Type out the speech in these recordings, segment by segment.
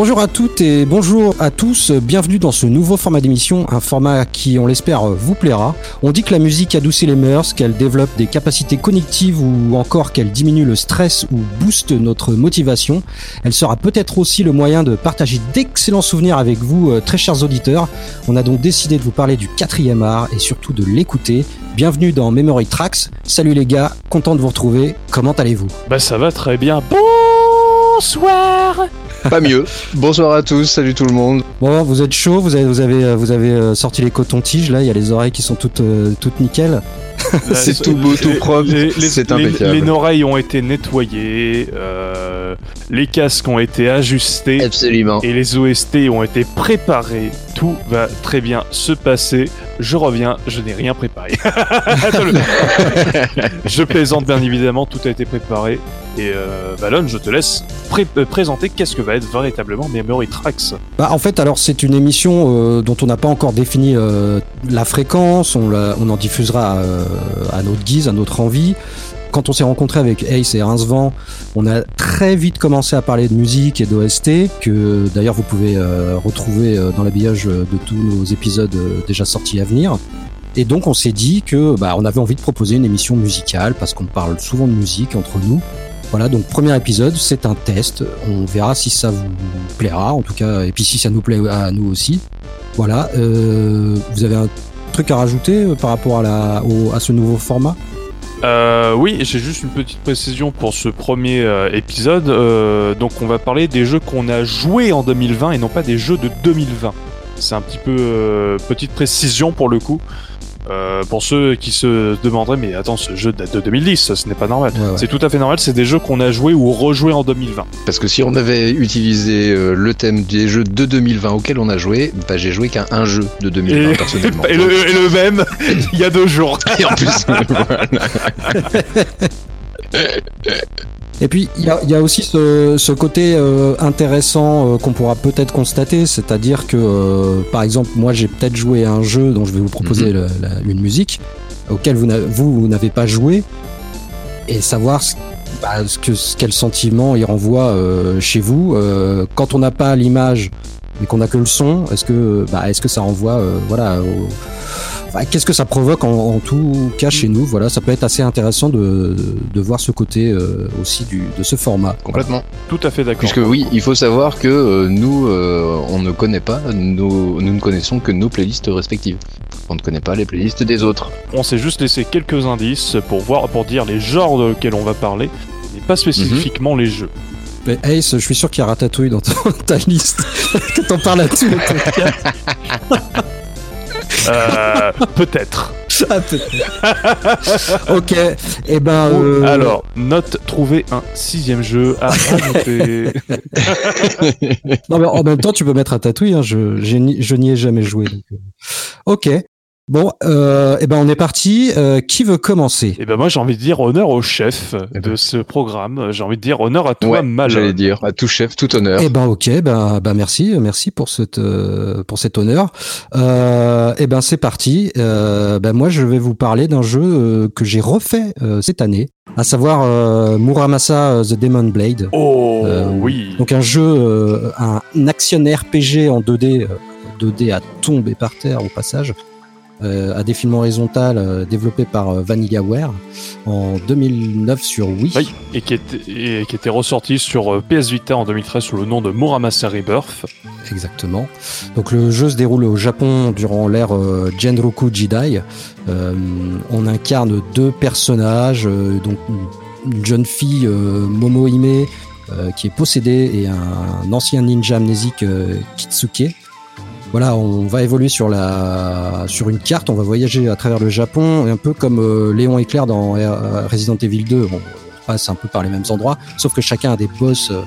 Bonjour à toutes et bonjour à tous, bienvenue dans ce nouveau format d'émission, un format qui, on l'espère, vous plaira. On dit que la musique adoucit les mœurs, qu'elle développe des capacités cognitives ou encore qu'elle diminue le stress ou booste notre motivation. Elle sera peut-être aussi le moyen de partager d'excellents souvenirs avec vous, euh, très chers auditeurs. On a donc décidé de vous parler du quatrième art et surtout de l'écouter. Bienvenue dans Memory Tracks. Salut les gars, content de vous retrouver. Comment allez-vous? Bah ça va très bien. Bonsoir Pas mieux. Bonsoir à tous, salut tout le monde. Bon, vous êtes chaud, vous avez, vous avez, vous avez euh, sorti les cotons-tiges, là, il y a les oreilles qui sont toutes, euh, toutes nickel. c'est tout beau, tout propre, c'est impeccable. Les, oreilles ont été nettoyées, euh, les casques ont été ajustés. Absolument. Et les OST ont été préparés. Tout va très bien se passer. Je reviens, je n'ai rien préparé. je plaisante bien évidemment, tout a été préparé. Et euh, Valon, je te laisse euh, présenter qu'est-ce que va être véritablement Memory Tracks. Bah, en fait, alors c'est une émission euh, dont on n'a pas encore défini euh, la fréquence, on, en diffusera à notre guise, à notre envie. Quand on s'est rencontré avec Ace et Rincevent, on a très vite commencé à parler de musique et d'OST, que d'ailleurs vous pouvez retrouver dans l'habillage de tous nos épisodes déjà sortis à venir. Et donc on s'est dit que bah, on avait envie de proposer une émission musicale parce qu'on parle souvent de musique entre nous voilà, donc premier épisode, c'est un test. On verra si ça vous plaira, en tout cas, et puis si ça nous plaît à nous aussi. Voilà, euh, vous avez un truc à rajouter euh, par rapport à, la, à ce nouveau format? Euh, oui, j'ai juste une petite précision pour ce premier épisode. donc, on va parler des jeux qu'on a joués en 2020 et non pas des jeux de 2020. C'est un petit peu petite précision pour le coup. Euh, pour ceux qui se demanderaient, mais attends, ce jeu date de 2010, ce n'est pas normal. C'est tout à fait normal, c'est des jeux qu'on a joués ou rejoués en 2020. Parce que si on avait utilisé euh, le thème des jeux de 2020 auxquels on a joué, bah, j'ai joué qu'un un jeu de 2020 personnellement. et, le, même, il y a deux jours. et en plus, Et puis il y a, aussi ce, côté euh, intéressant euh, qu'on pourra peut-être constater, c'est-à-dire que euh, par exemple moi j'ai peut-être joué à un jeu dont je vais vous proposer mhm. une musique auquel vous, vous, n'avez pas joué et savoir ce, bah, que, quel sentiment il renvoie chez vous quand on n'a pas l'image mais qu'on n'a que le son. Est-ce que bah, est-ce que ça renvoie voilà au, Qu'est-ce que ça provoque en, tout cas chez nous? Voilà, ça peut être assez intéressant de, de voir ce côté euh, aussi du, de ce format. Complètement. Tout à fait d'accord. Puisque oui, il faut savoir que euh, nous, euh, on ne connaît pas, nous, nous ne connaissons que nos playlists respectives. On ne connaît pas les playlists des autres. On s'est juste laissé quelques indices pour voir, pour dire les genres de lesquels on va parler, et pas spécifiquement les jeux. Mais Ace, je suis sûr qu'il y a Ratatouille dans ta liste. que t'en parles à tous les Euh, peut-être. Ah, ok, et eh ben. Euh, alors, note trouver un sixième jeu à rajouter. non, mais en même temps, tu peux mettre un tatouage. Hein, je, je n'y ai jamais joué. Euh, ok. Bon, euh, eh ben on est parti. Euh, qui veut commencer? Eh ben moi j'ai envie de dire honneur au chef eh ben. de ce programme. J'ai envie de dire honneur à toi, ouais, Mal. J'allais dire à tout chef, tout honneur. Eh ben ok, ben, ben merci, merci pour cette euh, pour cet honneur. Euh, eh ben c'est parti. Euh, ben moi je vais vous parler d'un jeu que j'ai refait cette année, à savoir Muramasa The Demon Blade. Oh oui. Donc un jeu, un action RPG en 2D. 2D à tomber par terre au passage, à défilement horizontal euh, développé par euh, VanillaWare en 2009 sur Wii. Oui, et qui était, et qui était ressorti sur PS Vita en 2013 sous le nom de Muramasa Rebirth. Exactement. Donc le jeu se déroule au Japon durant l'ère Genroku Jidai. on incarne deux personnages, donc une jeune fille Momo Hime qui est possédée et un, ancien ninja amnésique Kitsuke voilà, on va évoluer sur la sur une carte, on va voyager à travers le Japon, un peu comme euh, Léon et Claire dans euh, Resident Evil 2. On passe un peu par les mêmes endroits, sauf que chacun a des boss euh,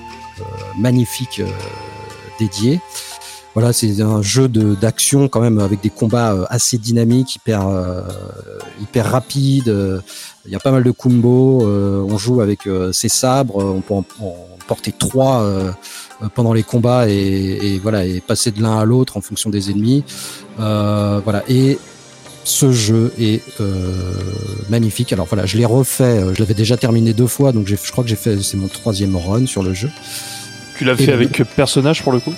magnifiques dédiés. Voilà, c'est un jeu d'action quand même avec des combats assez dynamiques, hyper hyper rapides. Il y a pas mal de combos. on joue avec ses sabres. On peut en, porter trois euh, pendant les combats et, voilà et passer de l'un à l'autre en fonction des ennemis. Euh, voilà et ce jeu est euh, magnifique. Alors voilà, je l'ai refait, je l'avais déjà terminé deux fois, donc je crois que j'ai fait, c'est mon troisième run sur le jeu. Tu l'as fait le- avec personnage pour le coup?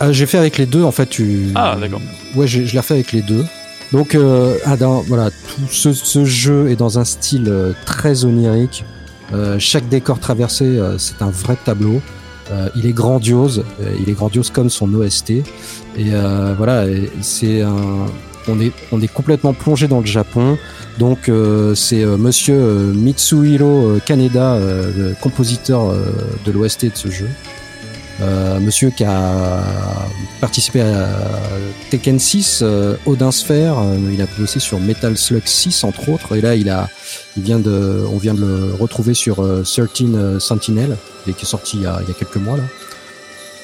Ah, j'ai fait avec les deux, en fait. Tu... Ah, d'accord. Ouais, je l'ai fait avec les deux. Donc, euh, ah, dans- voilà, tout ce, ce jeu est dans un style euh, très onirique. Euh, chaque décor traversé, euh, c'est un vrai tableau. Euh, il est grandiose, euh, il est grandiose comme son OST. Et euh, voilà, c'est un, on est, on est complètement plongé dans le Japon. Donc, c'est Monsieur Mitsuhiro Kaneda, le compositeur de l'OST de ce jeu. Euh, monsieur qui a participé à Tekken 6, euh, Odin Sphere, euh, il a bossé sur Metal Slug 6 entre autres, et là il a, il vient de, on vient de le retrouver sur euh, 13 Sentinel, qui est sorti il y a, il y a quelques mois là.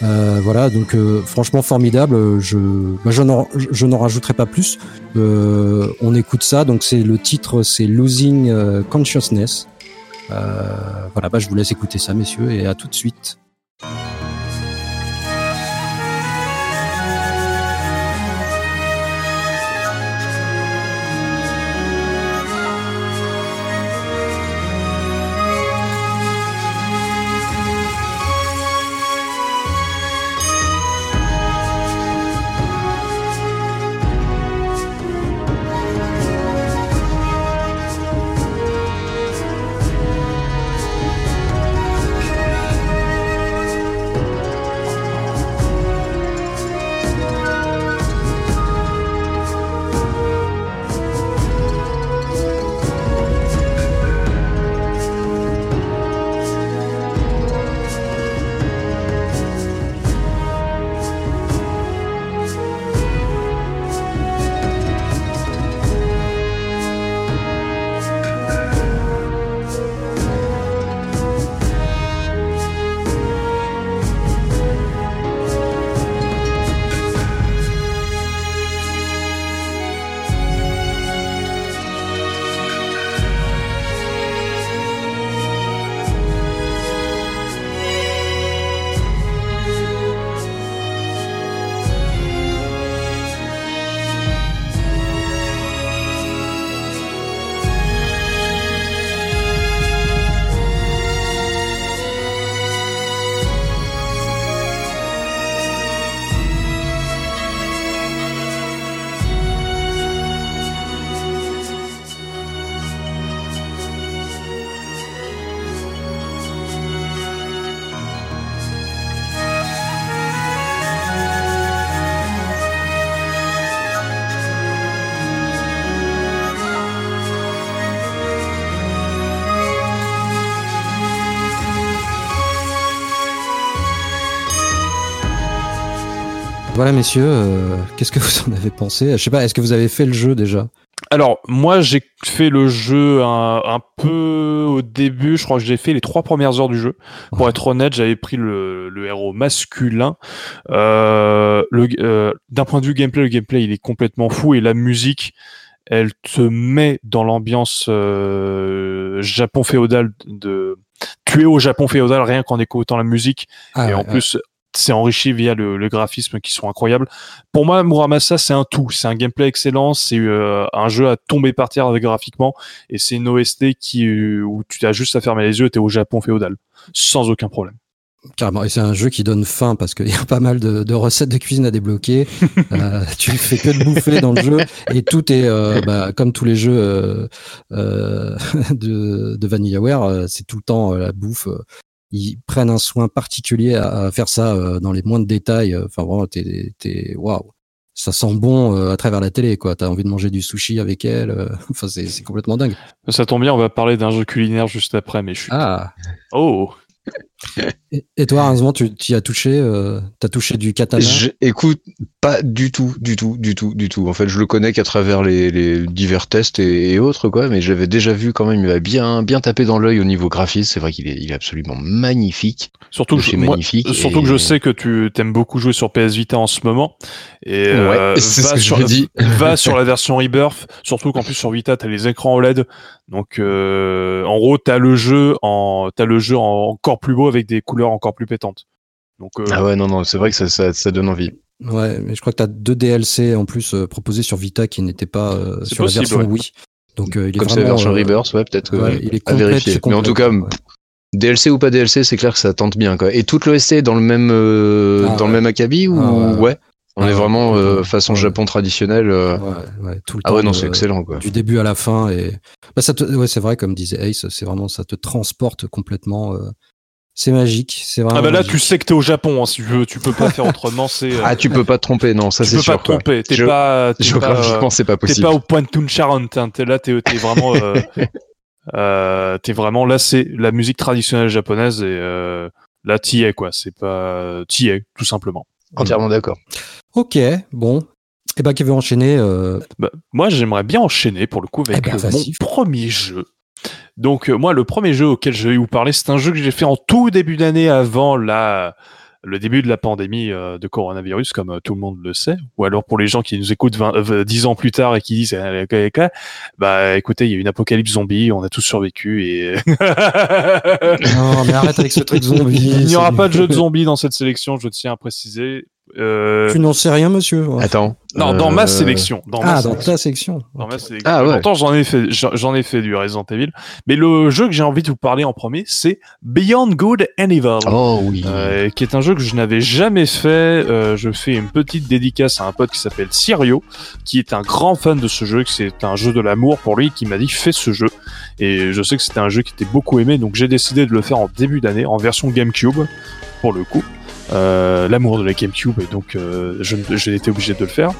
Euh, voilà, donc euh, franchement formidable. Je, bah, je n'en, rajouterai pas plus. Euh, on écoute ça, donc c'est le titre, c'est Losing euh, Consciousness. Euh, voilà, bah, je vous laisse écouter ça, messieurs, et à tout de suite. Messieurs, euh, qu'est-ce que vous en avez pensé? Je sais pas, est-ce que vous avez fait le jeu déjà? Alors, moi, j'ai fait le jeu un, un peu au début. Je crois que j'ai fait les trois premières heures du jeu. Pour être honnête, j'avais pris le, le héros masculin. Euh, euh, D'un point de vue gameplay, le gameplay, il est complètement fou. Et la musique, elle te met dans l'ambiance euh, Japon féodal de... Tu es au Japon féodal rien qu'en écoutant la musique. Ah, et en ouais, plus, c'est enrichi via le, le graphisme qui sont incroyables. Pour moi, Muramasa, c'est un tout. C'est un gameplay excellent. C'est euh, un jeu à tomber par terre graphiquement. Et c'est une OST qui, euh, où tu as juste à fermer les yeux et t'es au Japon féodal. Sans aucun problème. Carrément, et c'est un jeu qui donne faim parce qu'il y a pas mal de, de recettes de cuisine à débloquer. Euh, tu fais que de bouffer dans le jeu et tout est euh, bah, comme tous les jeux euh, euh, de, de VanillaWare, euh, c'est tout le temps la bouffe. Ils prennent un soin particulier à, à faire ça euh, dans les moindres détails. euh, Enfin vraiment, t'es, t'es, waouh, ça sent bon euh, à travers la télé quoi. T'as envie de manger du sushi avec elle. euh, Enfin c'est, c'est complètement dingue. Ça tombe bien, on va parler d'un jeu culinaire juste après, mais je suis. Ah. Oh Et, et toi, heureusement, tu, tu y as touché. Euh, t'as touché du katana? Je, écoute, pas du tout, du tout, du tout, du tout. En fait, je le connais qu'à travers les, les divers tests et, et autres, quoi. Mais j'avais déjà vu quand même, il m'a bien, bien tapé dans l'œil au niveau graphisme. C'est vrai qu'il est, il est absolument magnifique. Surtout, que, je- moi- surtout et- que je sais que tu aimes beaucoup jouer sur PS Vita en ce moment. Et euh, Ouais, c'est ce va que je sur, me dis. va sur la version Rebirth. Surtout qu'en plus sur Vita, t'as les écrans OLED. Donc, euh, en gros, t'as le jeu en, t'as le jeu en- encore plus beau avec des couleurs encore plus pétantes. Donc, euh, Ah ouais, non, non, c'est vrai que ça, ça, ça donne envie. Ouais, mais je crois que tu as deux DLC en plus euh, proposés sur Vita qui n'étaient pas euh, sur possible, la version ouais. Wii. Donc euh, il est Comme c'est la vraiment, version euh, Rebirth, ouais, peut-être que ouais, il est à complet de vérifier. Mais en tout cas, ouais. DLC ou pas DLC, c'est clair que ça tente bien quoi. Et toute l'OST est dans le même euh, Ah dans le même acabit ou Ah ouais? Ouais. On Ah est ouais. vraiment euh, façon Ouais. Japon traditionnel. euh. Ouais, ouais, tout le Ah ouais temps, non euh, c'est excellent quoi. Du début à la fin et bah, ça te... ouais, c'est vrai comme disait Ace, c'est vraiment ça te transporte complètement. euh, C'est magique, c'est vraiment. Ah bah là, magique. tu sais que t'es au Japon, hein, si tu veux, tu peux pas faire autrement. C'est euh, Ah tu peux pas te tromper non ça tu c'est peux sûr pas te tromper. T'es Je- pas, t'es pas, euh, Géographiquement c'est pas t'es possible. pas au point de Charente. Hein, t'es là, t'es, t'es vraiment, euh, euh, t'es vraiment là. C'est la musique traditionnelle japonaise et euh, là t'y es quoi. C'est pas, t'y es tout simplement. Entièrement d'accord. Ok, bon. Et bah, qui veut enchaîner euh, Bah, moi, j'aimerais bien enchaîner pour le coup avec Eh ben, mon premier jeu. Donc, euh, moi, le premier jeu auquel je vais vous parler, c'est un jeu que j'ai fait en tout début d'année avant la, le début de la pandémie euh, de coronavirus, comme euh, tout le monde le sait. Ou alors pour les gens qui nous écoutent 20, euh, 10 ans plus tard et qui disent, bah écoutez, il y a eu une apocalypse zombie, on a tous survécu et Non, mais arrête avec ce truc zombie. il n'y aura pas de jeu de zombie dans cette sélection, je tiens à préciser. Euh, Tu n'en sais rien, monsieur ouais. Attends. non, dans ma euh, sélection. Dans ma Ah, dans sélection. ta section. Dans ma sélection. Ah ouais. Pourtant, j'en ai fait, j'en j'en ai fait du Resident Evil. Mais le jeu que j'ai envie de vous parler en premier, c'est Beyond Good and Evil. Oh oui. Euh, qui est un jeu que je n'avais jamais fait. Euh, je fais une petite dédicace à un pote qui s'appelle Sirio, qui est un grand fan de ce jeu, que c'est un jeu de l'amour pour lui, qui m'a dit fais ce jeu. Et je sais que c'était un jeu qui était beaucoup aimé, donc j'ai décidé de le faire en début d'année, en version GameCube, pour le coup. Euh, l'amour de la GameCube, et donc euh, je- j'ai été obligé de le faire.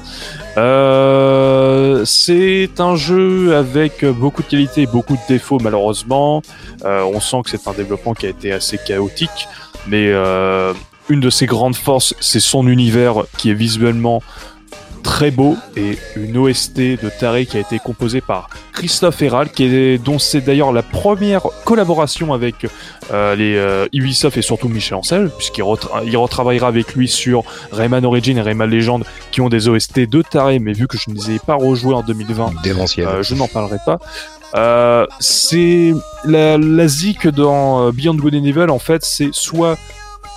Euh, c'est un jeu avec beaucoup de qualités et beaucoup de défauts malheureusement. Euh, on sent que c'est un développement qui a été assez chaotique, mais euh, une de ses grandes forces, c'est son univers qui est visuellement très beau et une OST de taré qui a été composée par Christophe Herald, qui est, dont c'est d'ailleurs la première collaboration avec euh, les euh, Ubisoft et surtout Michel Ancel, puisqu'il retra- il retravaillera avec lui sur Rayman Origin et Rayman Legend, qui ont des OST de taré, mais vu que je ne les ai pas rejoués en 2020, Démentiel. euh, je n'en parlerai pas. Euh, c'est la, la zik dans Beyond Good and Evil en fait c'est soit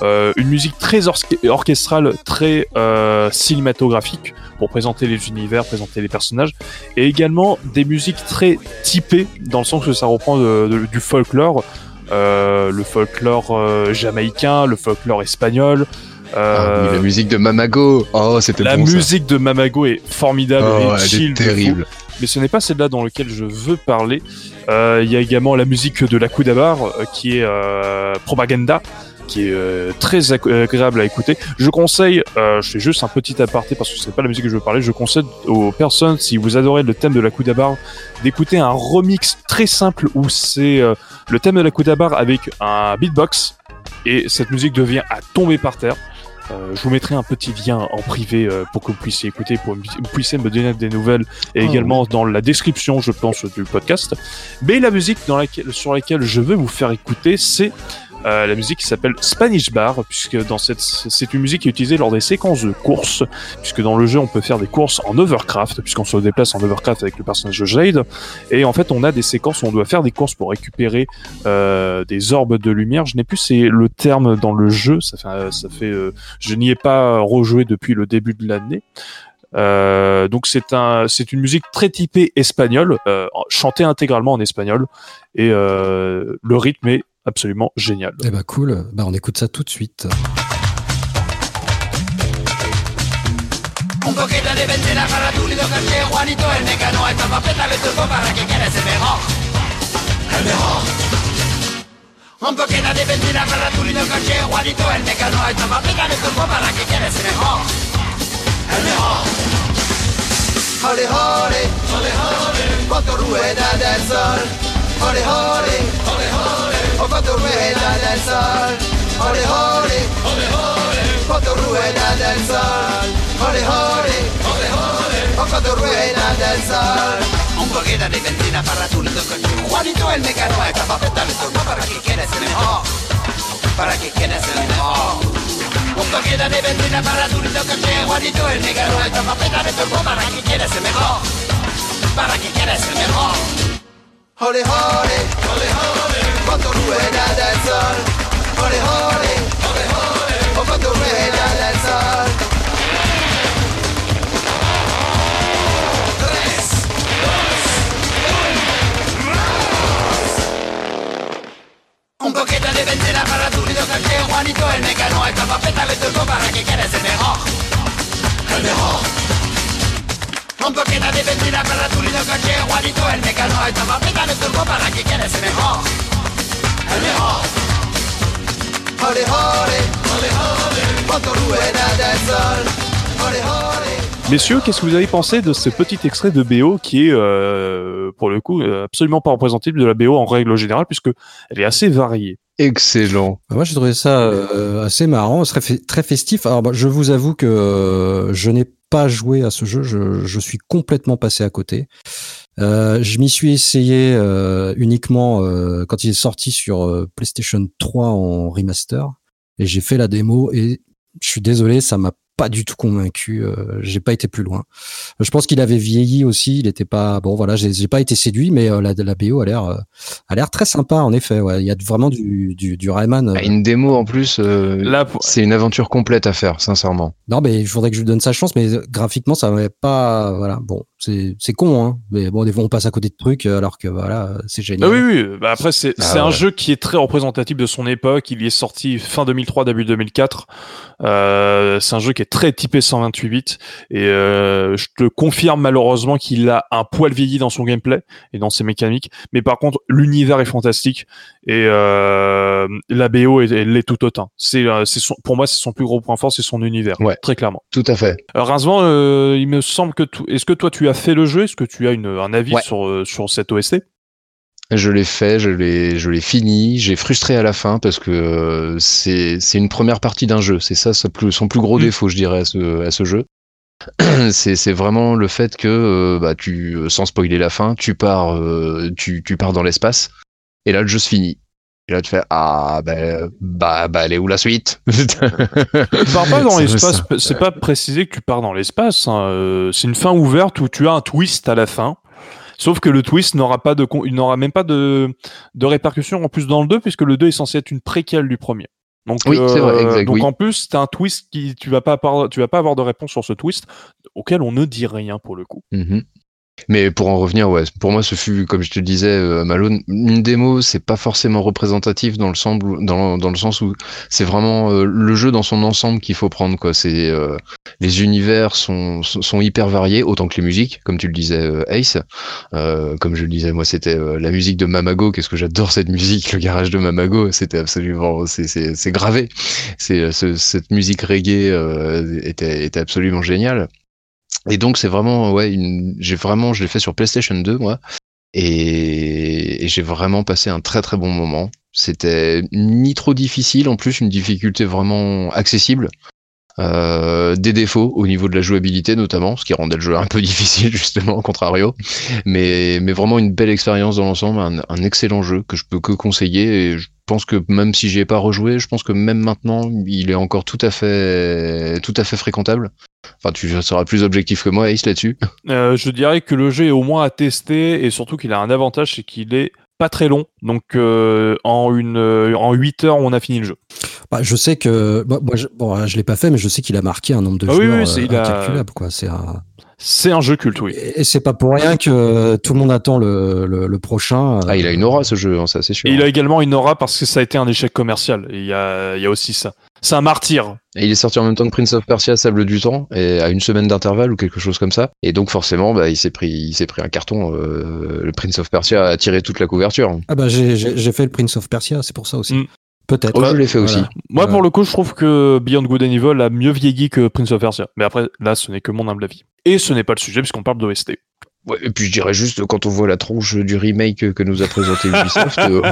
euh, une musique très orchestrale, très euh, cinématographique pour présenter les univers, présenter les personnages, et également des musiques très typées dans le sens que ça reprend de- de- du folklore, euh, le folklore jamaïcain, le folklore espagnol. Ah oui, la musique de Mamago. Oh, c'était la bon ça. musique de Mamago est formidable Oh, et elle chill est terrible. mais ce n'est pas celle-là dans laquelle je veux parler. Il y a également la musique de la Kudabar, euh, qui est Propaganda, qui est euh, très ac- agréable à écouter. Je conseille, euh, je fais juste un petit aparté parce que c'est pas la musique que je veux parler, je conseille aux personnes, si vous adorez le thème de la Kudabar, d'écouter un remix très simple où c'est euh, le thème de la Kudabar avec un beatbox et cette musique devient à tomber par terre. Euh, je vous mettrai un petit lien en privé euh, pour que vous puissiez écouter, pour que vous puissiez me donner des nouvelles et Oh, également dans la description, je pense, du podcast. Mais la musique dans laquelle, sur laquelle je veux vous faire écouter, c'est euh, la musique qui s'appelle Spanish Bar, puisque dans cette, c'est une musique qui est utilisée lors des séquences de courses, puisque dans le jeu on peut faire des courses en overcraft, puisqu'on se déplace en overcraft avec le personnage de Jade, et en fait on a des séquences où on doit faire des courses pour récupérer euh, des orbes de lumière. Je n'ai plus c'est le terme dans le jeu, ça fait, ça fait, euh, je n'y ai pas rejoué depuis le début de l'année. Euh, donc c'est un, c'est une musique très typée espagnole, euh, chantée intégralement en espagnol, et euh, le rythme est absolument génial. Eh bah cool, bah on écoute ça tout de suite. Un poquito de benzina para tu lindo caché, Juanito el mecano, esta papeta le tocó para que quieras el mejor. El mejor. Un poquito de benzina para tu lindo caché, Juanito el mecano, esta papeta le tocó para que quieras el mejor. El mejor. Jole, jole, jole, jole, con tu rueda del sol. Jole, jole, jole, jole, o con tu rueda del sol. Jole, jole, jole, jole, con tu rueda del sol. Jole, jole, jole, jole, o con tu rueda del sol. Un poquito de benzina para tu lindo coche. Juanito el mecano, esta papeta le tocó para que quieras el mejor. Para que quieras el mejor. Un poquito de benzina para tu lindo coche, Juanito el mecano, esta papeta le tocó para que quieras el mejor. Para que quieras el mejor. Holy, holy, holy, holy. Fatto rueda del sol. Holy, holy, holy, holy. Ho fatto rueda del sol. Tres, dos, un, un poquito de vendera para tu nido que Juanito el mecano, el papapeta, le tocó para que quieres el mejor, el mejor. Un poquito de benzina para tu lindo coche, Juanito el mecano. Esta papeta el turco para que quede ese mejor. El mejor. Ole, ole, ole, ole, cuánto rueda del sol. Ole, ole. Messieurs, qu'est-ce que vous avez pensé de ce petit extrait de BO qui est, euh, pour le coup, euh, absolument pas représentatif de la BO en règle générale, puisque elle est assez variée. Excellent. Bah, Moi, j'ai trouvé ça euh, assez marrant, très festif. Alors, bah, je vous avoue que euh, je n'ai pas joué à ce jeu. Je, suis complètement passé à côté. Euh, je m'y suis essayé euh, uniquement euh, quand il est sorti sur PlayStation 3 en remaster, et j'ai fait la démo. Et je suis désolé, ça m'a pas du tout convaincu. Euh, j'ai pas été plus loin. Je pense qu'il avait vieilli aussi. Il était pas bon. Voilà, j'ai pas été séduit, mais euh, la, la BO a l'air euh, a l'air très sympa en effet. Ouais. Il y a vraiment du du, du Rayman. euh, Bah, Une démo en plus, euh, Là, pour- c'est une aventure complète à faire, sincèrement. Non, mais il faudrait que je lui donne sa chance, mais graphiquement, ça m'avait pas. Voilà, bon, c'est c'est con, hein. Mais bon, des fois, on passe à côté de trucs, alors que voilà, c'est Ah génial. oui, oui. Bah après, c'est Ah c'est un jeu qui est très représentatif de son époque. Il y est sorti fin 2003, début 2004. Euh, c'est un jeu qui est très typé 128 bits. Et euh, je te confirme malheureusement qu'il a un poil vieilli dans son gameplay et dans ses mécaniques. Mais par contre, l'univers est fantastique. Et euh, la BO, est- elle l'est tout autant. C'est euh, c'est son- pour moi, c'est son plus gros point fort, c'est son univers. Ouais. Très clairement. Tout à fait. Euh, il me semble que tu... est-ce que toi tu as fait le jeu? Est-ce que tu as une, un avis Ouais. sur, euh, sur cette OST Je l'ai fait, je l'ai, je l'ai fini. J'ai frustré à la fin parce que euh, c'est, c'est une première partie d'un jeu. C'est ça, son plus, son plus gros Mm. défaut, je dirais, à ce, à ce jeu. C'est, c'est vraiment le fait que, euh, bah, tu, sans spoiler la fin, tu pars, euh, tu, tu pars dans l'espace. Et là, le jeu se finit. Et là, tu fais ah bah bah bah elle est où la suite? Tu pars pas dans C'est l'espace, c'est pas précisé que tu pars dans l'espace. hein, euh, C'est une fin ouverte où tu as un twist à la fin. Sauf que le twist n'aura pas de, il n'aura même pas de, de répercussions en plus dans le 2 puisque le 2 est censé être une préquelle du premier. Donc, euh, Oui, c'est vrai, exact, donc oui. en plus, t'as un twist qui, tu vas pas, avoir- tu vas pas avoir de réponse sur ce twist auquel on ne dit rien pour le coup. Mhm. Mais pour en revenir, ouais, pour moi, ce fut, comme je te disais, euh, Malone, une démo, c'est pas forcément représentatif dans le sens, où- c'est vraiment euh, le jeu dans son ensemble qu'il faut prendre, quoi. C'est euh, les univers sont, sont hyper variés, autant que les musiques, comme tu le disais, euh, Ace. Euh, comme je le disais, moi, c'était la musique de Mamago. Qu'est-ce que j'adore cette musique, le garage de Mamago. C'était absolument, c'est gravé. C'est ce- cette musique reggae était était absolument géniale. Et donc c'est vraiment ouais j'ai vraiment je l'ai fait sur PlayStation 2 moi et j'ai vraiment passé un très très bon moment. C'était ni trop difficile en plus une difficulté vraiment accessible. Euh, des défauts au niveau de la jouabilité notamment, ce qui rendait le jeu un peu difficile justement, au contrario. Mais, mais vraiment une belle expérience dans l'ensemble, un, un excellent jeu que je peux que conseiller. Et je pense que même si j'y ai pas rejoué, je pense que même maintenant, il est encore tout à fait, tout à fait fréquentable. Enfin, tu seras plus objectif que moi, Ace, là-dessus. Euh, je dirais que le jeu est au moins à tester et surtout qu'il a un avantage, c'est qu'il est pas très long. Donc euh, en une euh, en 8 heures, on a fini le jeu. Bah, je sais que moi, moi, je, bon, je l'ai pas fait, mais je sais qu'il a marqué un nombre de Ah oui, joueurs oui, c'est- euh, a- incalculable, quoi. C'est un... C'est un jeu culte, oui. Et et c'est pas pour rien que tout le monde attend le, le, le prochain. Ah, il a une aura ce jeu, hein, ça c'est sûr. Et il a également une aura parce que ça a été un échec commercial. Il y a, il y a aussi ça. C'est un martyr. Et il est sorti en même temps que Prince of Persia, Sable du Temps, et à une semaine d'intervalle ou quelque chose comme ça. Et donc forcément, bah, il s'est pris, il s'est pris un carton. euh, le Prince of Persia a tiré toute la couverture. Ah bah j'ai j'ai- j'ai fait le Prince of Persia, c'est pour ça aussi. Mm. Peut-être. Oh, je l'ai fait aussi. Moi, pour le coup, je trouve que Beyond Good and Evil a mieux vieilli que Prince of Persia. Mais après, là, ce n'est que mon humble avis. Et ce n'est pas le sujet puisqu'on parle d'OST. Ouais, et puis je dirais juste, quand on voit la tronche du remake que nous a présenté Ubisoft, euh,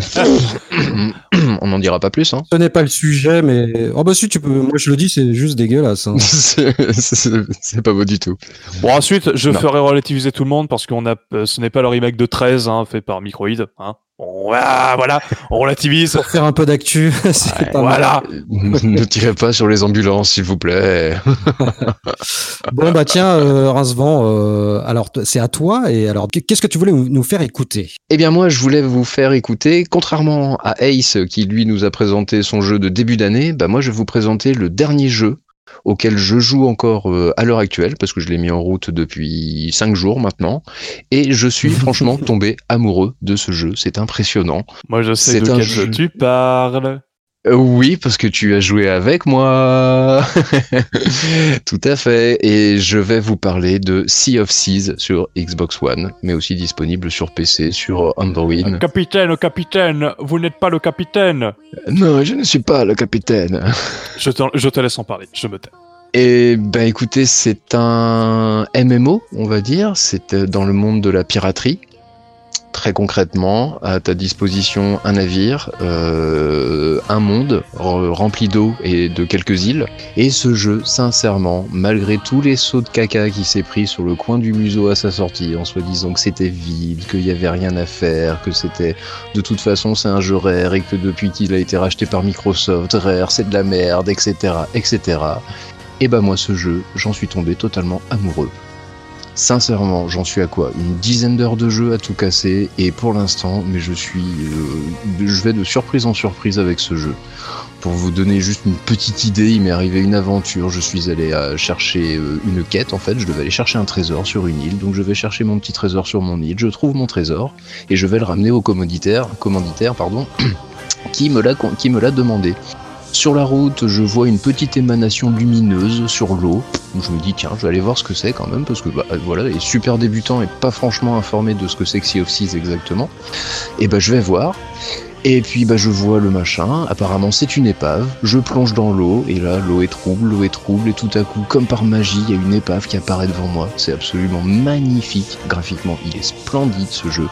on n'en dira pas plus. Hein. Ce n'est pas le sujet, mais oh bah si tu peux. Moi je le dis, c'est juste dégueulasse. hein. c'est pas beau du tout. Bon, ensuite, je Non. ferai relativiser tout le monde parce qu'on a, euh, ce n'est pas le remake de 13 hein, fait par Microïd. Hein. On, voilà, on relativise. Pour faire un peu d'actu, c'est pas mal. Voilà. ne tirez pas sur les ambulances, s'il vous plaît. Bon bah tiens, euh, Rincevent, euh, alors c'est à toi. Et alors qu'est-ce que tu voulais nous nous faire écouter? Eh bien moi je voulais vous faire écouter, contrairement à Ace qui lui nous a présenté son jeu de début d'année, bah moi je vais vous présenter le dernier jeu auquel je joue encore euh, à l'heure actuelle parce que je l'ai mis en route depuis cinq jours maintenant et je suis franchement tombé amoureux de ce jeu, c'est impressionnant. Moi, je sais C'est de quel jeu tu parles. Euh, Oui, parce que tu as joué avec moi. Tout à fait. Et je vais vous parler de Sea of Seas sur Xbox One, mais aussi disponible sur PC, sur Android. Capitaine, capitaine, vous n'êtes pas le capitaine. Non, je ne suis pas le capitaine. Je te, je te laisse en parler, je me tais. Et ben écoutez, c'est un MMO, on va dire. C'est euh, dans le monde de la piraterie. Très concrètement, à ta disposition un navire, euh, un monde re- rempli d'eau et de quelques îles. Et ce jeu, sincèrement, malgré tous les sauts de caca qui s'est pris sur le coin du museau à sa sortie, en soi disant que c'était vide, qu'il y avait rien à faire, que c'était de toute façon c'est un jeu rare et que depuis qu'il a été racheté par Microsoft, rare c'est de la merde, etc., etc. Et bah moi ce jeu, j'en suis tombé totalement amoureux. Sincèrement, j'en suis à quoi? Une dizaine d'heures de jeu à tout casser et pour l'instant, mais je suis, euh, je vais de surprise en surprise avec ce jeu. Pour vous donner juste une petite idée, il m'est arrivé une aventure. Je suis allé euh, chercher euh, une quête en fait. Je devais aller chercher un trésor sur une île, donc je vais chercher mon petit trésor sur mon île. Je trouve mon trésor et je vais le ramener au commanditaire, commanditaire pardon, qui me l'a qui me l'a demandé. Sur la route, je vois une petite émanation lumineuse sur l'eau. Je me dis tiens, je vais aller voir ce que c'est quand même parce que bah, voilà, les super débutants et pas franchement informés de ce que c'est que Sea of Seas exactement. Et bah je vais voir. Et puis bah je vois le machin, apparemment c'est une épave, je plonge dans l'eau, et là l'eau est trouble, l'eau est trouble, et tout à coup, comme par magie, il y a une épave qui apparaît devant moi. C'est absolument magnifique, graphiquement, il est splendide ce jeu.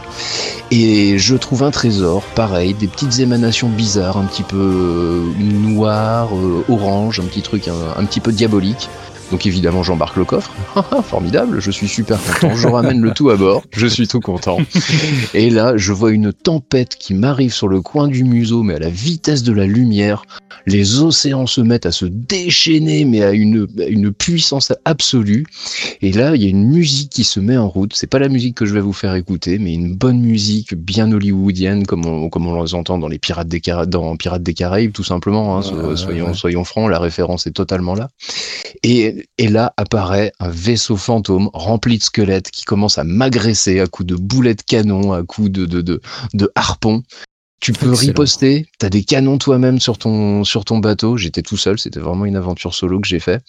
Et je trouve un trésor, pareil, des petites émanations bizarres, un petit peu euh, noir, euh, orange, un petit truc un petit peu diabolique. Donc évidemment j'embarque le coffre, formidable, je suis super content, je ramène le tout à bord, je suis tout content. Et là je vois une tempête qui m'arrive sur le coin du museau, mais à la vitesse de la lumière. Les océans se mettent à se déchaîner, mais à une, à une puissance absolue. Et là il y a une musique qui se met en route, c'est pas la musique que je vais vous faire écouter, mais une bonne musique bien hollywoodienne, comme on, comme on les entend dans les Pirates des, Cara- dans Pirates des Caraïbes tout simplement, hein, so- soyons, soyons francs, la référence est totalement là. Et, et là apparaît un vaisseau fantôme rempli de squelettes qui commence à m'agresser à coups de boulets de canon, à coups de, de, de, harpons. Tu peux Excellent. riposter, t'as des canons toi-même sur ton, sur ton bateau. J'étais tout seul, c'était vraiment une aventure solo que j'ai fait.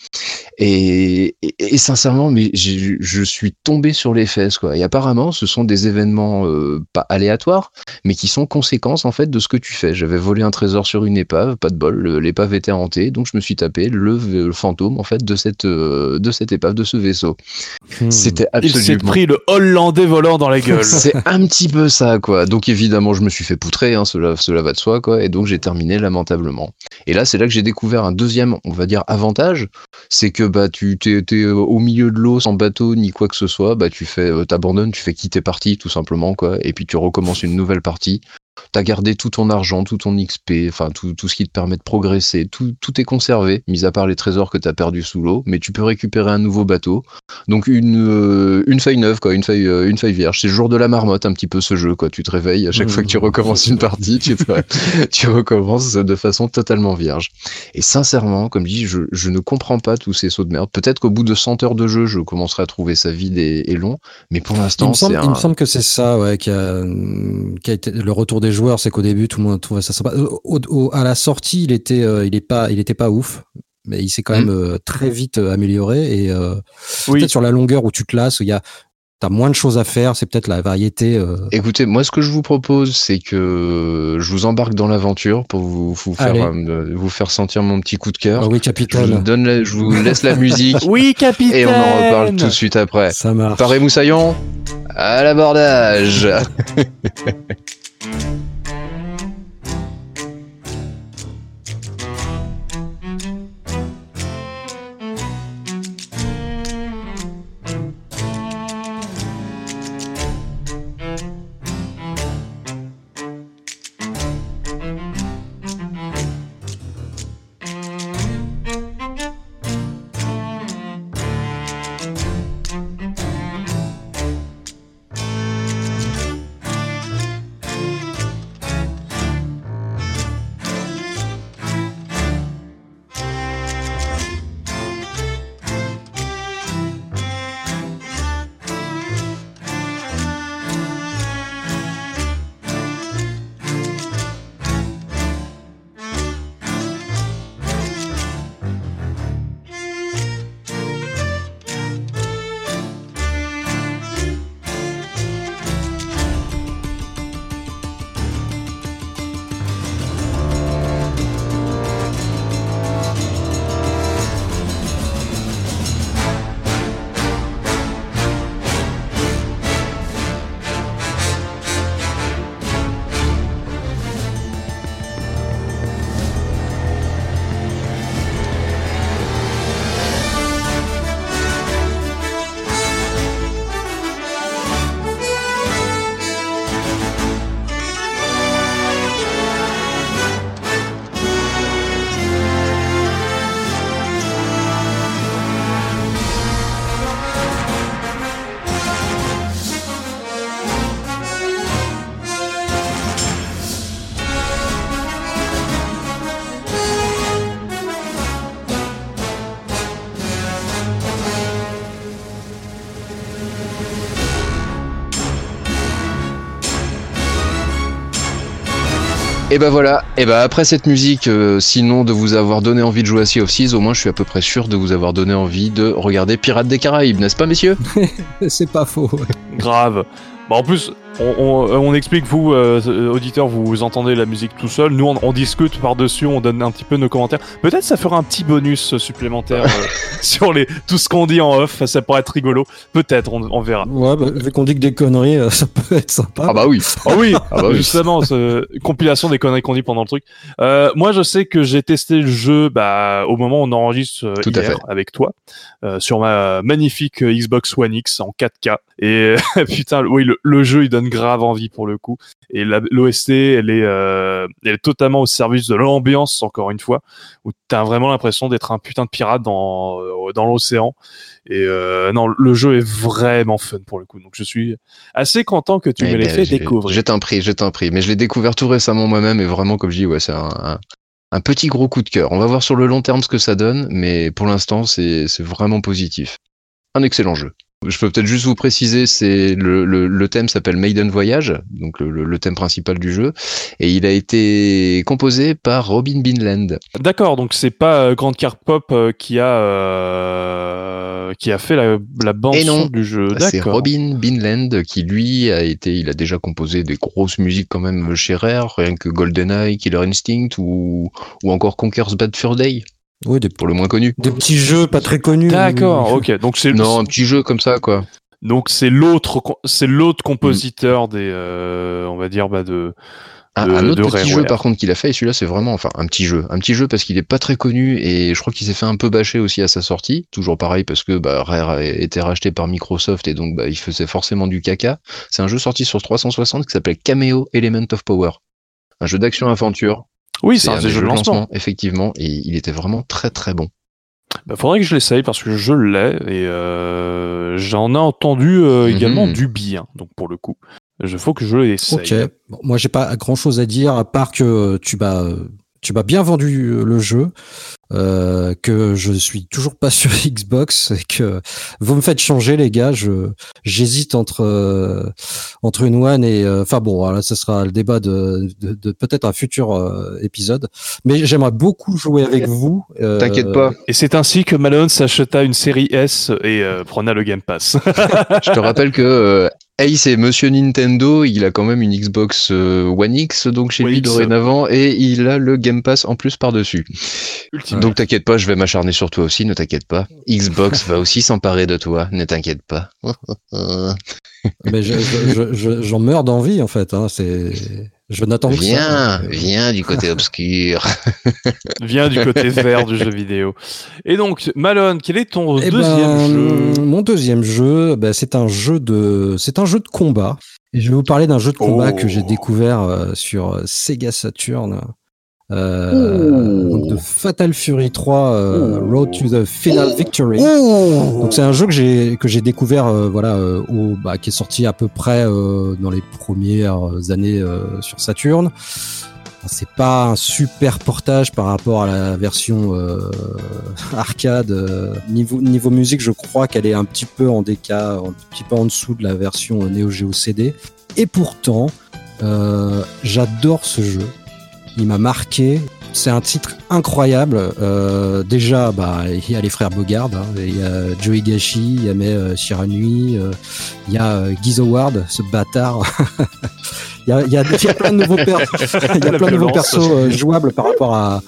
Et, et, et sincèrement, mais je suis tombé sur les fesses, quoi. Et apparemment, ce sont des événements euh, pas aléatoires, mais qui sont conséquences en fait de ce que tu fais. J'avais volé un trésor sur une épave, pas de bol, l'épave était hantée, donc je me suis tapé le, le fantôme en fait de cette euh, de cette épave, de ce vaisseau. Hmm. C'était Il s'est absolument pris le Hollandais volant dans la gueule. c'est un petit peu ça, quoi. Donc évidemment, je me suis fait poutrer, hein, cela, va de soi. Et donc j'ai terminé lamentablement. Et là, c'est là que j'ai découvert un deuxième, on va dire, avantage, c'est que bah tu t'es, euh, au milieu de l'eau, sans bateau ni quoi que ce soit, bah tu fais, euh, t'abandonnes, tu fais quitter partie, tout simplement. Et puis tu recommences une nouvelle partie. T'as gardé tout ton argent, tout ton XP, enfin tout, tout ce qui te permet de progresser, tout, tout est conservé, mis à part les trésors que t'as perdus sous l'eau, mais tu peux récupérer un nouveau bateau. Donc une, euh, une feuille neuve, quoi, une feuille, euh, une feuille vierge. C'est le jour de la marmotte, un petit peu ce jeu, quoi. Tu te réveilles à chaque Mmh. fois que tu recommences une partie, tu, te- tu recommences de façon totalement vierge. Et sincèrement, comme je dis, je, je ne comprends pas tous ces sauts de merde. Peut-être qu'au bout de 100 heures de jeu, je commencerai à trouver ça vide et, et long, mais pour Il l'instant, me, semble, il me semble que c'est ça, ouais, qui a, qui a été le retour des joueurs, c'est qu'au début tout le monde trouvait ça sympa. Au- au- à la sortie, il était, euh, il est pas, il était pas ouf, mais il s'est quand même euh, très vite euh, amélioré et euh, Oui. peut-être sur la longueur où tu te lasses, où il y a, t'as moins de choses à faire, c'est peut-être la variété. euh, Écoutez, moi, ce que je vous propose, c'est que je vous embarque dans l'aventure pour vous, vous, faire, Allez. euh, vous faire sentir mon petit coup de cœur. Ah oui, Je vous, capitaine, donne la- je vous laisse la musique Oui, capitaine. et on en reparle tout de suite après. ça marche. Paré Moussaillon, à l'abordage Mm-hmm. Et ben voilà, et ben après cette musique, euh, sinon de vous avoir donné envie de jouer à Sea of Thieves, au moins je suis à peu près sûr de vous avoir donné envie de regarder Pirates des Caraïbes, n'est-ce pas messieurs? C'est pas faux. ouais. Grave. Bah, en plus, on, on- on explique, vous, euh, auditeurs, vous entendez la musique tout seul. Nous, on, on discute par-dessus, on donne un petit peu nos commentaires. Peut-être ça fera un petit bonus supplémentaire euh, sur les, tout ce qu'on dit en off. Ça pourrait être rigolo. Peut-être, on, on verra. Ouais, bah, vu qu'on dit que des conneries, euh, ça peut être sympa. Ah bah oui. Oh oui, Ah bah oui. justement, ce- compilation des conneries qu'on dit pendant le truc. Euh, moi, je sais que j'ai testé le jeu bah, au moment où on enregistre euh, à hier fait. avec toi euh, sur ma magnifique euh, Xbox One X en 4K. Et putain, oui, le, le jeu il donne grave envie pour le coup. Et l'OST, elle est, euh, elle est totalement au service de l'ambiance encore une fois, où t'as vraiment l'impression d'être un putain de pirate dans euh, dans l'océan. Et euh, non, le jeu est vraiment fun pour le coup. Donc je suis assez content que tu Eh me l'aies ben, fait découvrir. Je t'en prie, je t'en prie. Mais je l'ai découvert tout récemment moi-même et vraiment, comme je dis, ouais, c'est un, un, un petit gros coup de cœur. On va voir sur le long terme ce que ça donne, mais pour l'instant, c'est vraiment positif. Un excellent jeu. Je peux peut-être juste vous préciser, c'est le, le, le thème s'appelle Maiden Voyage, donc le, le- thème principal du jeu, et il a été composé par Robin Binland. D'accord, donc c'est pas euh, Grande Carte Pop euh, qui a euh, qui a fait la, la bande Et non, son du jeu. C'est D'accord. Robin Binland qui lui a été, il a déjà composé des grosses musiques quand même chez Rare, rien que GoldenEye, Killer Instinct ou, ou encore Conker's Bad Fur Day, Oui, des, pour le moins connu. des petits jeux pas très connus. D'accord, ok. Donc c'est Non, un petit jeu comme ça, quoi. donc c'est l'autre c'est l'autre compositeur des euh, on va dire bah de Un, De- un autre de petit jeu, par contre, qu'il a fait, et celui-là, c'est vraiment, enfin, un petit jeu. Un petit jeu parce qu'il est pas très connu, et je crois qu'il s'est fait un peu bâcher aussi à sa sortie. Toujours pareil, parce que, bah, Rare a été racheté par Microsoft, et donc, bah, il faisait forcément du caca. C'est un jeu sorti sur 360 qui s'appelle Cameo Element of Power. Un jeu d'action-aventure. Oui, c'est un jeux de lancement. effectivement, et il était vraiment très très bon. Bah, faudrait que je l'essaye parce que je l'ai et euh, j'en ai entendu euh, Mhm. également du bien. Donc pour le coup, je faut que je l'essaye. Ok. Bon, moi, j'ai pas grand chose à dire à part que tu m'as tu m'as bien vendu euh, le jeu, euh, que je suis toujours pas sur Xbox et que vous me faites changer les gars. Je j'hésite entre euh, entre une one et euh, enfin bon, voilà, ce sera le débat de, de, de peut-être un futur euh, épisode. Mais j'aimerais beaucoup jouer avec vous. euh, T'inquiète pas, Et c'est ainsi que Malone s'acheta une série S et euh, prenait le Game Pass. je te rappelle que euh, Ace est Monsieur Nintendo, il a quand même une Xbox euh, One X donc chez One lui X. dorénavant et il a le Game Pass en plus par-dessus. Ultime. Donc t'inquiète pas, je vais m'acharner sur toi aussi, ne t'inquiète pas. Xbox va aussi s'emparer de toi, ne t'inquiète pas. Mais je- je- je- je- j'en meurs d'envie en fait. Hein, c'est je n'attends que ça. viens, viens du côté obscur. Vient du côté vert du jeu vidéo. Et donc, Malone, quel est ton Eh deuxième ben, jeu Mon deuxième jeu, ben, c'est un jeu de, c'est un jeu de combat. Et je vais vous parler d'un jeu de combat Oh. que j'ai découvert euh, sur Sega Saturn. Euh, donc de Fatal Fury 3 euh, Road to the Final Victory. Donc c'est un jeu que j'ai que j'ai découvert euh, voilà au bah, qui est sorti à peu près dans les premières années sur Saturn. C'est pas un super portage par rapport à la version arcade. niveau niveau musique, je crois qu'elle est un petit peu en déca, un petit peu en dessous de la version Neo Geo CD. Et pourtant, j'adore ce jeu. Il m'a marqué. C'est un titre incroyable. Euh, déjà, bah, il y a les frères Bogard, hein. il y a Joey Gashi, il y a Mai euh, Shiranui, euh, il y a euh, Guy Howard, ce bâtard. il, y a, il, y a, il y a plein de nouveaux, per- il y a La plein de nouveaux violence. persos euh, jouables par rapport à,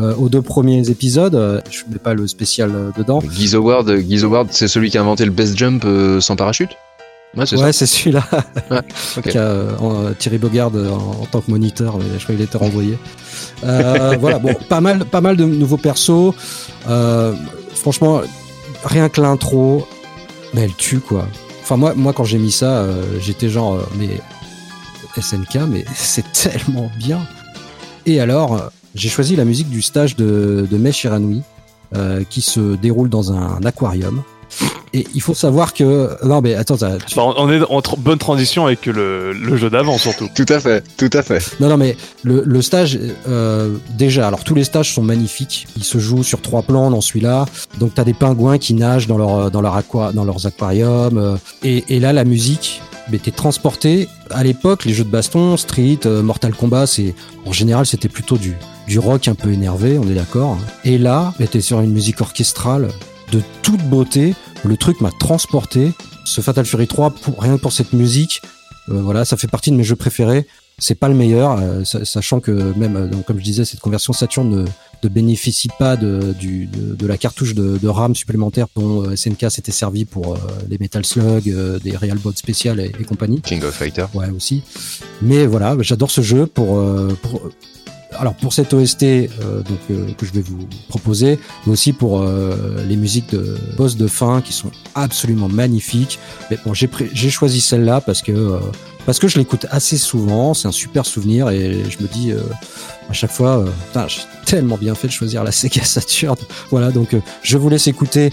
euh, aux deux premiers épisodes. Je mets pas le spécial euh, dedans. Howard, Howard, c'est celui qui a inventé le best jump euh, sans parachute? Ouais, c'est Ouais, celui-là. Ouais, ok. Qui a, euh, euh, Thierry Bogard euh, en, en tant que moniteur, mais je crois qu'il été renvoyé. Euh, voilà, bon, pas mal, pas mal de nouveaux persos. Euh, franchement, rien que l'intro, mais elle tue quoi. Enfin moi, moi quand j'ai mis ça, euh, j'étais genre, euh, mais SNK, mais c'est tellement bien. Et alors, euh, j'ai choisi la musique du stage de, de Mai Shiranui, euh, qui se déroule dans un aquarium. Et il faut savoir que non mais attends, tu- Bah, on est en tr- bonne transition avec le, le jeu d'avant surtout. Tout à fait, tout à fait. Non, non, mais le, le stage, euh, déjà, alors tous les stages sont magnifiques. Ils se jouent sur trois plans dans celui-là. Donc, t'as des pingouins qui nagent dans, leur, dans, leur aqua, dans leurs aquariums. euh, et, et là, la musique, mais t'es transporté. À l'époque, les jeux de baston, Street, euh, Mortal Kombat, c'est en général c'était plutôt du du rock un peu énervé, on est d'accord. hein. Et là, t'es sur une musique orchestrale de toute beauté. Le truc m'a transporté. Ce Fatal Fury 3, pour, rien que pour cette musique, euh, voilà, ça fait partie de mes jeux préférés. C'est pas le meilleur, euh, sa- sachant que même, euh, donc, comme je disais, cette conversion Saturn ne, ne bénéficie pas de, du, de, de la cartouche de, de RAM supplémentaire dont SNK s'était servi pour les Metal Slug, des Real Bots spéciales et, et compagnie. King of Fighter. Ouais, aussi. Mais voilà, j'adore ce jeu pour, euh, pour alors pour cette OST euh, donc euh, que je vais vous proposer, mais aussi pour euh, les musiques de boss de fin qui sont absolument magnifiques. Mais bon, j'ai choisi celle-là parce que euh, parce que je l'écoute assez souvent, c'est un super souvenir et je me dis euh, à chaque fois, euh, putain, j'ai tellement bien fait de choisir la Sega Saturn. Voilà, donc je vous laisse écouter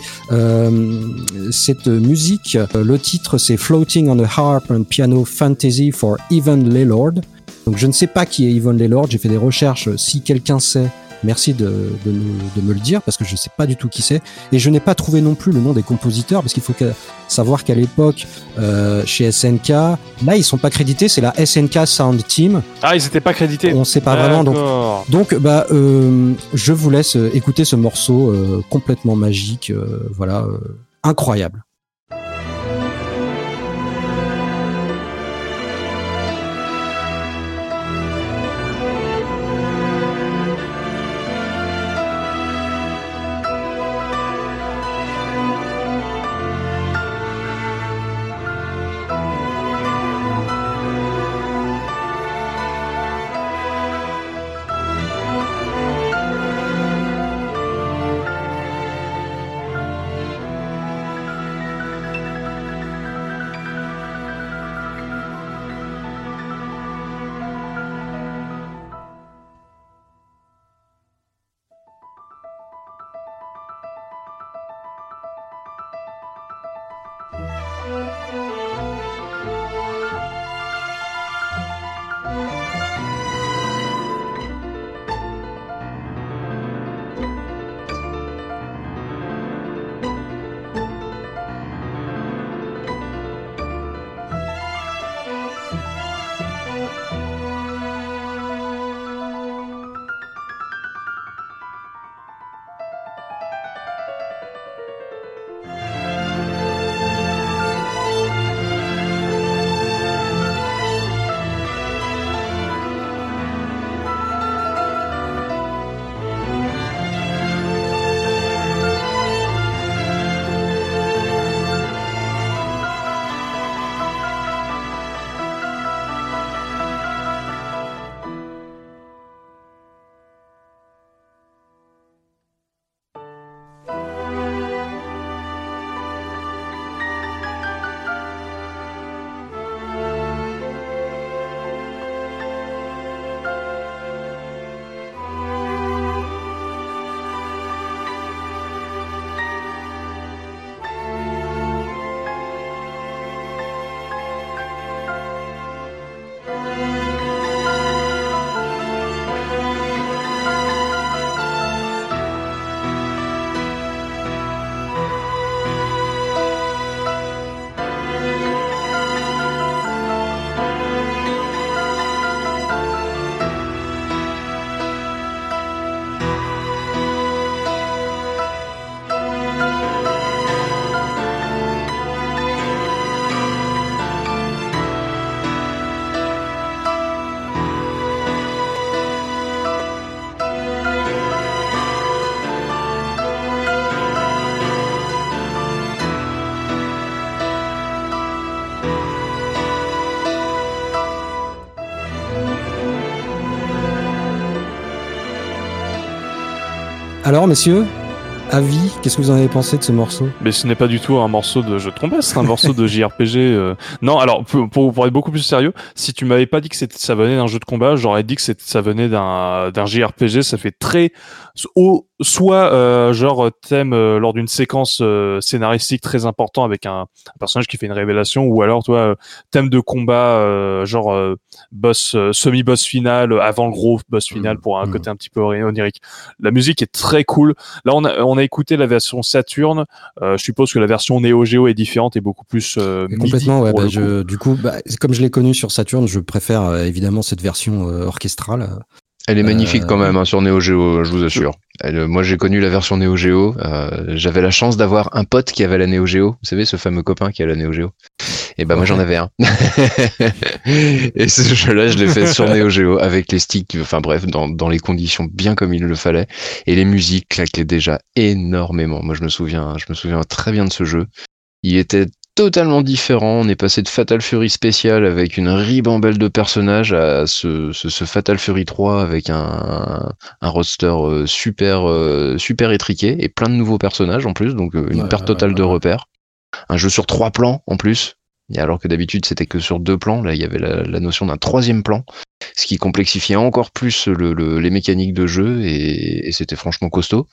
cette musique. Le titre c'est Floating on a Harp and Piano Fantasy for Evan Laylord. Donc je ne sais pas qui est Yvonne Laylord, j'ai fait des recherches, si quelqu'un sait, merci de, de, nous- de me le dire, parce que je ne sais pas du tout qui c'est. Et je n'ai pas trouvé non plus le nom des compositeurs, parce qu'il faut que- savoir qu'à l'époque, euh, chez SNK, là ils sont pas crédités, c'est la SNK Sound Team, Ah, ils étaient pas crédités. on sait pas vraiment, donc bah, euh, je vous laisse écouter ce morceau euh, complètement magique, euh, voilà, euh, incroyable. Alors, messieurs, avis, qu'est-ce que vous en avez pensé de ce morceau? Mais ce n'est pas du tout un morceau de jeu de combat, c'est un morceau de JRPG. euh. Non, alors pour, pour, être beaucoup plus sérieux, si tu m'avais pas dit que c'était- ça venait d'un jeu de combat, j'aurais dit que c'était- ça venait d'un d'un JRPG. Ça fait très au soit euh, genre thème euh, lors d'une séquence euh, scénaristique très important avec un, un personnage qui fait une révélation, ou alors toi euh, thème de combat euh, genre euh, boss semi boss final avant le gros boss final Mhm. pour un Mhm. côté un petit peu onirique. La musique est très cool. Là on a on a écouté la version Saturn. Euh, je suppose que la version Neo Geo est différente et beaucoup plus euh, Complètement, ouais. bah, je, du coup, bah, comme je l'ai connu sur Saturn, je préfère euh, évidemment cette version euh, orchestrale. Elle est magnifique Euh, quand même hein, sur Neo Geo, je vous assure. Elle, euh, moi, j'ai connu la version Neo Geo. euh, J'avais la chance d'avoir un pote qui avait la Neo Geo. Vous savez, ce fameux copain qui a la Neo Geo. Et ben moi, j'en avais un. Et ce jeu-là, je l'ai fait sur Neo Geo avec les sticks. Enfin bref, dans, dans les conditions bien comme il le fallait. Et les musiques claquaient déjà énormément. Moi, je me souviens, je me souviens très bien de ce jeu. Il était totalement différent. On est passé de Fatal Fury spécial avec une ribambelle de personnages à ce, ce, ce Fatal Fury 3 avec un, un roster euh, super, euh, super étriqué et plein de nouveaux personnages en plus, donc euh, une Ouais, perte totale ouais, de repères. Un jeu sur trois plans en plus. Et alors que d'habitude c'était que sur deux plans, là il y avait la, la notion d'un troisième plan, ce qui complexifiait encore plus le, le- les mécaniques de jeu et, et c'était franchement costaud.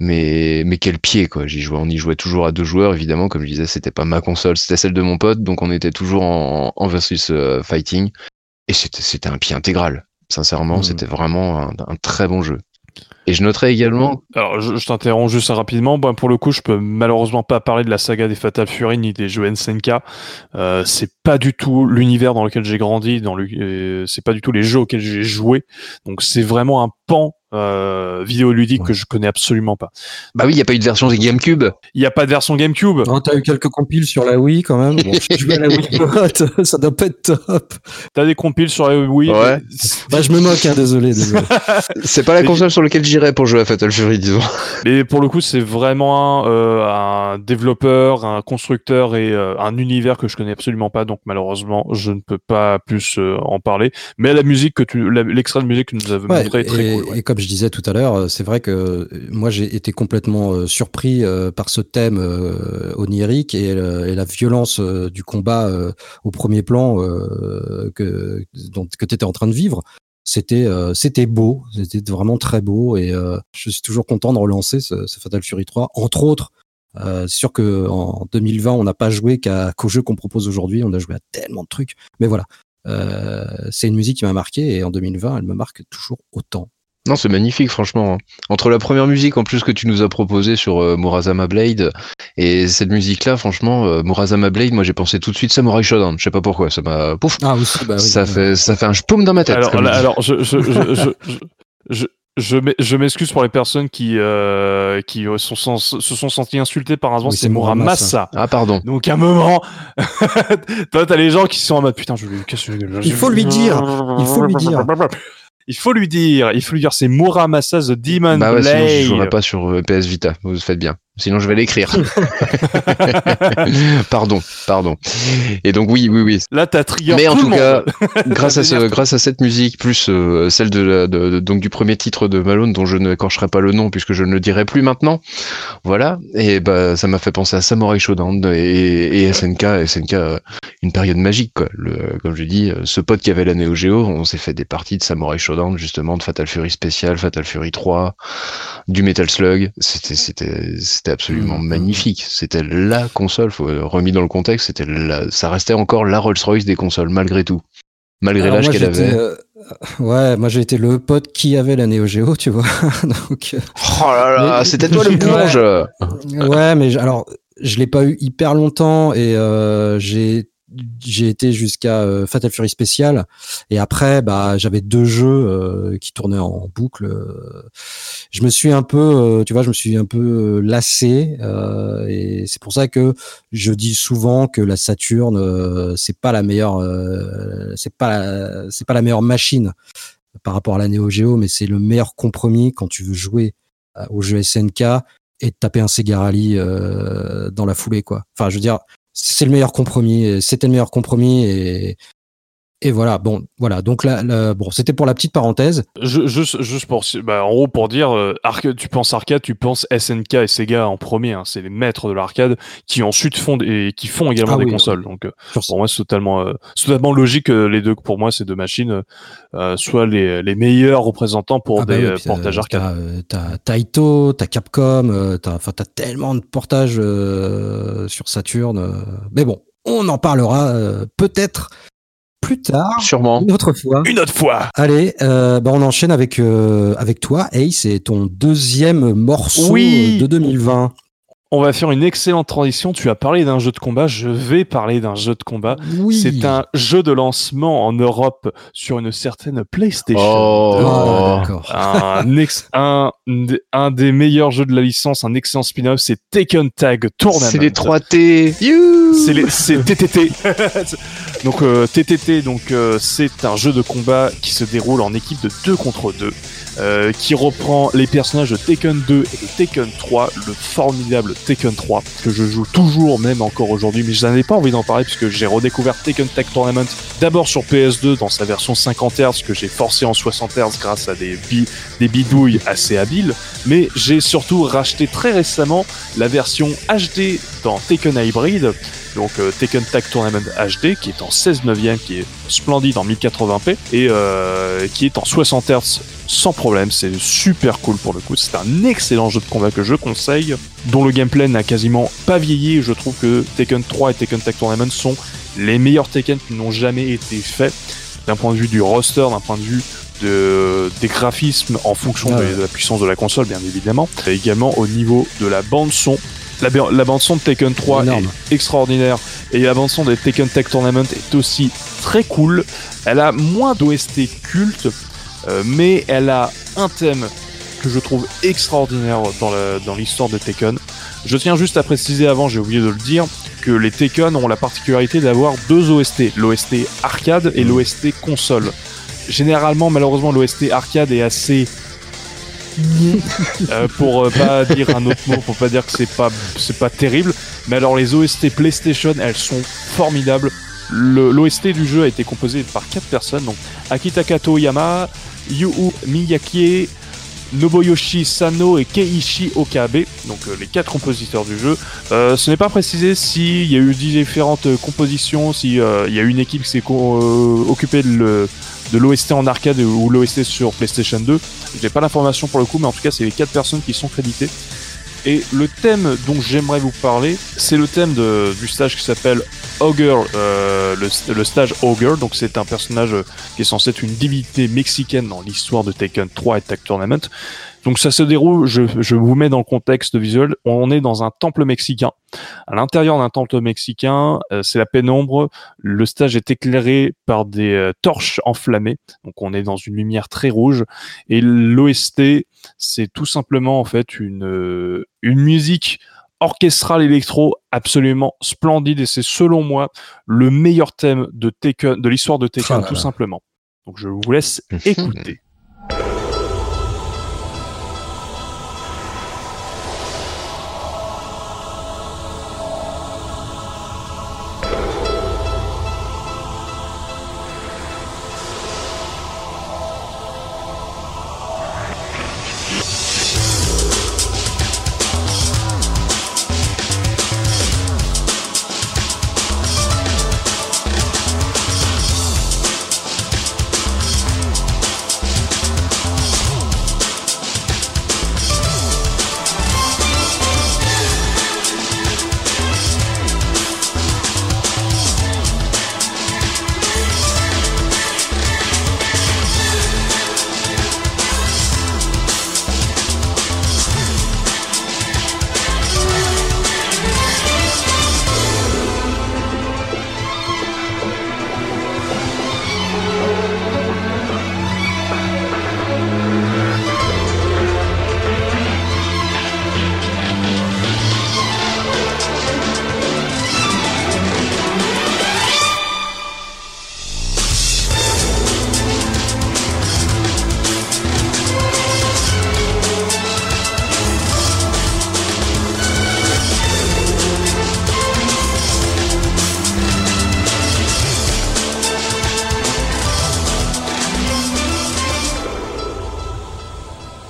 Mais, mais quel pied quoi, j'y jouais, on y jouait toujours à deux joueurs évidemment, comme je disais, c'était pas ma console, c'était celle de mon pote, donc on était toujours en, en versus euh, fighting et c'était un pied intégral. Sincèrement, Mhm. c'était vraiment un, un très bon jeu. Et je noterais également Alors, je, je t'interromps juste rapidement. Bon, pour le coup, je peux malheureusement pas parler de la saga des Fatal Fury ni des jeux SNK. Euh, c'est pas du tout l'univers dans lequel j'ai grandi. Dans le, euh, c'est pas du tout les jeux auxquels j'ai joué. Donc, c'est vraiment un pan euh, vidéoludique Ouais. que je connais absolument pas. Bah oui, il n'y a pas eu de version GameCube. Il y a pas de version GameCube. Oh, t'as eu quelques compiles sur la Wii quand même. Bon, je à la Wii ça doit pas être top. T'as des compiles sur la Wii. Ouais. Bah, je me moque, hein, désolé, désolé. C'est pas la Mais- console sur laquelle j'irais pour jouer à Fatal Fury, disons. Mais pour le coup, c'est vraiment un, euh, un développeur, un constructeur et euh, un univers que je connais absolument pas. Donc malheureusement, je ne peux pas plus euh, en parler. Mais la musique que tu, l'extrait de musique que nous avons Ouais, montré est très et, cool. ouais. et comme je disais tout à l'heure, euh, c'est vrai que euh, moi j'ai été complètement euh, surpris par ce thème onirique et, la violence du combat au premier plan que, tu étais en train de vivre. C'était c'était beau, c'était vraiment très beau et je suis toujours content de relancer ce, Fatal Fury 3. Entre autres, euh, sûr que en 2020 on n'a pas joué qu'aux jeux qu'on propose aujourd'hui, on a joué à tellement de trucs. Mais voilà, c'est une musique qui m'a marqué et en 2020 elle me marque toujours autant. Non, c'est magnifique, franchement. hein. Entre la première musique en plus que tu nous as proposée sur euh, Murazama Blade et cette musique-là, franchement, euh, Murazama Blade, moi j'ai pensé tout de suite Samurai Shodown. Je sais pas pourquoi, ça m'a pouf. Ah aussi, bah oui. ça ouais. fait ça fait un spoum dans ma tête. Alors, dit. alors, je, je, je, je, je, je, je m'e- je m'excuse pour les personnes qui, euh, qui euh, sont, se sont senties insultées par hasard. Oui, c'est Muramasa. Ah pardon. Donc à un moment, toi t'as les gens qui sont en mode putain je vais lui gueule. Il faut lui dire. Il faut lui dire. Il faut lui dire. Il faut lui dire c'est Muramasa the Demon Bah ouais, sinon je jouerai pas sur euh, PS Vita. Vous faites bien. Sinon je vais l'écrire. pardon, pardon. Et donc oui, oui, oui. Là t'as trigger Mais en tout cas, grâce à ce, grâce à cette musique plus euh, celle de, la- de- de- donc du premier titre de Malone dont je n'écorcherai pas le nom puisque je ne le dirai plus maintenant. Voilà. Et bah ça m'a fait penser à Samurai Shodown et, et SNK, SNK euh, une période magique quoi. Le, comme je dis, euh, ce pote qui avait la Neo Geo, on s'est fait des parties de Samurai Shodown justement, de Fatal Fury spécial, Fatal Fury 3, du Metal Slug. C'était c'était c'était absolument Mhm. magnifique. C'était la console. Faut euh, remis dans le contexte, c'était la, ça restait encore la Rolls Royce des consoles malgré tout. Malgré Alors l'âge moi, qu'elle avait. euh, ouais, moi j'ai été le pote qui avait la Neo Geo, tu vois. Donc, euh, Oh là là, Mais- c'était toi le Ouais. bourge ouais, mais alors je l'ai pas eu hyper longtemps et euh, j'ai j'ai été jusqu'à euh, Fatal Fury spécial et après bah j'avais deux jeux euh, qui tournaient en boucle. Je me suis un peu, euh, tu vois, je me suis un peu euh, lassé euh, et c'est pour ça que je dis souvent que la Saturn euh, c'est pas la meilleure, c'est pas c'est pas la meilleure machine par rapport à la Neo Geo, mais c'est le meilleur compromis quand tu veux jouer au jeu SNK et taper un Sega Rally dans la foulée quoi. Enfin, je veux dire, c'est le meilleur compromis, et c'était le meilleur compromis et Et voilà, bon, voilà. Donc là, là, bon, c'était pour la petite parenthèse. Je- Juste, juste pour, bah, en gros, pour dire, euh, arcade, tu penses arcade, tu penses SNK et Sega en premier. hein, c'est les maîtres de l'arcade qui ensuite font et qui font également Ah des oui, consoles. Donc, euh, pour moi, c'est totalement, euh, totalement logique que les deux, pour moi, ces deux machines euh, soient les, les meilleurs représentants pour Ah bah des oui, euh, portages euh, arcade. T'as, euh, Taito, t'as Capcom, euh, t'as, t'as tellement de portages euh, sur Saturn. euh. Mais bon, on en parlera euh, peut-être plus tard, Sûrement. une autre fois. Une autre fois. Allez, euh, bah on enchaîne avec euh, avec toi, Ace, et ton deuxième morceau Oui. euh, de 2020. On va faire une excellente transition. Tu as parlé d'un jeu de combat. Je vais parler d'un jeu de combat. Oui. C'est un jeu de lancement en Europe sur une certaine PlayStation. Oh. Ah, d'accord. un, ex- un, un des meilleurs jeux de la licence, un excellent spin-off, c'est Taken Tag Tournament. C'est les 3T. You C'est TTT. donc euh, TTT, donc euh, c'est un jeu de combat qui se déroule en équipe de 2 contre 2, euh, qui reprend les personnages de Taken 2 et de Taken 3, le formidable Taken 3 que je joue toujours même encore aujourd'hui, mais je n'avais pas envie d'en parler puisque j'ai redécouvert Taken Tag Tournament d'abord sur PS2 dans sa version 50 Hz que j'ai forcé en 60 Hz grâce à des, des bidouilles assez habiles, mais j'ai surtout racheté très récemment la version HD dans Taken Hybrid, donc euh, Taken Tag Tournament HD, qui est en 16 neuvième, qui est splendide en 1080p, et euh, qui est en 60 Hz sans problème, c'est super cool pour le coup, c'est un excellent jeu de combat que je conseille, dont le gameplay n'a quasiment pas vieilli, je trouve que Taken 3 et Taken Tag Tournament sont les meilleurs Taken qui n'ont jamais été faits, d'un point de vue du roster, d'un point de vue de, des graphismes en fonction Ah de- de la puissance de la console, bien évidemment, et également au niveau de la bande son. La, la bande son de Taken 3 Énorme. est extraordinaire et la bande son de Taken Tag Tournament est aussi très cool. Elle a moins d'OST culte, euh, mais elle a un thème que je trouve extraordinaire dans l'histoire de Taken. Je tiens juste à préciser avant, j'ai oublié de le dire, que les Taken ont la particularité d'avoir deux OST, l'OST arcade et l'OST console. Généralement, malheureusement, l'OST arcade est assez euh, pour euh, pas dire un autre mot, pour pas dire que c'est pas c'est pas terrible. Mais alors les OST PlayStation, elles sont formidables. Le- L'OST du jeu a été composé par quatre personnes, donc Akitaka Toyama, Yu Miyake, Nobuyoshi Sano et Keiichi Okabe, donc euh, les quatre compositeurs du jeu. Euh, ce n'est pas précisé s'il y a eu différentes compositions, si euh, il y a eu une équipe qui s'est occupée de le- de l'OST en arcade ou l'OST sur PlayStation 2. J'ai pas l'information pour le coup, mais en tout cas, c'est les quatre personnes qui sont créditées. Et le thème dont j'aimerais vous parler, c'est le thème du stage qui s'appelle Ogre, euh, le, stage Ogre. Donc c'est un personnage euh, qui est censé être une divinité mexicaine dans l'histoire de Taken 3 et Tag Tournament. Donc ça se déroule, je, je vous mets dans le contexte visuel, on est dans un temple mexicain. À l'intérieur d'un temple mexicain, euh, c'est la pénombre, le stage est éclairé par des euh, torches enflammées, donc on est dans une lumière très rouge, et l'OST, c'est tout simplement en fait une, euh, une musique orchestrale électro absolument splendide, et c'est selon moi le meilleur thème de Taken, de l'histoire de Taken, Ah tout là. simplement. Donc je vous laisse écouter.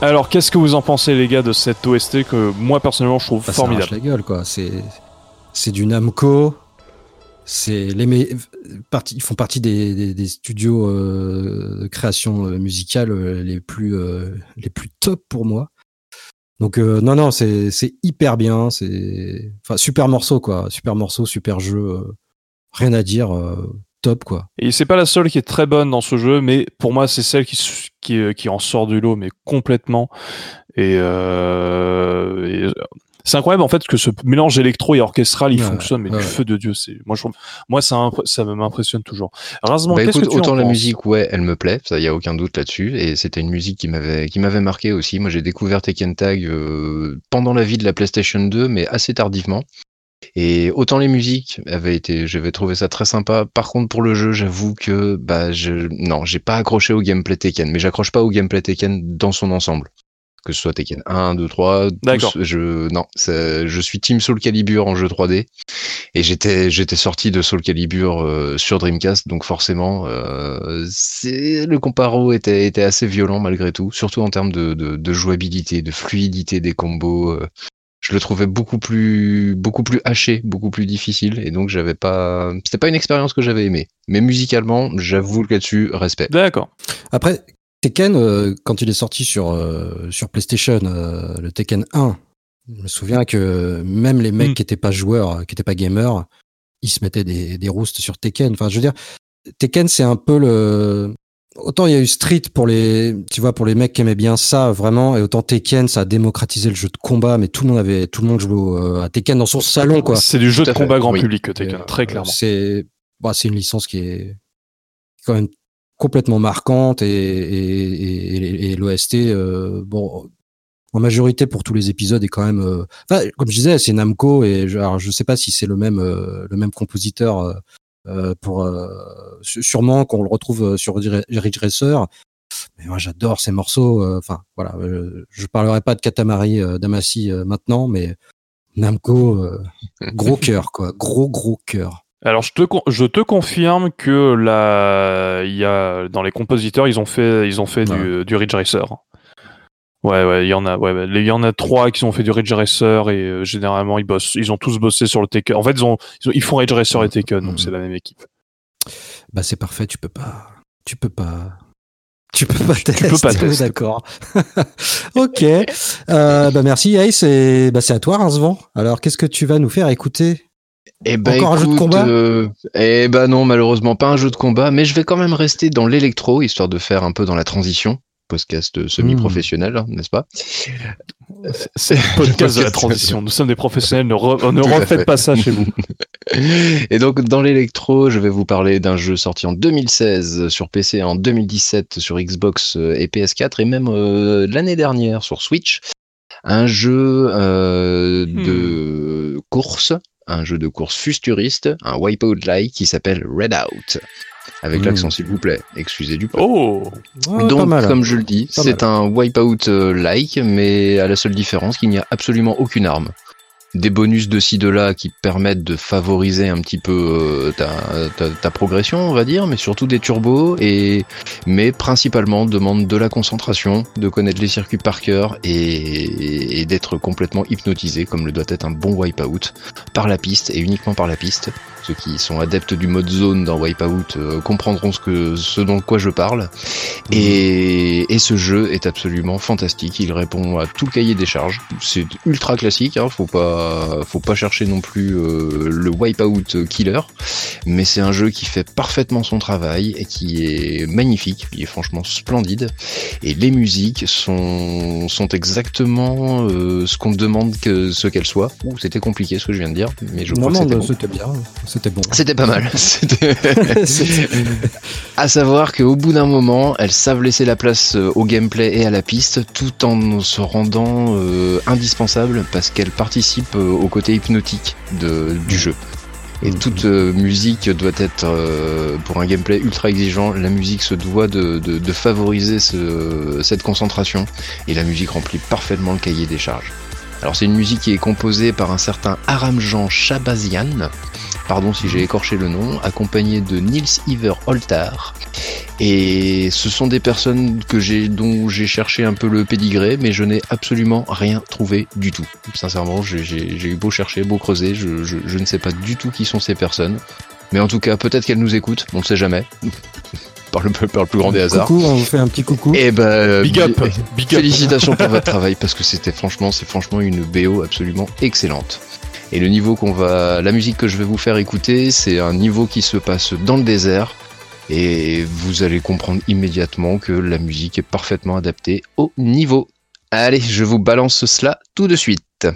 Alors, qu'est-ce que vous en pensez, les gars, de cette OST que moi personnellement je trouve Bah, ça formidable la gueule, quoi. C'est, c'est du Namco. C'est les ils font partie des, des, des studios euh, de création euh, musicale euh, les plus euh, les plus top pour moi. Donc euh, non non c'est c'est hyper bien c'est enfin super morceau quoi super morceau super jeu rien à dire top quoi Et c'est pas la seule qui est très bonne dans ce jeu, mais pour moi, c'est celle qui, euh, qui en sort du lot, mais complètement. Et, euh, et, euh, c'est incroyable en fait que ce mélange électro et orchestral il Ouais, fonctionne, mais ouais. du feu de Dieu. C'est moi, je, moi ça, ça m'impressionne toujours. Rasement, Bah qu'est-ce écoute, que tu autant en la penses? musique, ouais, elle me plaît, ça y a aucun doute là-dessus, et c'était une musique qui m'avait qui m'avait marqué aussi. Moi, j'ai découvert Tekken Tag euh, pendant la vie de la PlayStation 2, mais assez tardivement. Et autant les musiques avaient été, j'avais trouvé ça très sympa. Par contre, pour le jeu, j'avoue que bah je non, j'ai pas accroché au gameplay Tekken, mais j'accroche pas au gameplay Tekken dans son ensemble. Que ce soit Tekken 1, 2, 3, tous, D'accord. je non, ça- je suis Team Soul Calibur en jeu 3D et j'étais j'étais sorti de Soul Calibur euh, sur Dreamcast, donc forcément, euh, c'est le comparo était était assez violent malgré tout, surtout en termes de, de, de jouabilité, de fluidité des combos. euh, je le trouvais beaucoup plus beaucoup plus haché, beaucoup plus difficile, et donc j'avais pas, c'était pas une expérience que j'avais aimée. Mais musicalement, j'avoue que là-dessus, respect. D'accord. après Tekken euh, quand il est sorti sur euh, sur PlayStation euh, le Tekken 1 je me souviens que même les mecs Mm. qui étaient pas joueurs qui étaient pas gamers ils se mettaient des des roustes sur Tekken enfin je veux dire Tekken c'est un peu le autant il y a eu Street pour les tu vois pour les mecs qui aimaient bien ça vraiment et autant Tekken ça a démocratisé le jeu de combat mais tout le monde avait tout le monde jouait euh, à Tekken dans son salon quoi C'est du jeu de fait, combat grand oui. public, Tekken, euh, très clairement. C'est bah, c'est une licence qui est quand même complètement marquante et, et, et, et- et l'OST, euh, bon, en majorité pour tous les épisodes est quand même. euh, enfin, comme je disais, c'est Namco et je, alors, je sais pas si c'est le même euh, le même compositeur pour euh, sûrement qu'on le retrouve euh, sur Ridge Racer. Mais moi j'adore ces morceaux. euh, Enfin voilà, euh, je parlerai pas de Katamari euh, Damacy euh, maintenant, mais Namco, euh, gros cœur quoi, gros gros cœur. Alors je te je te confirme que là il y a dans les compositeurs ils ont fait ils ont fait du, du Ridge Racer. Ouais ouais il y en a ouais il y en a trois qui ont fait du Ridge Racer et euh, généralement ils bossent ils ont tous bossé sur le Tekken. En fait ils ont ils, ont- ils font Ridge Racer et Tekken donc Mhm. c'est la même équipe. Bah c'est parfait, tu peux pas, tu peux pas, tu peux pas peux tester. pas tester. D'accord. ok. Euh, bah merci Ace et bah c'est à toi Rincevent. Alors qu'est-ce que tu vas nous faire écouter? Eh ben, Encore un jeu de combat? euh, Eh ben non, malheureusement pas un jeu de combat, mais je vais quand même rester dans l'électro, histoire de faire un peu dans la transition. Podcast semi-professionnel, hein, n'est-ce pas? C'est le podcast de la transition. Nous sommes des professionnels, ne, re- ne refaites fait. pas ça chez vous. Et donc dans l'électro, je vais vous parler d'un jeu sorti en 2016 sur PC, en 2017 sur Xbox euh, et PS4 et même euh, l'année dernière sur Switch. Un jeu euh, de course, un jeu de course futuriste, un Wipeout-like qui s'appelle Redout. Avec Hmm. l'accent s'il vous plaît, excusez du peu. Oh Ouais, Donc, pas mal. comme je le dis, c'est un Wipeout-like, mais à la seule différence qu'il n'y a absolument aucune arme. Des bonus de ci de là qui permettent de favoriser un petit peu euh, ta, ta, ta progression, on va dire, mais surtout des turbos, et mais principalement demande de la concentration, de connaître les circuits par cœur et, et d'être complètement hypnotisé, comme le doit être un bon Wipeout, par la piste et uniquement par la piste. Ceux qui sont adeptes du mode zone dans Wipeout euh, comprendront ce, que, ce dont quoi je parle. Et, et ce jeu est absolument fantastique. Il répond à tout le cahier des charges. C'est ultra classique. Hein. Faut pas, faut pas chercher non plus euh, le wipeout killer. Mais c'est un jeu qui fait parfaitement son travail et qui est magnifique. Il est franchement splendide. Et les musiques sont, sont exactement euh, ce qu'on demande que ce qu'elles soient. Ouh, c'était compliqué ce que je viens de dire, mais je non, crois que c'était bah, bon. c'était bien, c'était bon. C'était pas mal. À savoir qu'au bout d'un moment, elles savent laisser la place euh, au gameplay et à la piste, tout en se rendant euh, indispensables parce qu'elles participent euh, au côté hypnotique de, du jeu. Et Mhm. toute euh, musique doit être, euh, pour un gameplay ultra exigeant, la musique se doit de, de, de favoriser ce, cette concentration, et la musique remplit parfaitement le cahier des charges. Alors c'est une musique qui est composée par un certain Aramjan Shabazian, pardon si j'ai écorché le nom, accompagné de Nils Iver Holtar. Et ce sont des personnes que j'ai, dont j'ai cherché un peu le pédigré, mais je n'ai absolument rien trouvé du tout. Sincèrement, j'ai- j'ai j'ai eu beau chercher, beau creuser, je, je- je ne sais pas du tout qui sont ces personnes. Mais en tout cas, peut-être qu'elles nous écoutent, on ne sait jamais. par, le, par le plus grand des hasards. Coucou, on vous fait un petit coucou. Et ben, Big up, bi- big up. Félicitations pour votre travail parce que c'était franchement, c'est franchement une BO absolument excellente. Et le niveau qu'on va, la musique que je vais vous faire écouter, c'est un niveau qui se passe dans le désert. Et vous allez comprendre immédiatement que la musique est parfaitement adaptée au niveau. Allez, je vous balance cela tout de suite.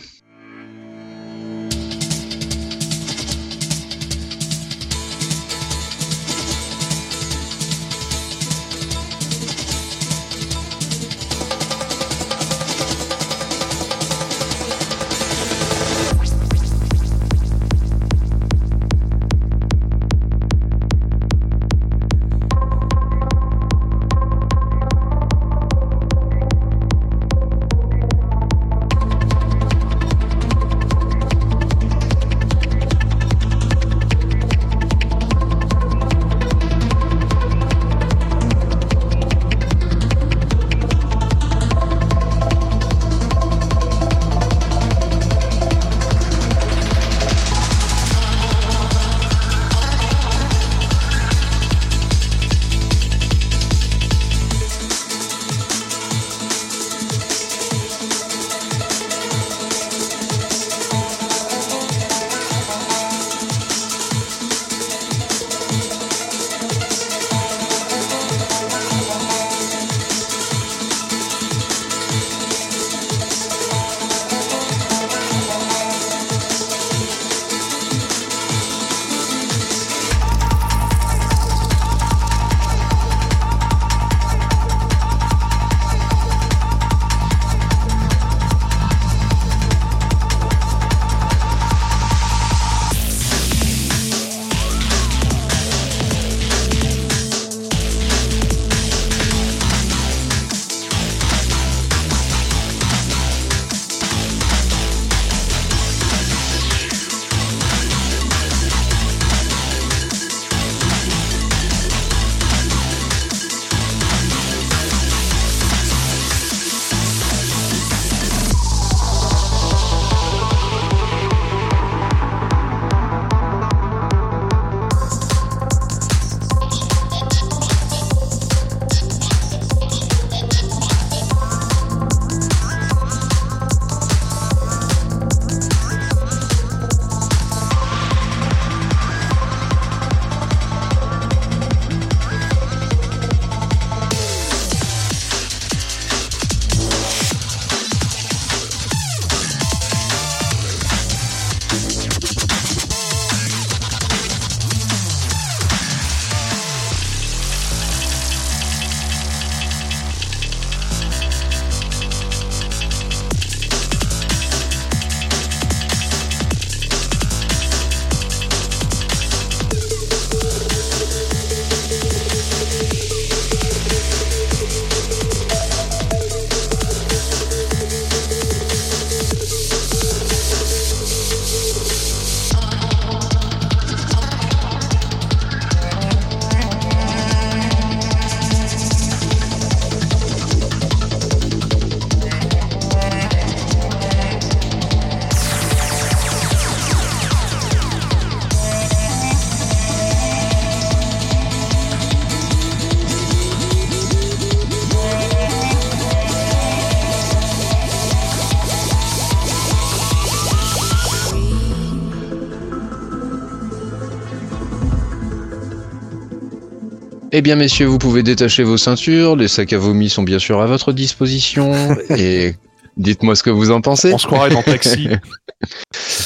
Eh bien, messieurs, vous pouvez détacher vos ceintures. Les sacs à vomi sont bien sûr à votre disposition. et dites-moi ce que vous en pensez. On se croirait dans Taxi.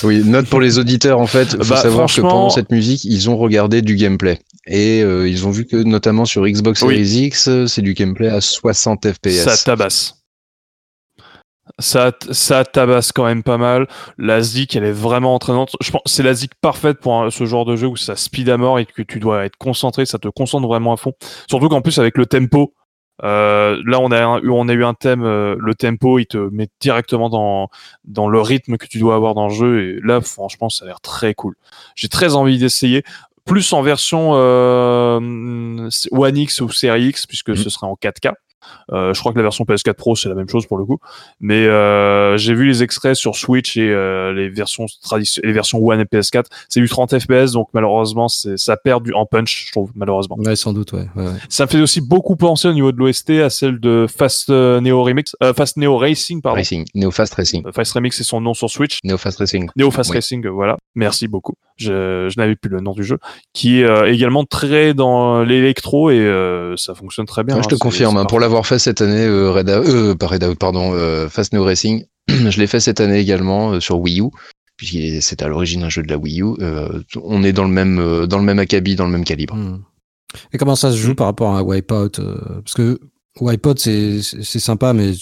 Oui, note pour les auditeurs, en fait. Faut Bah, savoir que pendant cette musique, ils ont regardé du gameplay. Et euh, ils ont vu que, notamment sur Xbox Oui. Series X, c'est du gameplay à 60 FPS. ça tabasse. Ça, ça tabasse quand même pas mal. La zik, elle est vraiment entraînante. Je pense c'est la zik parfaite pour un- ce genre de jeu où ça speed à mort et que tu dois être concentré, ça te concentre vraiment à fond. Surtout qu'en plus avec le tempo, Euh, là, on a, un- on a eu un thème, euh, le tempo, il te met directement dans, dans le rythme que tu dois avoir dans le jeu. Et là, franchement, ça a l'air très cool. J'ai très envie d'essayer. Plus en version euh, One X ou Series X, puisque Mhm. ce sera en 4K. Euh, je crois que la version PS4 Pro c'est la même chose pour le coup, mais euh, j'ai vu les extraits sur Switch et euh, les versions traditionnelles, les versions One et PS4, c'est du 30 FPS donc malheureusement c'est ça perd du en punch je trouve malheureusement. Ouais, sans doute, ouais. ouais, ouais. Ça me fait aussi beaucoup penser au niveau de l'OST à celle de Fast Neo Remix, euh, Fast Neo Racing pardon. Racing, Neo Fast Racing. Euh, Fast Remix c'est son nom sur Switch. Neo Fast Racing. Neo Fast Oui. Racing, voilà. Merci beaucoup. Je, je n'avais plus le nom du jeu, qui est euh, également très dans l'électro et euh, ça fonctionne très bien. Ouais, hein, je te c'est- confirme, hein, pour parfait. L'avoir fait cette année, euh, Red Out- euh, pas Red Out, pardon, euh, Fast Neo Racing, je l'ai fait cette année également euh, sur Wii U, puisqu'il est- c'est à l'origine un jeu de la Wii U. euh, on est dans le même, euh, dans le même acabit, dans le même calibre. Hmm. Et comment ça se joue par rapport à Wipeout euh, Parce que Wipeout, c'est sympa, mais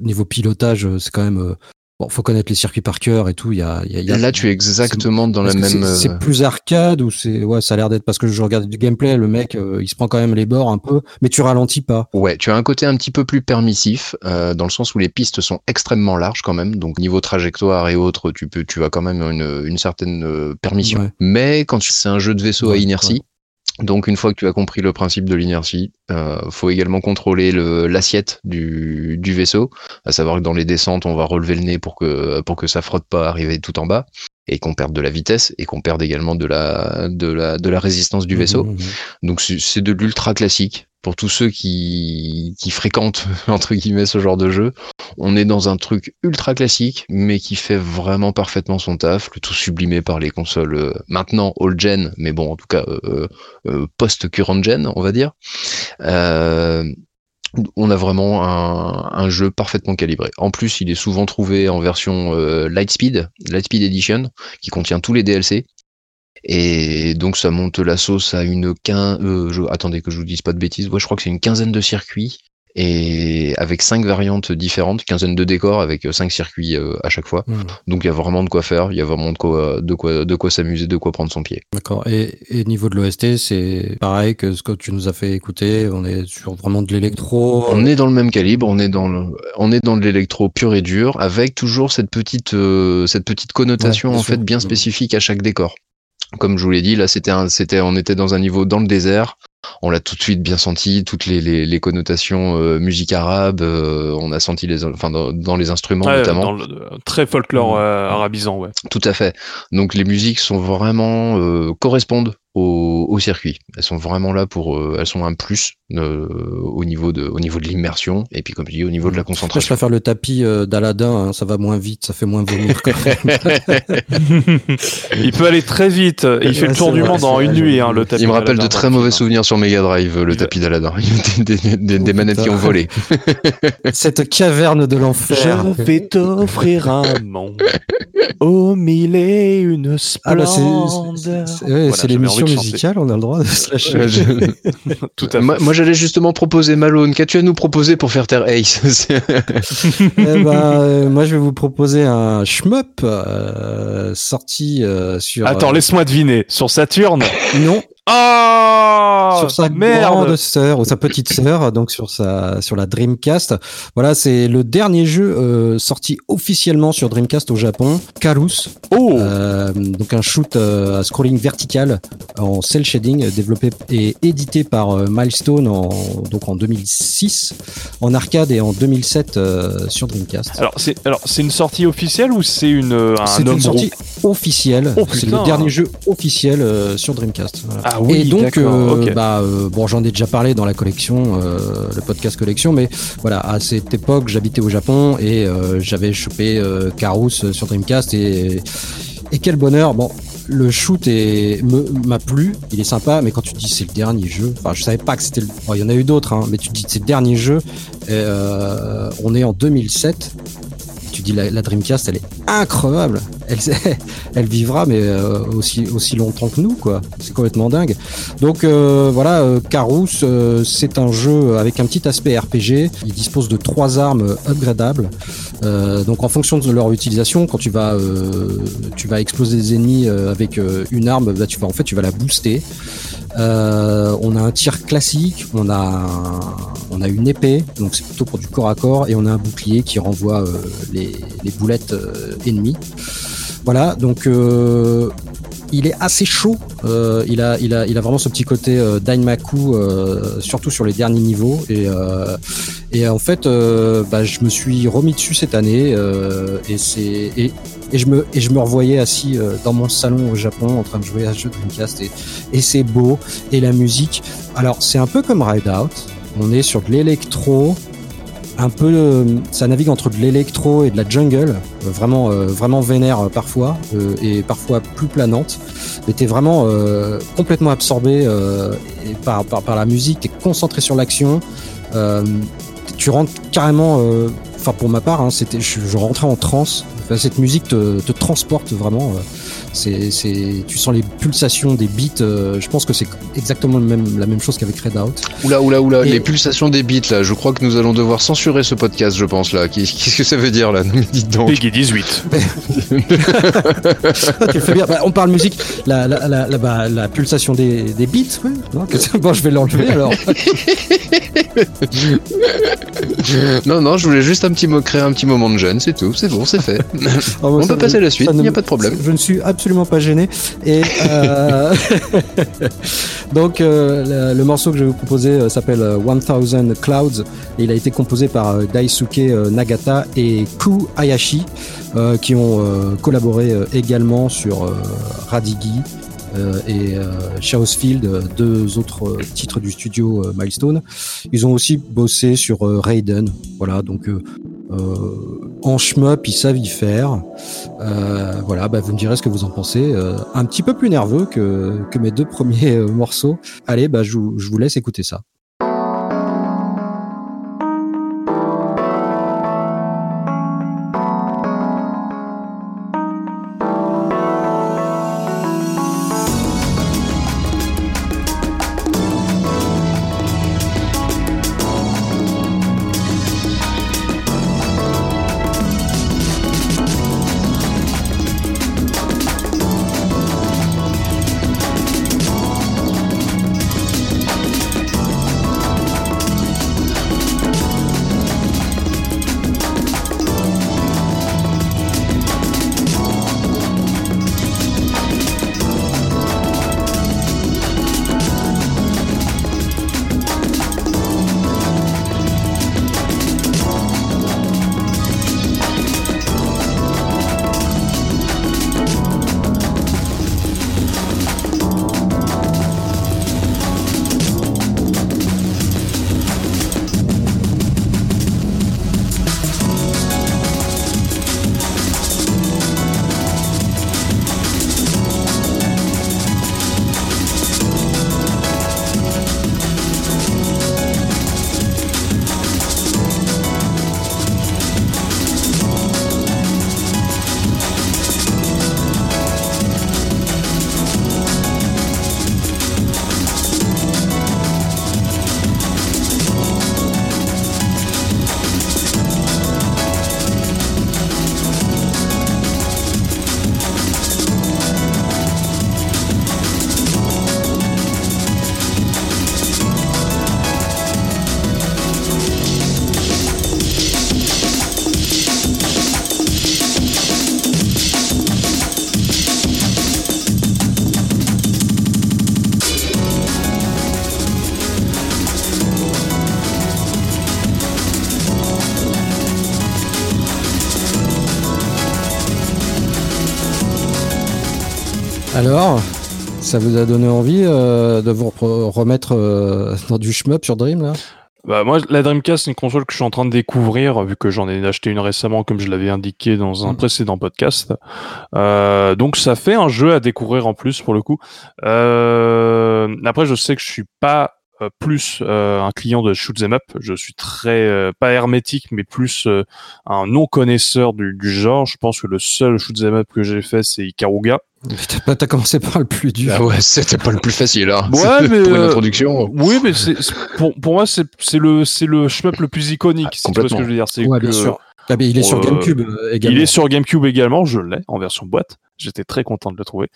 niveau pilotage, c'est quand même. Bon, faut connaître les circuits par cœur et tout. Il y a, y a- y a- Là, tu es exactement dans la même. c'est- euh, plus arcade ou c'est ouais, ça a l'air d'être parce que je regarde du gameplay, le mec, euh, il se prend quand même les bords un peu, mais tu ralentis pas. Ouais, tu as un côté un petit peu plus permissif, euh, dans le sens où les pistes sont extrêmement larges quand même, donc niveau trajectoire et autres, tu peux, tu as quand même une, une certaine euh, permission. Ouais. Mais quand tu- c'est un jeu de vaisseau à inertie, donc une fois que tu as compris le principe de l'inertie, euh, faut également contrôler le- l'assiette du, du vaisseau, à savoir que dans les descentes, on va relever le nez pour que pour que ça frotte pas arriver tout en bas et qu'on perde de la vitesse et qu'on perde également de la de la de la résistance du vaisseau. Mhm, mhm. Donc c'est de l'ultra classique pour tous ceux qui, qui fréquentent entre guillemets ce genre de jeu. On est dans un truc ultra classique, mais qui fait vraiment parfaitement son taf, le tout sublimé par les consoles euh, maintenant old gen, mais bon en tout cas euh, euh, post current gen, on va dire. On a vraiment un, jeu parfaitement calibré. En plus, il est souvent trouvé en version euh, Lightspeed, Lightspeed Edition, qui contient tous les DLC. Et donc ça monte la sauce à une quin... euh, attendez que je vous dise pas de bêtises. Je crois que c'est une quinzaine de circuits et avec cinq variantes différentes, quinzaine de décors avec euh, cinq circuits euh, à chaque fois. Mhm. Donc il y a vraiment de quoi faire, il y a vraiment de quoi de quoi de quoi s'amuser, de quoi prendre son pied. D'accord. Et, et niveau de l'OST, c'est pareil que ce que tu nous as fait écouter. On est sur vraiment de l'électro. On est dans le même calibre, on est dans le, on est dans de l'électro pur et dur, avec toujours cette petite, euh, cette petite connotation Ouais, en sûr. fait bien spécifique à chaque décor. Comme je vous l'ai dit, là c'était, c'était, on était dans un niveau dans le désert. On l'a tout de suite bien senti, toutes les, les, les connotations euh, musique arabe. euh, on a senti les, enfin dans, dans les instruments Ouais, notamment. dans le- euh, très folklore euh, arabisant, ouais. Tout à fait. Donc les musiques sont vraiment euh, correspondent au, au circuit. Elles sont vraiment là pour, euh, elles sont un plus euh, au niveau de, au niveau de l'immersion et puis comme je dis au niveau de la Moi, je concentration. préfère le tapis euh, d'Aladin. hein, ça va moins vite, ça fait moins vomir. quand même. il peut aller très vite. Il fait le tour du monde en une nuit, hein, le tapis. Il me rappelle de très mauvais souvenirs sur Mega Drive, le tapis d'Aladin. des, des, des, des Oh, manettes qui ont volé. Cette caverne de l'enfer. Je vais t'offrir un monde aux mille et une Ah bah c'est ouais, Voilà, l'émission. Musicale, on a le droit de se lâcher. Je- Tout à moi, moi, j'allais justement proposer Malone. Qu'as-tu à nous proposer pour faire taire Ace Eh ben, euh, moi je vais vous proposer un shmup euh, sorti euh, sur. Attends, euh, laisse-moi deviner. Sur Saturne? Non, Oh sur sa merde grande sœur ou sa petite sœur, donc sur sa sur la Dreamcast. Voilà, c'est le dernier jeu euh, sorti officiellement sur Dreamcast au Japon, Karus. Oh Euh, donc un shoot euh, à scrolling vertical en cel shading développé et édité par euh, Milestone en donc en 2006 en arcade et en 2007 euh, sur Dreamcast. Alors, c'est alors c'est une sortie officielle ou c'est une euh, un C'est une sortie officielle. Oh, c'est le dernier jeu officiel sur Dreamcast. Voilà. Ah oui, Et donc, euh, bah, euh, bon, j'en ai déjà parlé dans la collection, euh, le podcast collection, mais voilà, à cette époque, j'habitais au Japon et j'avais chopé Karus euh, sur Dreamcast et, et quel bonheur. Bon, le shoot m'a plu, il est sympa, mais quand tu dis c'est le dernier jeu, enfin, je savais pas que c'était. le- bon, il y en a eu d'autres, hein, mais tu dis c'est le dernier jeu. et, euh, on est en 2007 tu la, Dreamcast, elle est incroyable. Elle, elle vivra, mais euh, aussi aussi longtemps que nous, quoi. C'est complètement dingue. Donc euh, voilà, Karus, euh, c'est un jeu avec un petit aspect RPG. Il dispose de trois armes upgradables. Donc en fonction de leur utilisation, quand tu vas tu vas exploser des ennemis avec une arme, bah, tu vas en fait tu vas la booster. Euh, on a un tir classique, on a une épée, donc c'est plutôt pour du corps à corps, et on a un bouclier qui renvoie euh, les, boulettes euh, ennemies. Voilà, donc il est assez chaud. Euh, il a, il a, il a vraiment ce petit côté euh, Dainmaku, euh, surtout sur les derniers niveaux. Et, euh, et en fait, euh, bah, je me suis remis dessus cette année, euh, et c'est et, et je me et je me revoyais assis dans mon salon au Japon en train de jouer à ce jeu Dreamcast et, et c'est beau et la musique. Alors c'est un peu comme Ride Out. On est sur de l'électro, un peu, euh, ça navigue entre de l'électro et de la jungle, euh, vraiment, euh, vraiment vénère parfois et parfois plus planante. Mais t'es vraiment complètement absorbé par, par, par la musique, t'es concentré sur l'action. Tu rentres carrément, enfin pour ma part, hein, c'était, je, je rentrais en transe. Cette musique te, te transporte vraiment. C'est, c'est, tu sens les pulsations des beats. euh, je pense que c'est exactement le même, la même chose qu'avec Red Out. Oula, oula, oula, Et- les pulsations des bits là, je crois que nous allons devoir censurer ce podcast, je pense là. Qu'est- Qu'est-ce que ça veut dire là mais dites donc? Peggy 18. Ah, tu le fais bien. Bah, on parle musique, la, la, la, la, bah, la pulsation des, des beats. Ouais. Non, que- bon, je vais l'enlever alors. Non, non, je voulais juste un petit mot, créer un petit moment de jeûne, c'est tout, c'est bon, c'est fait. Oh, On ça, peut passer à la suite, il n'y a pas de problème. Je ne suis absolument pas gêné. Et euh, donc, euh, le, morceau que je vais vous proposer euh, s'appelle euh, 1000 Clouds. Et il a été composé par Daisuke Nagata et Ku Hayashi, qui ont collaboré également sur Radigi. et euh, Chaosfield, deux autres titres du studio Milestone. Ils ont aussi bossé sur Raiden. Voilà, donc en shmup, ils savent y faire. Euh, voilà, bah, vous me direz ce que vous en pensez. Euh, un petit peu plus nerveux que, que mes deux premiers euh, morceaux. Allez, bah, je, je vous laisse écouter ça. Alors, ça vous a donné envie euh, de vous re- remettre euh, dans du shmup sur Dream là? Bah, moi, la Dreamcast, c'est une console que je suis en train de découvrir, vu que j'en ai acheté une récemment, comme je l'avais indiqué dans un Mm. précédent podcast. Euh, donc, ça fait un jeu à découvrir en plus, pour le coup. Euh, après, je sais que je suis pas euh, plus un client de shoot 'em up. Je suis très pas hermétique, mais plus un non connaisseur du, du genre. Je pense que le seul shoot 'em up que j'ai fait, c'est Ikaruga. T'as commencé par le plus dur. Ah ouais, c'était pas le plus facile, hein. Ouais, mais, Pour une euh, introduction. Oui, mais c'est pour, pour moi, c'est c'est le c'est le shmup le plus iconique. Ah, si tu vois ce que complètement. je veux dire. C'est Ouais, que- bien sûr. Ah, mais il est sur Euh, GameCube euh, également. Il est sur GameCube également, je l'ai en version boîte. J'étais très content de le trouver.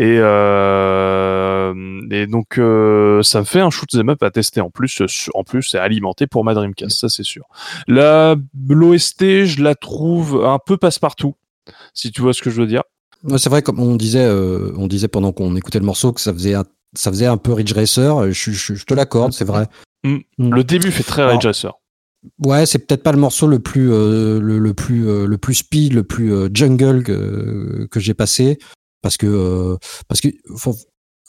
Et euh, et donc euh, ça me fait un shoot 'em up à tester en plus. En plus, c'est alimenté pour ma Dreamcast, ça c'est sûr. La l'OST, je la trouve un peu passe-partout, si tu vois ce que je veux dire. Ouais, C'est vrai, comme on disait, euh, on disait pendant qu'on écoutait le morceau que ça faisait un, ça faisait un peu Ridge Racer. Je, je- je te l'accorde, c'est vrai. Mm. Mm. Le début fait très Alors, Ridge Racer. Ouais, c'est peut-être pas le morceau le plus euh, le, le plus euh, le plus speed, le plus euh, jungle que, que j'ai passé parce que euh, parce que faut-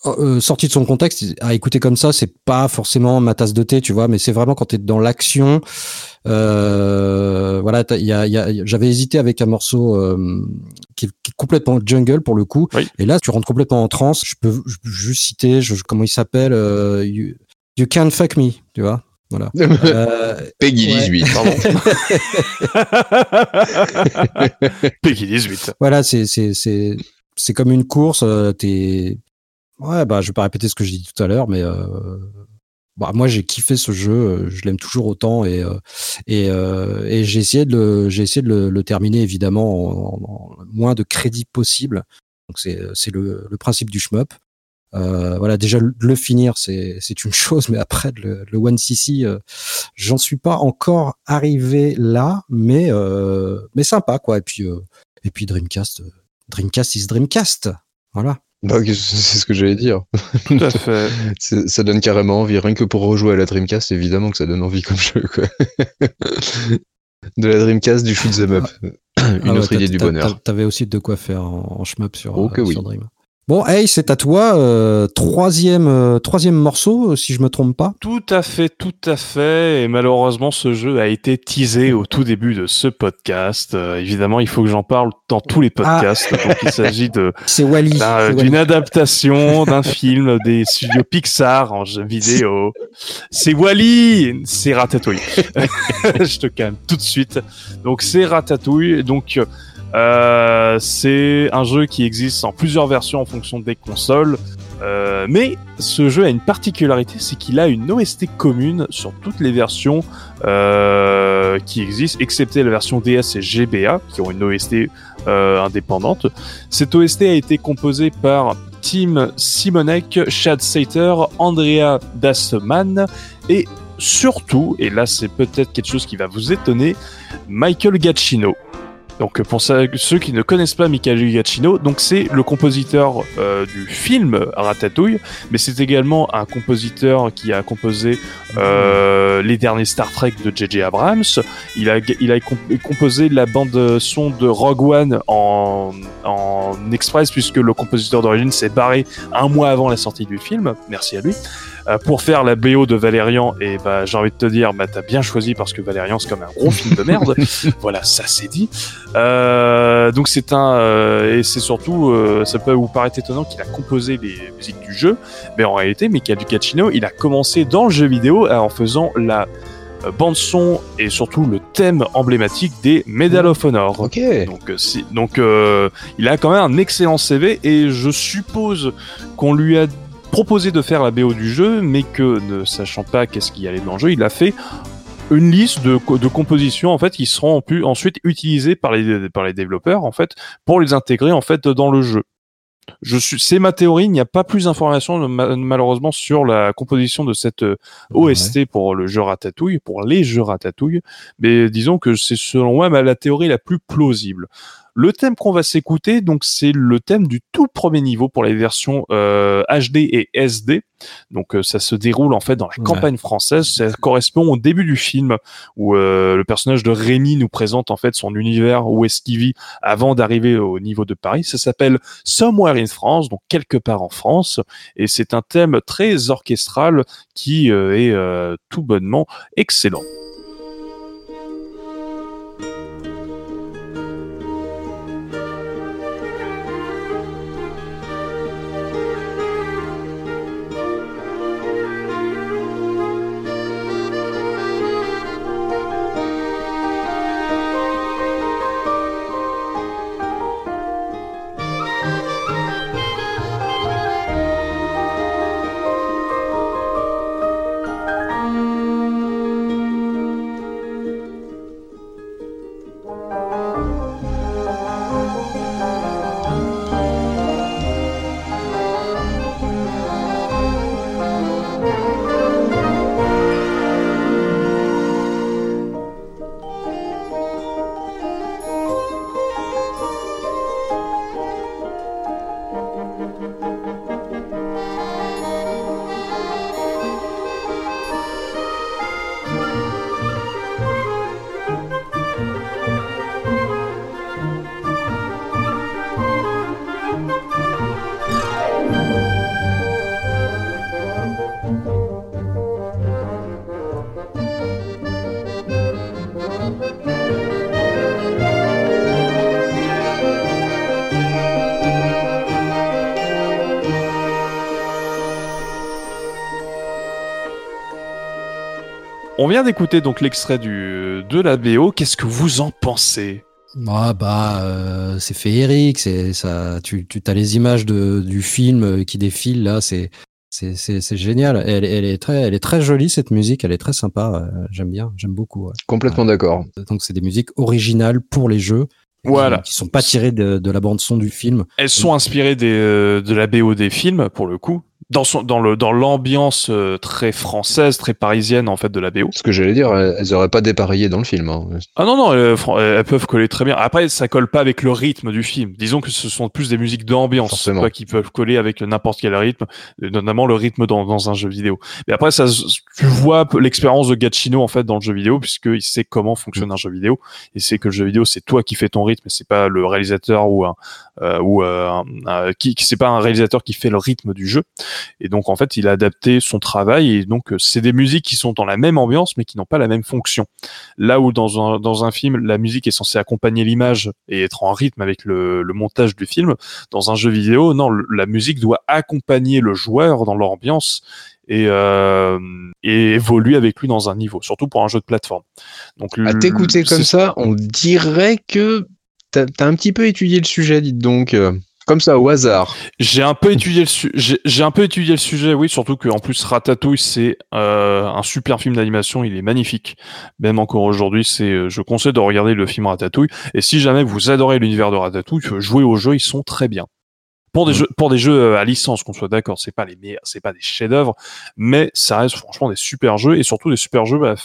euh, sorti de son contexte à écouter comme ça, c'est pas forcément ma tasse de thé, tu vois, mais c'est vraiment quand tu es dans l'action. Euh, voilà, y a, y a- j'avais hésité avec un morceau euh, qui, est, qui est complètement jungle pour le coup, Oui. et là tu rentres complètement en transe. Je peux, je peux juste citer, je, comment il s'appelle, euh, you, you Can't Fuck Me, tu vois. Voilà. Euh, Peggy Ouais. 18, pardon. Peggy 18. Voilà, c'est c'est c'est c'est comme une course. euh, T'es ouais, bah je vais pas répéter ce que j'ai dit tout à l'heure, mais euh, bah moi j'ai kiffé ce jeu. euh, Je l'aime toujours autant et euh, et euh, et j'ai essayé de le j'ai essayé de le, le terminer évidemment en, en- moins de crédit possible. Donc c'est c'est le le principe du shmup. Euh, voilà, déjà le le finir, c'est c'est une chose, mais après le, le One CC, euh, j'en suis pas encore arrivé là, mais euh, mais sympa quoi. Et puis euh, et puis Dreamcast, euh, Dreamcast is Dreamcast. Voilà. Bah, c'est ce que j'allais dire. Tout à fait. Ça donne carrément envie. Rien que pour rejouer à la Dreamcast, évidemment que ça donne envie comme jeu, quoi. De la Dreamcast, du shoot 'em up. Une Ah ouais, autre t'as- idée du bonheur. T'avais aussi de quoi faire en, en shmup sur, Oh que euh, oui. sur Dream. Bon, hey, c'est à toi. euh, troisième, euh, troisième morceau, euh, si je me trompe pas. Tout à fait, tout à fait. Et malheureusement, ce jeu a été teasé au tout début de ce podcast. Euh, évidemment, il faut que j'en parle dans tous les podcasts. Donc, il s'agit de C'est Wally. d'une adaptation d'un film des studios Pixar en jeu vidéo. C'est Wally, c'est Ratatouille. Je te calme tout de suite. Donc, c'est Ratatouille. Donc, euh, c'est un jeu qui existe en plusieurs versions en fonction des consoles. Euh, mais ce jeu a une particularité, c'est qu'il a une OST commune sur toutes les versions euh, qui existent, excepté la version DS et GBA, qui ont une OST indépendante. Cette OST a été composée par Tim Simonek, Chad Sater, Andrea Dasman et surtout, et là c'est peut-être quelque chose qui va vous étonner, Michael Giacchino. Donc pour ceux qui ne connaissent pas Michael Giacchino, c'est le compositeur euh, du film Ratatouille, mais c'est également un compositeur qui a composé euh, les derniers Star Trek de J.J. Abrams. Il a, composé la bande son de Rogue One en express puisque le compositeur d'origine s'est barré un mois avant la sortie du film. Merci à lui. Euh, pour faire la BO de Valérian, et bah j'ai envie de te dire, bah t'as bien choisi parce que Valérian c'est comme un gros film de merde. voilà, ça c'est dit. Euh, donc c'est un euh, et c'est surtout, ça peut vous paraître étonnant qu'il a composé les musiques du jeu, mais en réalité, Michael Giacchino, il a commencé dans le jeu vidéo en faisant la bande son et surtout le thème emblématique des Medal of Honor. Ok. Donc, si- donc euh, il a quand même un excellent CV et je suppose qu'on lui a proposé de faire la BO du jeu, mais que ne sachant pas qu'est-ce qui allait dans le jeu, il a fait une liste de, co- de compositions en fait qui seront pu- ensuite utilisées par les par les développeurs en fait pour les intégrer en fait dans le jeu. Je suis, c'est ma théorie. Il n'y a pas plus d'informations ma- malheureusement sur la composition de cette euh, OST pour le jeu Ratatouille, pour les jeux Ratatouille. Mais disons que c'est selon moi la théorie la plus plausible. Le thème qu'on va s'écouter, donc c'est le thème du tout premier niveau pour les versions euh, HD et SD. Donc euh, ça se déroule en fait dans la Ouais. campagne française. Ça correspond au début du film où euh, le personnage de Rémi nous présente en fait son univers où est-ce qu'il vit avant d'arriver au niveau de Paris. Ça s'appelle Somewhere in France, donc quelque part en France, et c'est un thème très orchestral qui euh, est euh, tout bonnement excellent. On vient d'écouter donc l'extrait du de la BO. Qu'est-ce que vous en pensez? Ah bah euh, c'est féerique, c'est ça. Tu tu as les images de, du film qui défilent là, c'est c'est génial. Elle, elle est très elle est très jolie cette musique, elle est très sympa. euh, j'aime bien, j'aime beaucoup. ouais. Complètement d'accord. Donc c'est des musiques originales pour les jeux. qui- Voilà. Qui, sont pas tirées de, de la bande son du film. Elles sont inspirées des, euh, de la BO des films pour le coup. Dans son dans le dans l'ambiance euh, très française, très parisienne en fait de la BO. Ce que j'allais dire, elles elles auraient pas dépareillé dans le film. hein. Ah non, non, elles, fran- elles peuvent coller très bien. Après, ça colle pas avec le rythme du film. Disons que ce sont plus des musiques d'ambiance, pas qui peuvent coller avec n'importe quel rythme, euh, notamment le rythme dans, dans un jeu vidéo. Mais après, ça, tu vois l'expérience de Gacchino en fait dans le jeu vidéo, puisqu'il sait comment fonctionne un jeu vidéo. Il sait que le jeu vidéo, c'est toi qui fais ton rythme, c'est pas le réalisateur ou un, euh, ou euh, un- un- qui, qui c'est pas un réalisateur qui fait le rythme du jeu. Et donc, en fait, il a adapté son travail, et donc euh, c'est des musiques qui sont dans la même ambiance, mais qui n'ont pas la même fonction. Là où dans un, dans un film, la musique est censée accompagner l'image et être en rythme avec le, le montage du film, dans un jeu vidéo, non, la musique doit accompagner le joueur dans l'ambiance et, euh, et évoluer avec lui dans un niveau, surtout pour un jeu de plateforme. Donc, À t'écouter comme ça, on dirait que t'as as un petit peu étudié le sujet, dites donc. Comme ça, au hasard. J'ai un peu étudié le sujet, oui, surtout que en plus Ratatouille c'est euh, un super film d'animation, il est magnifique. Même encore aujourd'hui, c'est euh, je conseille de regarder le film Ratatouille et si jamais vous adorez l'univers de Ratatouille, jouez aux jeux, ils sont très bien. Pour des Mhm. jeux pour des jeux euh, à licence, qu'on soit d'accord, c'est pas les meilleurs, c'est pas des chefs-d'œuvre, mais ça reste franchement des super jeux et surtout des super jeux à,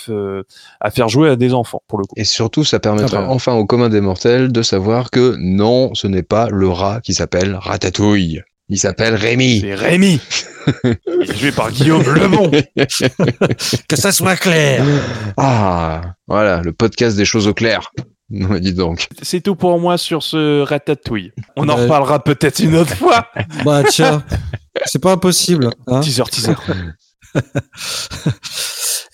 à faire jouer à des enfants pour le coup. Et surtout, ça permettra Ah bah. enfin au commun des mortels de savoir que non, ce n'est pas le rat qui s'appelle Ratatouille. Il s'appelle Rémi. C'est Rémi. il est joué par Guillaume Lebon. Que ça soit clair. Ah, voilà, le podcast des choses au clair. Non, dis donc. C'est tout pour moi sur ce Ratatouille. On en reparlera peut-être une autre fois. bah tiens, c'est pas impossible. Hein Teaser, teaser.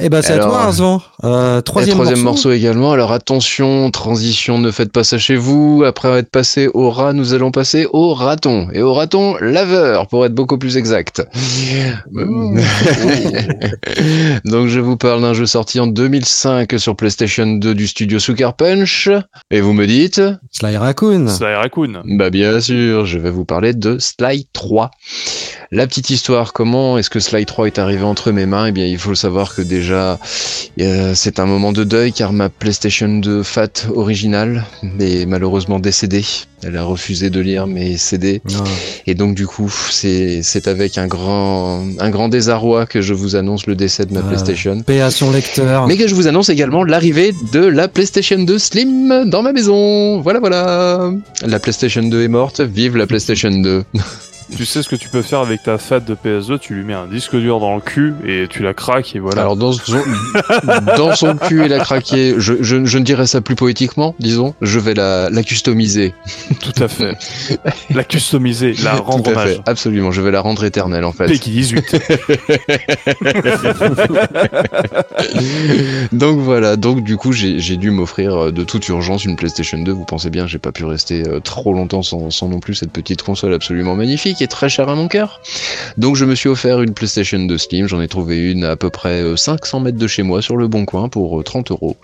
Eh ben c'est à toi, Arzvan. Euh, troisième, Et troisième morceau. morceau. également. Alors attention, transition, ne faites pas ça chez vous. Après être passé au rat, nous allons passer au raton. Et au raton laveur, pour être beaucoup plus exact. Donc je vous parle d'un jeu sorti en 2005 sur PlayStation 2 du studio Sucker Punch. Et vous me dites Sly Raccoon. Sly Raccoon. Bah bien sûr, je vais vous parler de Sly 3. La petite histoire, comment est-ce que Sly 3 est arrivé entre mes mains? Eh bien, il faut savoir que déjà, euh, c'est un moment de deuil car ma PlayStation 2 Fat originale est malheureusement décédée. Elle a refusé de lire mes CD Ah. et donc du coup, c'est c'est avec un grand un grand désarroi que je vous annonce le décès de ma Ah. PlayStation. Paix à son lecteur. Mais que je vous annonce également l'arrivée de la PlayStation 2 Slim dans ma maison. Voilà, voilà. La PlayStation 2 est morte. Vive la PlayStation 2. Tu sais ce que tu peux faire avec ta FAT de PS2 Tu lui mets un disque dur dans le cul et tu la craques et voilà. Alors dans son, dans son cul, il a craqué. Je, je, je ne dirais ça plus poétiquement, disons. Je vais la, la customiser. Tout à fait. la customiser, la rendre Tout à hommage. fait. Absolument. Je vais la rendre éternelle en fait. Peki 18. donc voilà, donc du coup j'ai j'ai dû m'offrir euh, de toute urgence une PlayStation 2. Vous pensez bien, j'ai pas pu rester euh, trop longtemps sans, sans non plus cette petite console absolument magnifique et très chère à mon cœur. Donc je me suis offert une PlayStation 2 Slim. J'en ai trouvé une à peu près euh, 500 mètres de chez moi sur le Bon Coin pour euh, 30 euros.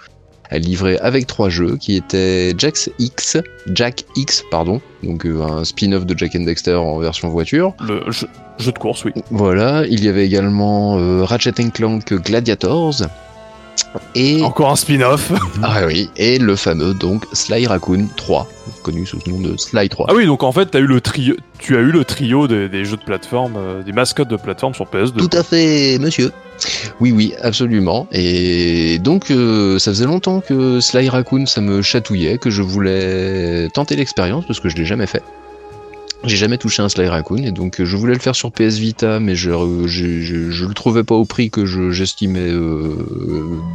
Elle livrait avec trois jeux qui étaient Jax X, Jack X pardon, donc euh, un spin-off de Jack and Dexter en version voiture. Le jeu, jeu de course, oui. Voilà, il y avait également euh, Ratchet Clank Gladiators et Encore un spin-off. ah oui, et le fameux donc Sly Raccoon 3, connu sous le nom de Sly 3. Ah oui, donc en fait, as eu le trio, tu as eu le trio des, des jeux de plateforme, euh, des mascottes de plateforme sur PS2. Tout à fait, monsieur. Oui, oui, absolument. Et donc, euh, ça faisait longtemps que Sly Raccoon, ça me chatouillait, que je voulais tenter l'expérience parce que je l'ai jamais fait. J'ai jamais touché un Sly Raccoon et donc euh, je voulais le faire sur PS Vita, mais je, je, je, je le trouvais pas au prix que je- j'estimais euh,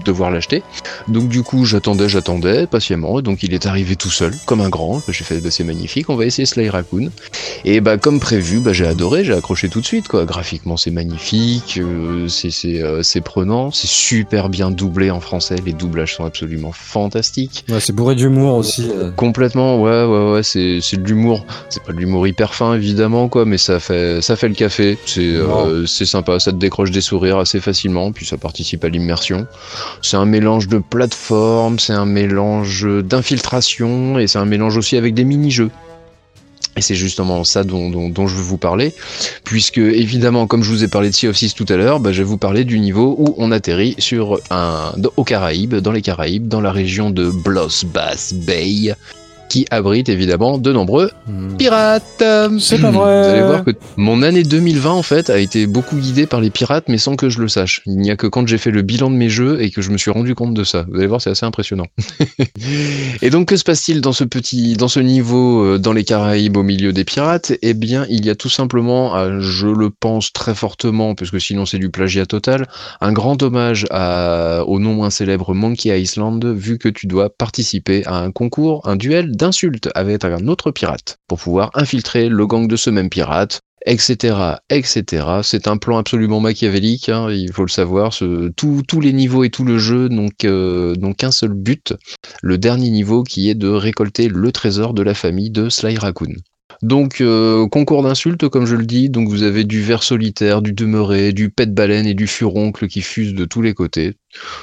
devoir l'acheter. Donc du coup, j'attendais, j'attendais patiemment. Et donc il est arrivé tout seul, comme un grand. J'ai fait, bah, c'est magnifique, on va essayer Sly Raccoon. Et bah comme prévu, bah, j'ai adoré, j'ai accroché tout de suite. Quoi. Graphiquement, c'est magnifique, euh, c'est euh, prenant, c'est super bien doublé en français. Les doublages sont absolument fantastiques. Ouais, c'est bourré d'humour aussi. euh. Complètement, ouais, ouais, ouais, c'est c'est de l'humour. C'est pas de l'humour hyper fin évidemment quoi, mais ça fait ça fait le café. C'est euh, c'est sympa, ça te décroche des sourires assez facilement, puis ça participe à l'immersion. C'est un mélange de plateforme, c'est un mélange d'infiltration et c'est un mélange aussi avec des mini-jeux. Et c'est justement ça dont, dont, dont, je veux vous parler, puisque évidemment, comme je vous ai parlé de Sea of Thieves tout à l'heure, bah, je vais vous parler du niveau où on atterrit sur un, aux Caraïbes, dans les Caraïbes, dans la région de Bloss Bass Bay, qui abrite évidemment de nombreux Hmm. pirates. C'est pas vrai. Vous allez voir que mon année 2020 en fait a été beaucoup guidée par les pirates, mais sans que je le sache. Il n'y a que quand j'ai fait le bilan de mes jeux et que je me suis rendu compte de ça. Vous allez voir, c'est assez impressionnant. et donc que se passe-t-il dans ce petit, dans ce niveau euh, dans les Caraïbes au milieu des pirates? Eh bien, il y a tout simplement, euh, je le pense très fortement, parce que sinon c'est du plagiat total, un grand hommage à, au non moins célèbre Monkey Island, vu que tu dois participer à un concours, un duel d'insultes avec un autre pirate pour pouvoir infiltrer le gang de ce même pirate etc., etc. C'est un plan absolument machiavélique, hein, il faut le savoir. Tous les niveaux et tout le jeu n'ont qu'un seul but, le dernier niveau qui est de récolter le trésor de la famille de Sly Raccoon. Donc, euh, concours d'insultes, comme je le dis, donc vous avez du ver solitaire, du demeuré, du pet-baleine et du furoncle qui fusent de tous les côtés.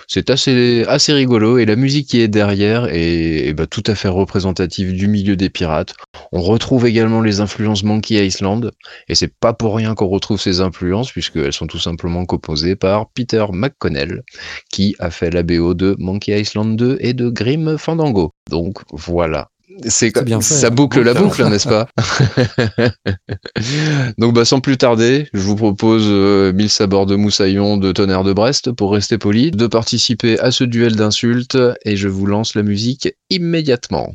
C'est assez, assez rigolo et la musique qui est derrière est, est, bah, tout à fait représentative du milieu des pirates. On retrouve également les influences Monkey Island et c'est pas pour rien qu'on retrouve ces influences puisqu'elles sont tout simplement composées par Peter McConnell qui a fait la BO de Monkey Island 2 et de Grim Fandango. Donc voilà. C'est C'est bien fait, ça hein. boucle la boucle, n'est-ce pas Donc bah sans plus tarder, je vous propose euh, mille sabords de moussaillon de tonnerre de Brest pour rester poli, de participer à ce duel d'insultes et je vous lance la musique immédiatement.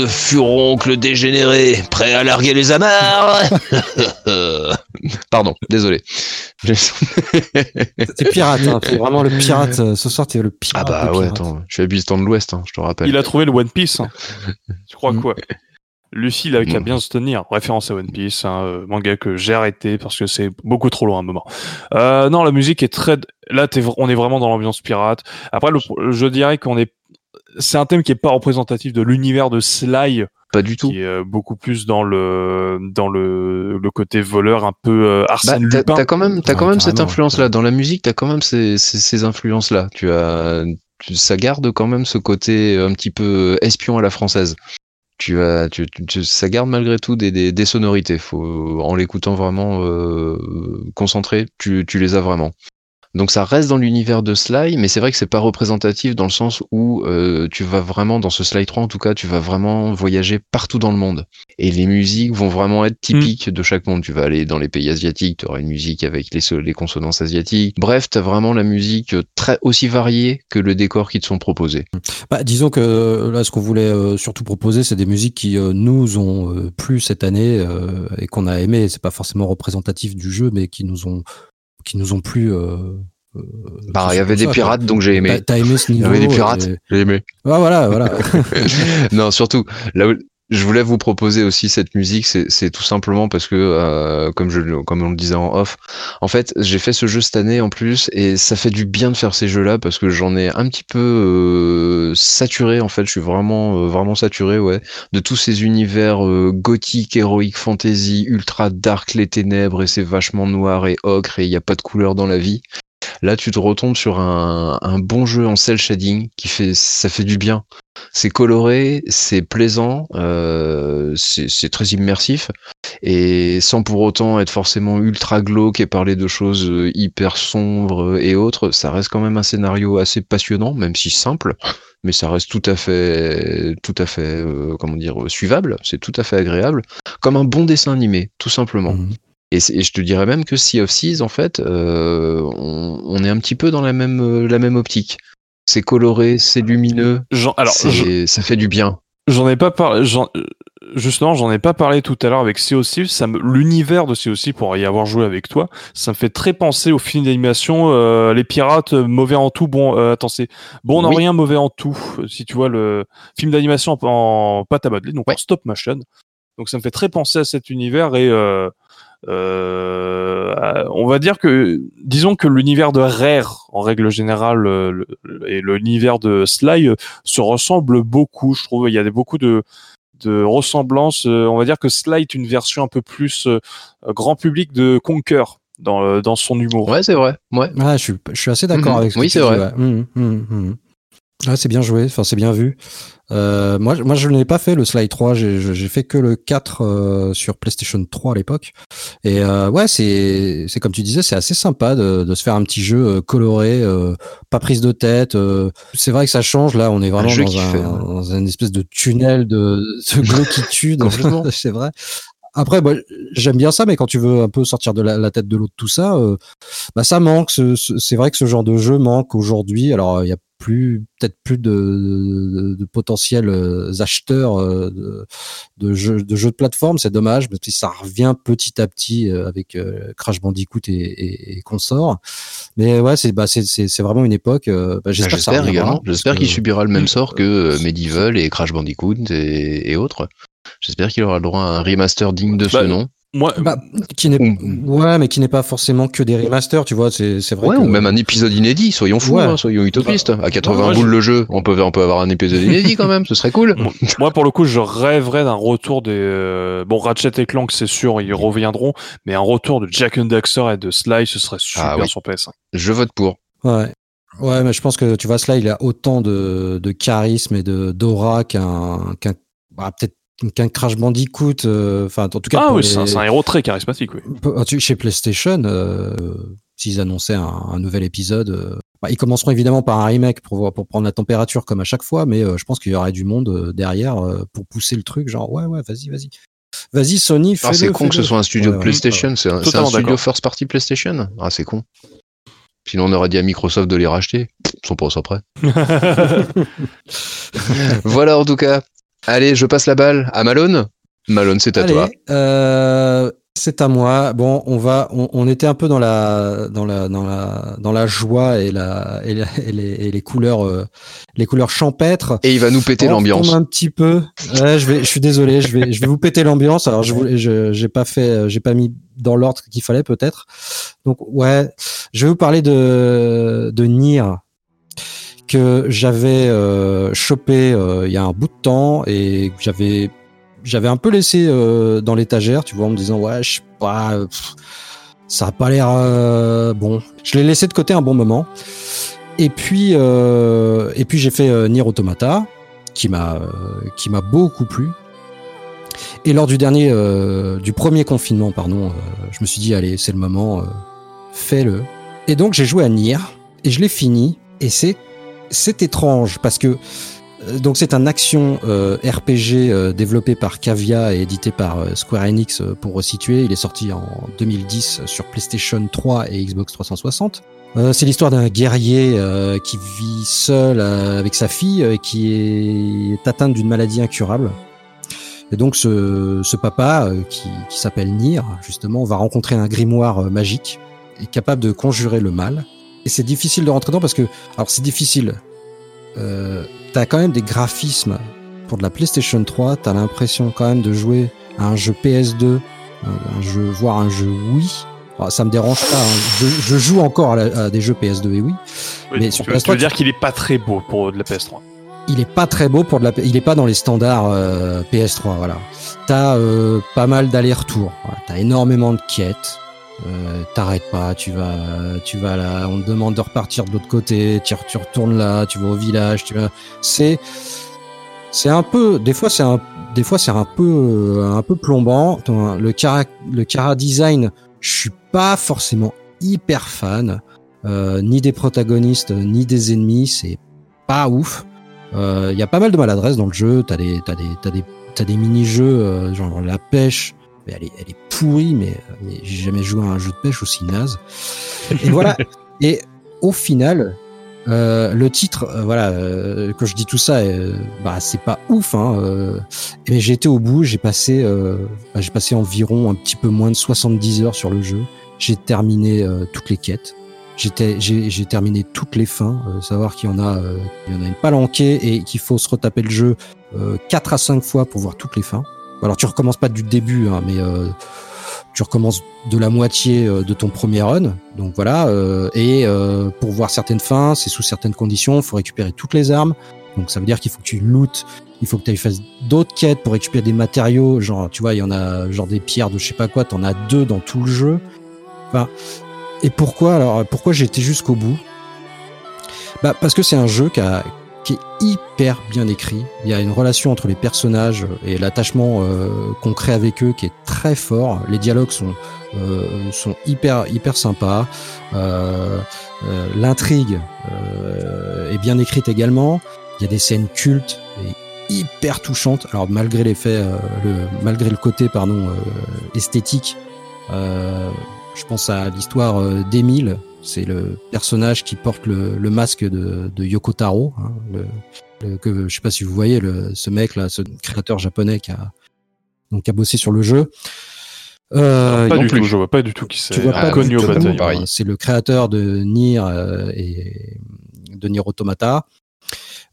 De furoncles dégénérés, prêts à larguer les amarres Pardon, désolé. T'es pirate, hein. T'es vraiment le pirate. euh, Ce soir, t'es le pirate. ah bah ouais, attends, je suis habitant de l'Ouest, hein, je te rappelle. Il a trouvé le One Piece. hein. Tu crois quoi? Lucie, il a qu'à Mm. bien se tenir. Référence à One Piece, hein, euh, manga que j'ai arrêté parce que c'est beaucoup trop long à un moment. Euh, non, la musique est très. Là, on est vraiment dans l'ambiance pirate. Après, le- je dirais qu'on est. C'est un thème qui est pas représentatif de l'univers de Sly, Pas du tout. qui est euh, beaucoup plus dans le dans le, le côté voleur, un peu euh, Bah, Arsène t'as Lupin. t'as quand même, t'as quand même cette influence-là. ouais. Dans la musique, t'as quand même ces, ces, ces influences-là. Tu as, ça garde quand même ce côté un petit peu espion à la française. Tu as, tu, tu- tu- ça garde malgré tout des, des, des sonorités. Faut, en l'écoutant vraiment euh, concentré, tu, tu les as vraiment. Donc ça reste dans l'univers de Sly, mais c'est vrai que c'est pas représentatif dans le sens où euh, tu vas vraiment, dans ce Sly 3 en tout cas, tu vas vraiment voyager partout dans le monde. Et les musiques vont vraiment être typiques de chaque monde. Tu vas aller dans les pays asiatiques, tu auras une musique avec les, les consonances asiatiques. Bref, tu as vraiment la musique très aussi variée que le décor qui te sont proposés. Bah, disons que euh, là, ce qu'on voulait euh, surtout proposer, c'est des musiques qui euh, nous ont euh, plu cette année euh, et qu'on a aimé. C'est pas forcément représentatif du jeu, mais qui nous ont qui nous ont plu euh, Euh, Bah, c'est il y avait des ça, pirates, donc j'ai aimé. T'as- aimé ce Il y niveau avait des pirates, et- j'ai aimé. Ouais, voilà, voilà. non, surtout, là où je voulais vous proposer aussi cette musique, c'est tout simplement parce que, euh, comme je, comme on le disait en off, en fait, j'ai fait ce jeu cette année en plus, et ça fait du bien de faire ces jeux-là parce que j'en ai un petit peu euh, saturé. En fait, je suis vraiment, euh, vraiment saturé, ouais, de tous ces univers gothiques, héroïques, fantasy, ultra dark, les ténèbres, et c'est vachement noir et ocre, et il n'y a pas de couleur dans la vie. Là, tu te retombes sur un, bon jeu en cel shading qui fait, ça fait du bien. C'est coloré, c'est plaisant, euh, c'est très immersif et sans pour autant être forcément ultra glauque et parler de choses euh, hyper sombres et autres, ça reste quand même un scénario assez passionnant, même si simple, mais ça reste tout à fait, tout à fait, euh, comment dire, suivable. C'est tout à fait agréable, comme un bon dessin animé, tout simplement. Mhm. Et, je te dirais même que Sea of Seas, en fait, euh, on, on est un petit peu dans la même, euh, la même optique. C'est coloré, c'est lumineux, J'en- alors, je- ça fait du bien. j'en ai pas parlé. euh, Justement, j'en ai pas parlé tout à l'heure avec Sea of Thieves. Ça me, l'univers de Sea of Thieves, pour y avoir joué avec toi, ça me fait très penser au film d'animation euh, Les Pirates, euh, mauvais en tout, bon, euh, attends, c'est bon en Oui. rien, mauvais en tout. Si tu vois le film d'animation en, en pâte à modeler, donc Ouais. en stop motion. Donc ça me fait très penser à cet univers et euh, euh, euh, on va dire que, disons que l'univers de Rare, en règle générale, euh, le- le- et l'univers de Sly euh, se ressemblent beaucoup. Je trouve il y a des, beaucoup de, de ressemblances. Euh, on va dire que Sly est une version un peu plus grand public de Conquer dans, dans son humour. Ouais, c'est vrai. Ouais. Je suis, je suis assez d'accord Mhm. avec ce Oui, c'est vrai. mhm, mhm. Ah, c'est bien joué, enfin c'est bien vu. Euh, moi, je- moi, je n'ai pas fait le Slide 3, j'ai fait que le 4 euh, sur PlayStation 3 à l'époque. Et euh, ouais, c'est c'est comme tu disais, c'est assez sympa de, de se faire un petit jeu euh, coloré, euh, pas prise de tête. euh. c'est vrai que ça change. Là, on est vraiment dans un, fait, hein. dans une espèce de tunnel de, de glauquitude. Complètement. c'est vrai. Après, moi, j'aime bien ça, mais quand tu veux un peu sortir de la, la tête de l'eau de tout ça, euh, bah ça manque. ce- ce- C'est vrai que ce genre de jeu manque aujourd'hui. Alors, il y a plus peut-être plus de, de, de potentiels euh, acheteurs euh, de, de jeux de jeux de plateforme. C'est dommage, mais ça revient petit à petit avec Crash Bandicoot et, et, et consorts. Mais ouais, c'est bah c'est vraiment une époque. bah, Ah, J'espère J'espère qu'il subira le même sort que Medieval et Crash Bandicoot et, et autres. J'espère qu'il aura le droit à un remaster digne de ce Bah, nom. Moi, Bah, qui n'est Ou- ouais, mais qui n'est pas forcément que des remasters, tu vois. C'est c'est vrai. Ouais, que- ou même un épisode inédit, soyons fous, Ouais. hein, soyons utopistes. À 80 moi, boules je- le jeu, on peut, on peut avoir un épisode inédit quand même, ce serait cool. Moi- pour le coup, je rêverais d'un retour des. euh, Bon, Ratchet et Clank, c'est sûr, ils reviendront, mais un retour de Jack and Daxter et de Sly, ce serait super Ah oui. sur PS5. Je vote pour. Ouais. Ouais, mais je pense que tu vois, cela, il a autant de, de charisme et de d'aura qu'un qu'un bah, peut-être qu'un Crash Bandicoot. euh, Enfin, en tout cas, Ah oui, les- c'est un, héros très charismatique, oui. tu- chez PlayStation, euh, s'ils annonçaient un, un nouvel épisode, euh, bah, ils commenceront évidemment par un remake pour voir- pour prendre la température comme à chaque fois, mais euh, je pense qu'il y aurait du monde derrière euh, pour pousser le truc. Genre, ouais, ouais, vas-y, vas-y, vas-y, Sony, fais-le. Ah, c'est con que ce soit un studio Ouais. PlayStation, c'est un, c'est un Totalement studio first party PlayStation. Ah, c'est con. Sinon, on aurait dit à Microsoft de les racheter. Ils sont pas au prêts. voilà, en tout cas. Allez, je passe la balle à Malone. Malone, c'est à Allez, toi. euh, c'est à moi. Bon, on va, on, on était un peu dans la, dans la, dans la, dans la joie et la, et, la- et les, et les couleurs, euh, les couleurs champêtres. Et il va nous péter l'ambiance. un petit peu. Ouais, je vais, je suis désolé, je vais, je vais vous péter l'ambiance. Alors, je voulais, je, j'ai pas fait, euh, j'ai pas mis dans l'ordre qu'il fallait peut-être. Donc, ouais, je vais vous parler de, de Nier que j'avais euh, chopé euh, il y a un bout de temps et que j'avais j'avais un peu laissé euh, dans l'étagère, tu vois, en me disant ouais, je sais pas, ça a pas l'air euh, bon. Je l'ai laissé de côté un bon moment. Et puis euh, et puis j'ai fait euh, Nier Automata qui m'a qui m'a beaucoup plu. Et lors du dernier du premier confinement, pardon, je me suis dit allez, c'est le moment, fais-le. Et donc j'ai joué à Nier et je l'ai fini et c'est c'est étrange parce que euh, donc c'est un action euh, RPG euh, développé par Cavia et édité par euh, Square Enix pour resituer. Il est sorti en 2010 sur PlayStation 3 et Xbox 360. Euh, c'est l'histoire d'un guerrier qui vit seul avec sa fille et qui est atteinte d'une maladie incurable. Et donc ce, ce papa qui, qui s'appelle Nier justement va rencontrer un grimoire magique et capable de conjurer le mal. Et c'est difficile de rentrer dedans parce que, alors c'est difficile. Euh, t'as quand même des graphismes pour de la PlayStation 3. T'as l'impression quand même de jouer à un jeu PS2, un jeu, voire un jeu Wii. Alors, ça me dérange pas. hein. Je, je joue encore à, la- à des jeux PS2 et Wii. Oui, Mais sur tu, veux- PS3, tu veux dire qu'il est pas très beau pour de la PS3. il est pas très beau pour de la, il est pas dans les standards euh, PS3. Voilà. T'as euh, pas mal d'allers-retours. Voilà. T'as énormément de quêtes. Euh, T'arrêtes pas. Tu vas, tu vas là. On te demande de repartir de l'autre côté. Tu, retournes là. Tu vas au village. Tu vas. C'est, c'est un peu. Des fois, c'est un, des fois, c'est un peu, euh, un peu plombant. Le cara, le cara design, je suis pas forcément hyper fan. Euh, ni des protagonistes, ni des ennemis. C'est pas ouf. Il y a pas mal de maladresse dans le jeu. T'as des, t'as des, t'as des, t'as des mini-jeux, euh, genre la pêche. Mais elle est, elle est pourrie, mais, mais j'ai jamais joué à un jeu de pêche aussi naze. Et voilà. Et au final, euh, le titre, euh, voilà, euh, quand je dis tout ça, euh, bah c'est pas ouf, hein. euh, mais j'ai été au bout. J'ai passé, euh, bah, j'ai passé environ un petit peu moins de 70 heures sur le jeu. J'ai terminé toutes les quêtes. J'étais, j'ai, j'ai terminé toutes les fins, euh, savoir qu'il y en a, euh, il y en a une palanquée et qu'il faut se retaper le jeu euh, 4 à 5 fois pour voir toutes les fins. Alors tu recommences pas du début, hein, mais euh, tu recommences de la moitié euh, de ton premier run. Donc voilà, euh, et euh, pour voir certaines fins, c'est sous certaines conditions, il faut récupérer toutes les armes. Donc ça veut dire qu'il faut que tu lootes, il faut que tu ailles d'autres quêtes pour récupérer des matériaux, genre tu vois, il y en a genre des pierres de je sais pas quoi, t'en as deux dans tout le jeu. Enfin, et pourquoi alors pourquoi été jusqu'au bout? Bah parce que c'est un jeu qui, a, qui est hyper bien écrit. Il y a une relation entre les personnages et l'attachement euh, qu'on crée avec eux qui est très fort. Les dialogues sont euh, sont hyper hyper sympas. Euh, euh, L'intrigue euh, est bien écrite également. Il y a des scènes cultes et hyper touchantes. Alors malgré l'effet, euh, le malgré le côté pardon esthétique, je pense à l'histoire d'Emile. C'est le personnage qui porte le, le masque de, de Yoko Taro. hein, le, le- que je sais pas si vous voyez le, ce mec là, ce créateur japonais qui a donc qui a bossé sur le jeu. Euh, pas du plus. tout, je vois pas du tout qui c'est. Ah. Euh, C'est le créateur de Nier euh, et de Nier Automata.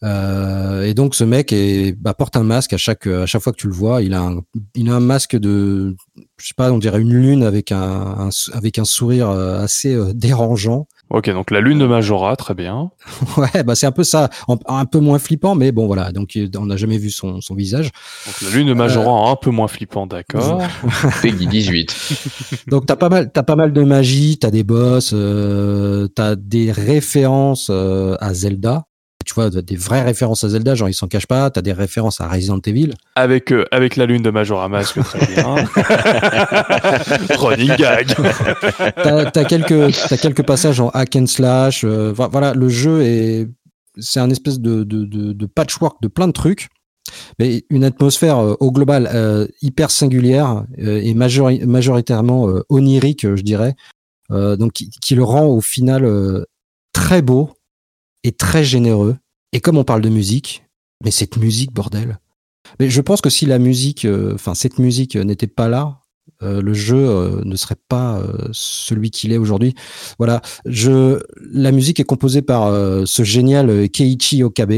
Euh, et donc ce mec est, bah, porte un masque à chaque à chaque fois que tu le vois. Il a un, il a un masque de, je sais pas, on dirait une lune avec un, avec un sourire euh, assez euh, dérangeant. Ok, donc la lune de Majora, très bien. Ouais, bah c'est un peu ça, en- un peu moins flippant, mais bon voilà. Donc euh, on n'a jamais vu son, son visage. Donc la lune de Majora, un peu moins flippant, d'accord. Peggy 18. Donc t'as pas mal, t'as pas mal de magie, t'as des boss, euh, t'as des références euh, à Zelda. Tu vois, des vraies références à Zelda, genre ils s'en cachent pas. T'as des références à Resident Evil. Avec, euh, avec la lune de Majora Mask, très bien. Running gag. T'as as quelques, t'as quelques passages en hack and slash. euh, vo- voilà, le jeu est, c'est un espèce de, de, de, de patchwork de plein de trucs. Mais une atmosphère euh, au global euh, hyper singulière euh, et majori- majoritairement euh, onirique, je dirais. Euh, donc qui, qui le rend au final euh, très beau et très généreux. Et comme on parle de musique, mais cette musique, bordel. Mais je pense que si la musique, euh, enfin cette musique n'était pas là, euh, le jeu euh, ne serait pas celui qu'il est aujourd'hui. Voilà, je, la musique est composée par ce génial Keiichi Okabe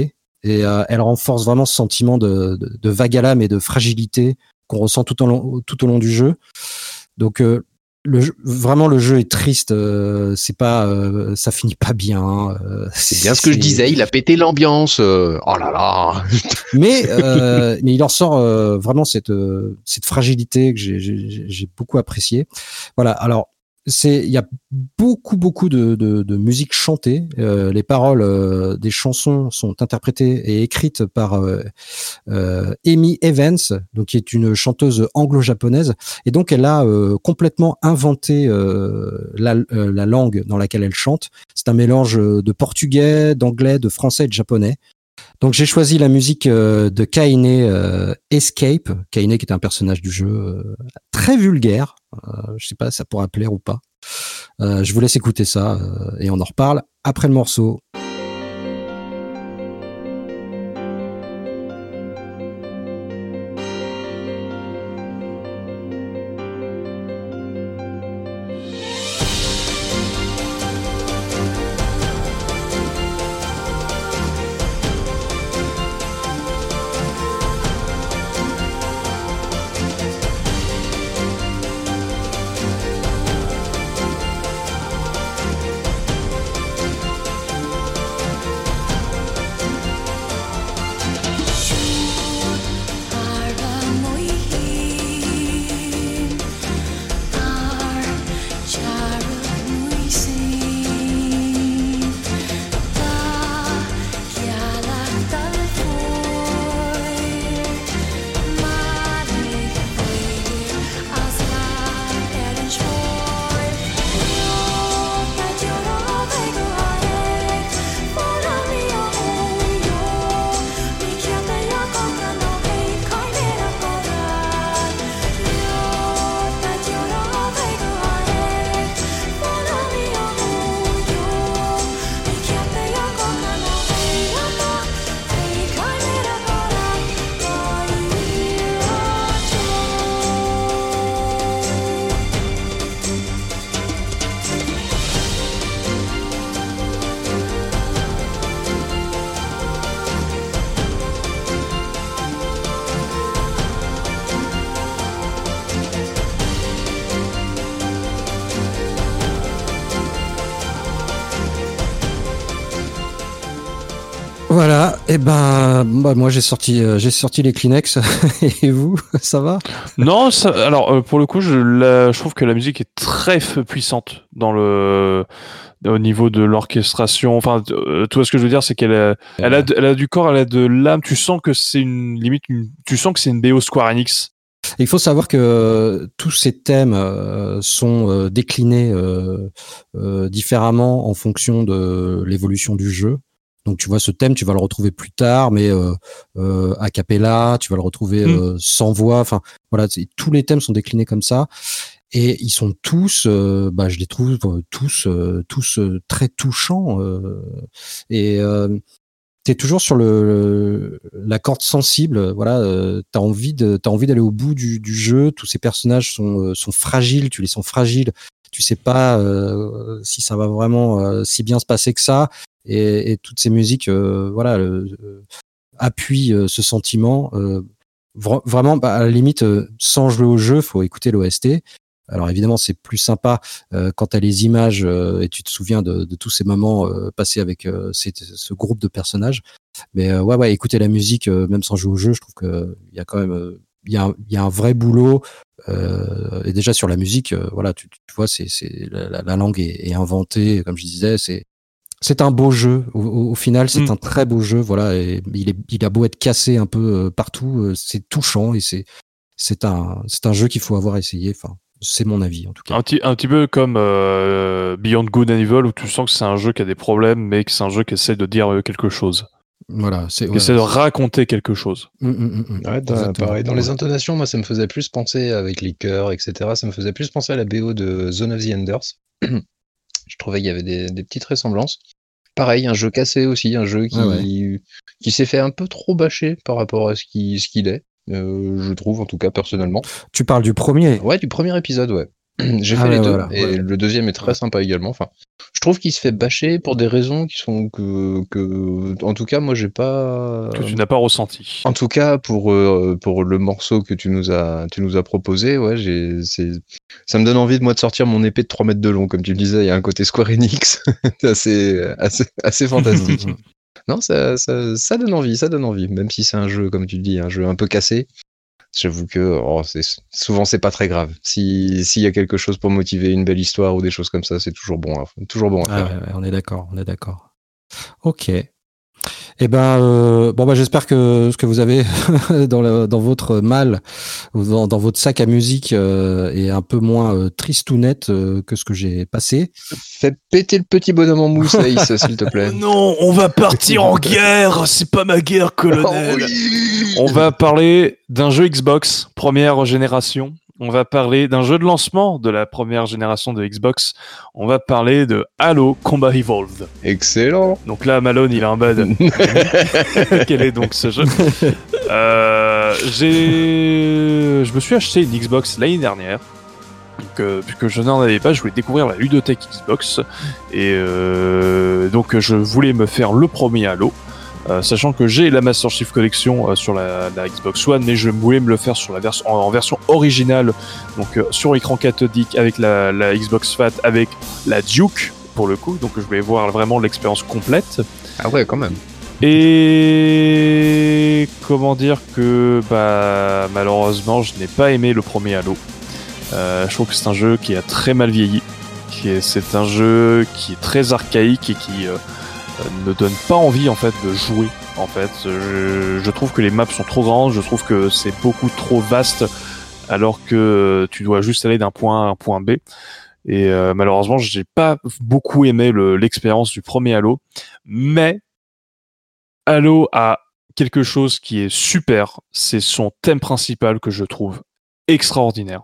et elle renforce vraiment ce sentiment de, vague à l'âme et de fragilité qu'on ressent tout au long, tout au long du jeu. Donc le jeu- vraiment le jeu est triste, euh, c'est pas, euh, ça finit pas bien. euh, C'est bien ce que je disais, il a pété l'ambiance. euh, Oh là là. mais euh, mais il en sort euh, vraiment cette euh, cette fragilité que j'ai- beaucoup apprécié. Voilà. Alors c'est il y a beaucoup beaucoup de de, de musique chantée. Euh, les paroles euh, des chansons sont interprétées et écrites par euh, euh, Amy Evans, donc qui est une chanteuse anglo-japonaise, et donc elle a euh, complètement inventé euh, la, la langue dans laquelle elle chante. C'est un mélange de portugais, d'anglais, de français et de japonais. Donc j'ai choisi la musique de Kaine Escape, Kaine qui est un personnage du jeu très vulgaire. Euh, je sais pas ça pourra plaire ou pas. Euh, je vous laisse écouter ça euh, et on en reparle après le morceau. Bah, moi j'ai sorti euh, j'ai sorti les Kleenex et vous ça va? Non, ça, alors euh, pour le coup, je, la- je trouve que la musique est très puissante dans le au niveau de l'orchestration. Enfin, euh, tu vois ce que je veux dire, c'est qu'elle a, elle a, de- elle a du corps, elle a de l'âme. Tu sens que c'est une limite, une- tu sens que c'est une BO Square Enix. Il faut savoir que tous ces thèmes euh, sont euh, déclinés euh, euh, différemment en fonction de l'évolution du jeu. Donc tu vois ce thème, tu vas le retrouver plus tard, mais euh, euh, a cappella, tu vas le retrouver Mm. euh, sans voix. Enfin voilà, tous les thèmes sont déclinés comme ça, et ils sont tous, euh, bah, je les trouve euh, tous, euh, tous très touchants. euh, et euh, t'es toujours sur le, le- la corde sensible. Voilà, euh, t'as envie de, t'as envie d'aller au bout du, du jeu. Tous ces personnages sont, euh, sont fragiles. Tu les sens fragiles. Tu sais pas euh, si ça va vraiment euh, si bien se passer que ça. Et, toutes ces musiques, euh, voilà, appuient ce sentiment. vra- vraiment, bah, à la limite, sans jouer au jeu, faut écouter l'OST. Alors évidemment, c'est plus sympa quand t'as les images et tu te souviens de, tous ces moments passés avec ce groupe de personnages. Mais ouais, ouais, écouter la musique, même sans jouer au jeu, je trouve que il y a quand même, il y, a, il y a un vrai boulot. euh, et déjà sur la musique, euh, voilà, tu, tu vois, c'est, c'est la, la- la langue est, est inventée, comme je disais, c'est c'est un beau jeu. Au, au- au final, c'est Mm. un très beau jeu. Voilà, et il est, il a beau être cassé un peu euh, partout, euh, c'est touchant et c'est, c'est un, c'est un jeu qu'il faut avoir essayé. Enfin, c'est mon avis en tout cas. Un petit, un petit peu comme euh, Beyond Good and Evil, où tu sens que c'est un jeu qui a des problèmes, mais que c'est un jeu qui essaie de dire euh, quelque chose, Voilà, c'est. voilà, de raconter quelque chose. Mm, mm, mm. Ouais, pareil. Dans les intonations, moi, ça me faisait plus penser avec les chœurs, etc. Ça me faisait plus penser à la BO de Zone of the Enders. Je trouvais qu'il y avait des, des petites ressemblances. Pareil, un jeu cassé aussi, un jeu qui, Ouais, qui s'est fait un peu trop bâcher par rapport à ce qu'il ce qu'il est. euh, je trouve, en tout cas, personnellement. Tu parles du premier. Ouais, du premier épisode, ouais. J'ai Ah fait les deux, voilà, et ouais. le deuxième est très sympa également. Enfin, je trouve qu'il se fait bâcher pour des raisons qui sont que, que en tout cas, moi, j'ai pas. Que tu n'as pas ressenti. En tout cas, pour, euh, pour le morceau que tu nous as, tu nous as proposé, ouais, j'ai, c'est, ça me donne envie de moi de sortir mon épée de 3 mètres de long, comme tu le disais, il y a un côté Square Enix, c'est assez, assez, assez fantastique. Non, ça, ça, ça donne envie, ça donne envie, même si c'est un jeu, comme tu le dis, un jeu un peu cassé. J'avoue que oh, c'est, souvent c'est pas très grave. Si, s'il y a quelque chose pour motiver une belle histoire ou des choses comme ça, c'est toujours bon, à, toujours bon à Ah faire. ouais, ouais, on est d'accord, on est d'accord. Ok. Eh ben, euh, bon bah j'espère que ce que vous avez dans, le- dans votre malle ou dans, dans votre sac à musique euh, est un peu moins euh, triste ou net euh, que ce que j'ai passé. Fais péter le petit bonhomme en mousse, Ace, s'il te plaît. Non, on va partir en guerre. C'est pas ma guerre, colonel. Oh oui On va parler d'un jeu Xbox première génération. On va parler d'un jeu de lancement de la première génération de Xbox. On va parler de Halo Combat Evolved. Excellent. Donc là, Malone, il a un bad. Quel est donc ce jeu? Euh, J'ai, je me suis acheté une Xbox l'année dernière. Euh, puisque je n'en avais pas, je voulais découvrir la ludothèque Xbox et euh, donc je voulais me faire le premier Halo. Euh, sachant que j'ai la Master Chief Collection euh, sur la, la Xbox One, mais je voulais me le faire sur la version en, en version originale, donc euh, sur écran cathodique avec la, la Xbox Fat, avec la Duke pour le coup. Donc je voulais voir vraiment l'expérience complète. Ah ouais, quand même. Et comment dire que bah malheureusement je n'ai pas aimé le premier Halo. Je trouve que c'est un jeu qui a très mal vieilli. Qui C'est un jeu qui est très archaïque et qui ne donne pas envie en fait de jouer. En fait, je, trouve que les maps sont trop grandes. Je trouve que c'est beaucoup trop vaste alors que tu dois juste aller d'un point A à un point B. Et euh, malheureusement, j'ai pas beaucoup aimé le- l'expérience du premier Halo, mais Halo a quelque chose qui est super, c'est son thème principal que je trouve extraordinaire,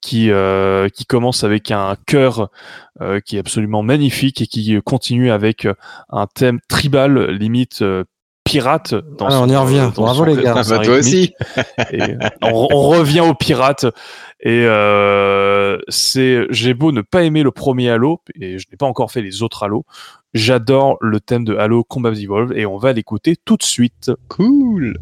qui euh, qui commence avec un chœur euh, qui est absolument magnifique et qui continue avec euh, un thème tribal limite euh, pirate. Dans Ah, son- on y revient. dans Bravo, son- les gars. Ah bah, toi aussi. Et euh, on, on revient aux pirates et euh, c'est j'ai beau ne pas aimer le premier Halo et je n'ai pas encore fait les autres Halo j'adore le thème de Halo Combat Evolved et on va l'écouter tout de suite Cool.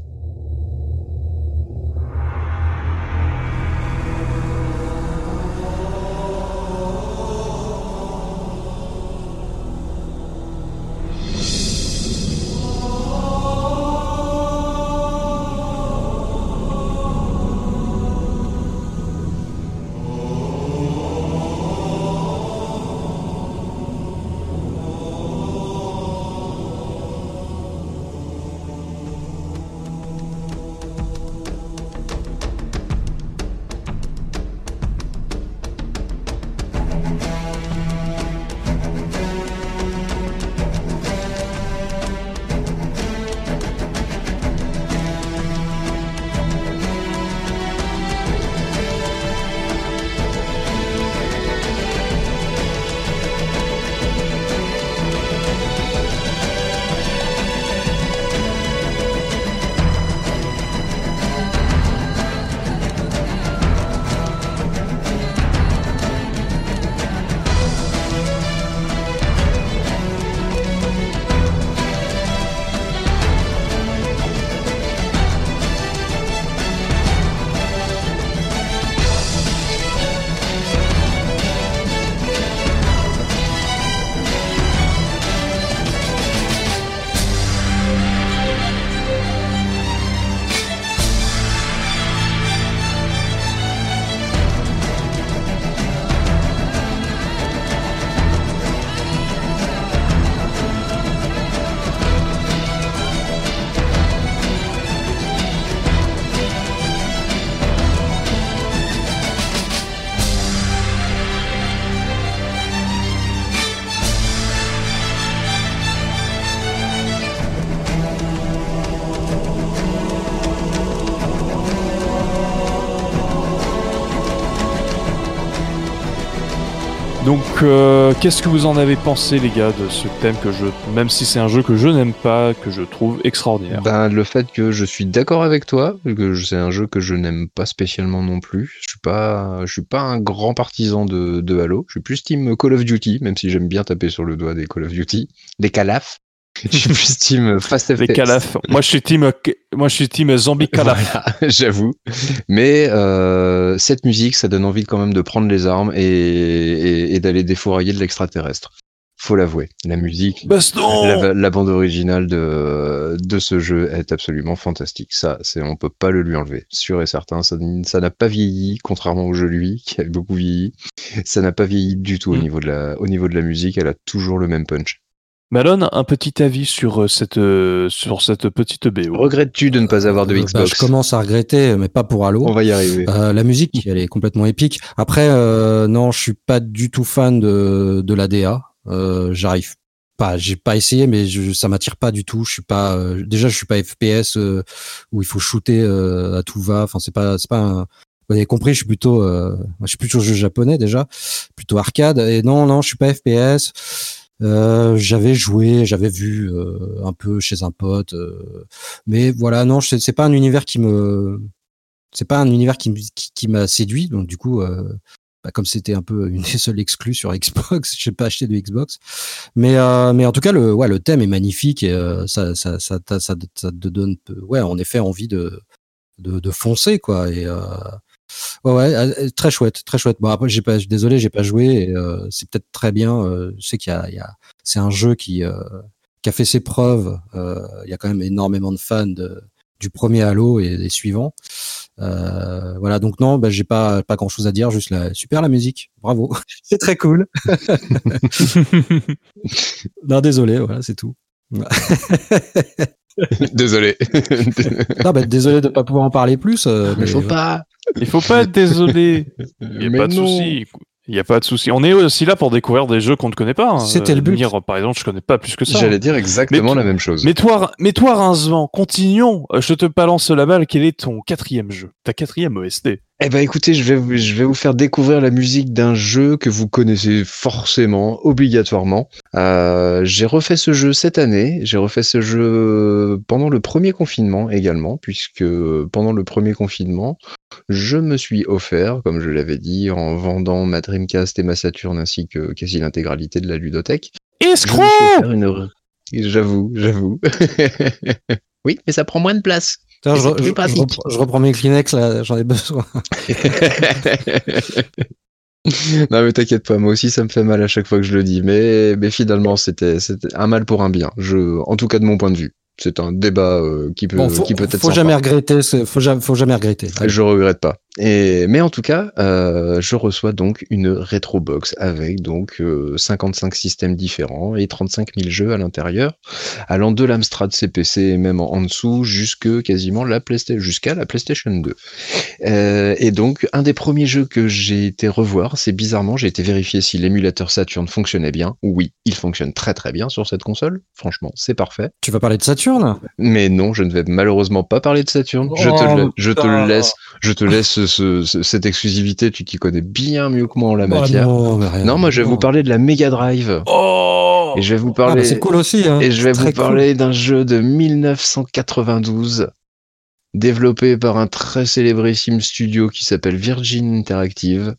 Euh, qu'est-ce que vous en avez pensé, les gars, de ce thème que je, même si c'est un jeu que je n'aime pas, que je trouve extraordinaire? Ben, le fait que je suis d'accord avec toi, que c'est un jeu que je n'aime pas spécialement non plus. Je suis pas, je suis pas un grand partisan de, de Halo. Je suis plus team Call of Duty, même si j'aime bien taper sur le doigt des Call of Duty, des calafs. Je suis plus team Fast Les. Moi, je suis team, moi, je suis team zombie calaf. Voilà, j'avoue. Mais euh, cette musique, ça donne envie quand même de prendre les armes et, et, et d'aller défourailler de l'extraterrestre. Faut l'avouer, la musique, Baston la, la bande originale de, de ce jeu est absolument fantastique. Ça, c'est, on peut pas le lui enlever. Sûr et certain, ça, ça n'a pas vieilli, contrairement au jeu lui, qui a beaucoup vieilli. Ça n'a pas vieilli du tout au Mm. niveau de la, au niveau de la musique. Elle a toujours le même punch. Malone, un petit avis sur euh, cette, euh, sur cette petite BO. Regrettes-tu de ne pas avoir de Euh, bah, Xbox je commence à regretter, mais pas pour Halo. On va y arriver. Euh, la musique, elle est complètement épique. Après, euh, non, je suis pas du tout fan de, de la DA. Euh, J'arrive pas, j'ai pas essayé, mais je, ça m'attire pas du tout. Je suis pas, euh, déjà, je suis pas FPS euh, où il faut shooter euh, à tout va. Enfin, c'est pas, c'est pas. Un, vous avez compris, je suis plutôt, euh, je suis plutôt jeu japonais déjà, plutôt arcade. Et non, non, je suis pas FPS. Euh, j'avais joué, j'avais vu euh, un peu chez un pote, euh, mais voilà, non, c'est pas un univers qui me, c'est pas un univers qui, qui, m'a séduit. Donc du coup, euh, bah, comme c'était un peu une des seules exclus sur Xbox, j'ai pas acheté de Xbox. Mais euh, mais en tout cas, le ouais, le thème est magnifique et ça ça ça ça, ça, te donne ouais en effet envie de de, de foncer quoi et ouais ouais euh, très chouette très chouette. Bon après j'ai pas désolé j'ai pas joué et euh, c'est peut-être très bien. Euh, je sais qu'il y a il y a c'est un jeu qui euh, qui a fait ses preuves. Euh, Il y a quand même énormément de fans de, du premier Halo et des suivants. Euh, voilà, donc non, bah, j'ai pas pas grand chose à dire, juste la super la musique, bravo, c'est très cool. non, désolé, voilà, c'est tout. Désolé. Non, bah, désolé de pas pouvoir en parler plus. euh, Mais mais faut ouais. pas. Il faut pas être désolé. Il n'y a pas de souci. Il n'y a pas de souci. On est aussi là pour découvrir des jeux qu'on ne connaît pas. hein. C'était le but. Nier, par exemple, je connais pas plus que ça. J'allais dire exactement Mais la même chose. Mais toi, mais toi, Rincevent, continuons. Euh, Je te balance la balle. Quel est ton quatrième jeu? Ta quatrième OST Eh ben écoutez, je vais, vous- je vais vous faire découvrir la musique d'un jeu que vous connaissez forcément, obligatoirement. Euh, j'ai refait ce jeu cette année. J'ai refait ce jeu pendant le premier confinement également, puisque pendant le premier confinement, je me suis offert, comme je l'avais dit, en vendant ma Dreamcast et ma Saturn ainsi que quasi l'intégralité de la ludothèque. Escroc une... J'avoue, j'avoue. oui, mais ça prend moins de place. Putain, je, reprends, je reprends mes Kleenex là, j'en ai besoin. non mais t'inquiète pas, moi aussi ça me fait mal à chaque fois que je le dis, mais, mais finalement c'était c'était un mal pour un bien. Je, en tout cas de mon point de vue, c'est un débat euh, qui peut Bon, faut, qui peut être faut jamais regretter, faut jamais, faut jamais regretter. Je regrette pas. Et mais en tout cas, euh, je reçois donc une rétro box avec donc euh, 55 systèmes différents et 35 000 jeux à l'intérieur, allant de l'Amstrad CPC et même en, en dessous jusque quasiment la PlayStation jusqu'à la PlayStation 2. Euh, et donc un des premiers jeux que j'ai été revoir, c'est bizarrement j'ai été vérifier si l'émulateur Saturn fonctionnait bien. Oui, il fonctionne très très bien sur cette console. Franchement, c'est parfait. Tu vas parler de Saturne? Mais non, je ne vais malheureusement pas parler de Saturn. je te, Oh, le- je te putain. le laisse, je te laisse ce- ce- cette exclusivité. Tu t'y connais bien mieux que moi en la matière. non, non, moi je vais Non. vous parler de la Mega Drive Oh et je vais vous Ah, parler c'est cool aussi. Hein. et je vais vous cool. parler d'un jeu de 1992 développé par un très célébrissime studio qui s'appelle Virgin Interactive.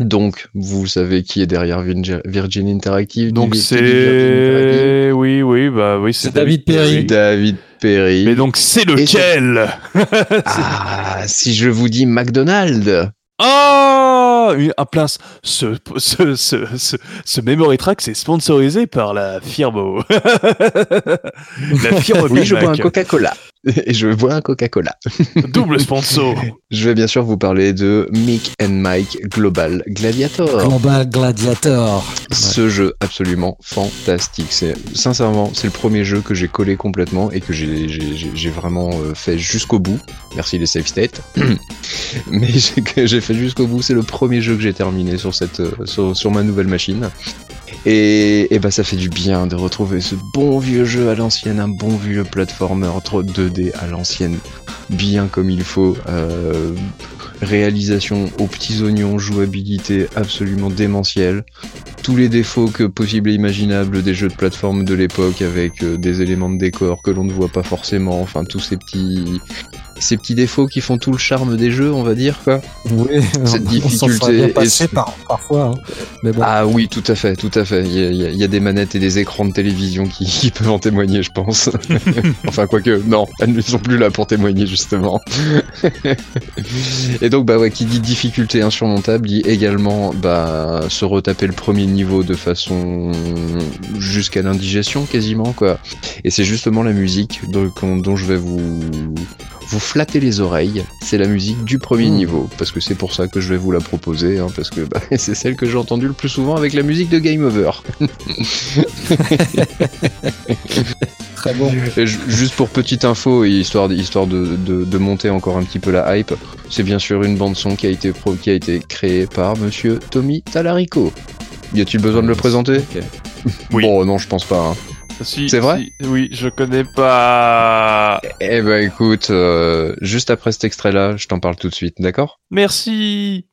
Donc, vous savez qui est derrière Virgin Interactive. Donc c'est oui oui bah oui c'est C'est David Perry. David Perry. Mais donc c'est lequel Ah, si je vous dis McDonald's. Oh une- Un place. Ce, ce, ce, ce, ce memory track, c'est sponsorisé par la firme. la firme Oui, je bois un. Coca-Cola. Et je bois un Coca-Cola. Double sponsor. Je vais bien sûr vous parler de Mick and Mike Global Gladiator. Global Gladiator. Ce jeu absolument fantastique. C'est sincèrement, c'est le premier jeu que j'ai collé complètement et que j'ai vraiment euh, fait jusqu'au bout. Merci les save states. Mais j'ai- que j'ai fait jusqu'au bout. C'est le premier jeu que j'ai terminé sur cette euh, sur, sur ma nouvelle machine. Et, bah ça fait du bien de retrouver ce bon vieux jeu à l'ancienne, un bon vieux platformer trop 2D à l'ancienne, bien comme il faut. Euh, réalisation aux petits oignons, jouabilité absolument démentielle, tous les défauts que possibles et imaginables des jeux de plateforme de l'époque avec euh, des éléments de décor que l'on ne voit pas forcément, enfin tous ces petits ces petits défauts qui font tout le charme des jeux, on va dire quoi. Oui, Cette on difficulté bien ce- par, parfois. hein. Mais bon, Ah oui, tout à fait, tout à fait. Il y a, il y des manettes et des écrans de télévision qui, qui peuvent en témoigner, je pense. enfin, quoique, non, elles ne sont plus là pour témoigner, justement. et donc, bah ouais, qui dit difficulté insurmontable dit également bah, se retaper le premier niveau de façon jusqu'à l'indigestion, quasiment, quoi. Et c'est justement la musique dont je vais vous vous flatter les oreilles, c'est la musique du premier Mmh. niveau, parce que c'est pour ça que je vais vous la proposer, hein, parce que bah, c'est celle que j'ai entendue le plus souvent avec la musique de Game Over. très bon. Juste pour petite info, et histoire, histoire de, de, de monter encore un petit peu la hype, c'est bien sûr une bande son qui a été, pro- qui a été créée par Monsieur Tommy Talarico. Y a-t-il besoin de le présenter? Oui. Bon, non, je pense pas. hein. Si, C'est vrai si, Oui, je connais pas. Eh ben écoute, euh, juste après cet extrait-là, je t'en parle tout de suite, d'accord? Merci.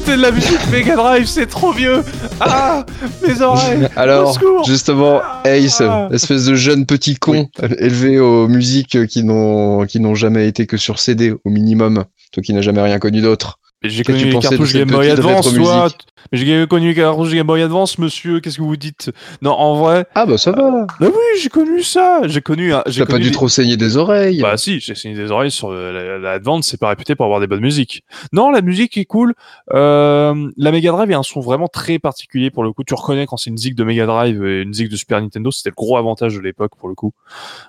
Écouté de la musique Mega Drive, c'est trop vieux Ah Mes oreilles Alors, justement, Ace, Ah. espèce de jeune petit con, élevé aux musiques qui n'ont qui n'ont jamais été que sur CD au minimum, toi qui n'as jamais rien connu d'autre. J'ai connu les cartouches Game Boy Advance, Mais j'ai connu les cartouches Game Boy Advance, monsieur, qu'est-ce que vous dites? Non, en vrai, Ah bah ça va. bah oui, j'ai connu ça J'ai connu... un- j'ai T'as pas dû trop saigner des oreilles. Bah si, j'ai saigné des oreilles sur euh, la, la Advance, c'est pas réputé pour avoir des bonnes musiques. Non, la musique est cool. Euh, la Mega Drive a un son vraiment très particulier pour le coup. Tu reconnais quand c'est une zig de Mega Drive et une zig de Super Nintendo, c'était le gros avantage de l'époque pour le coup,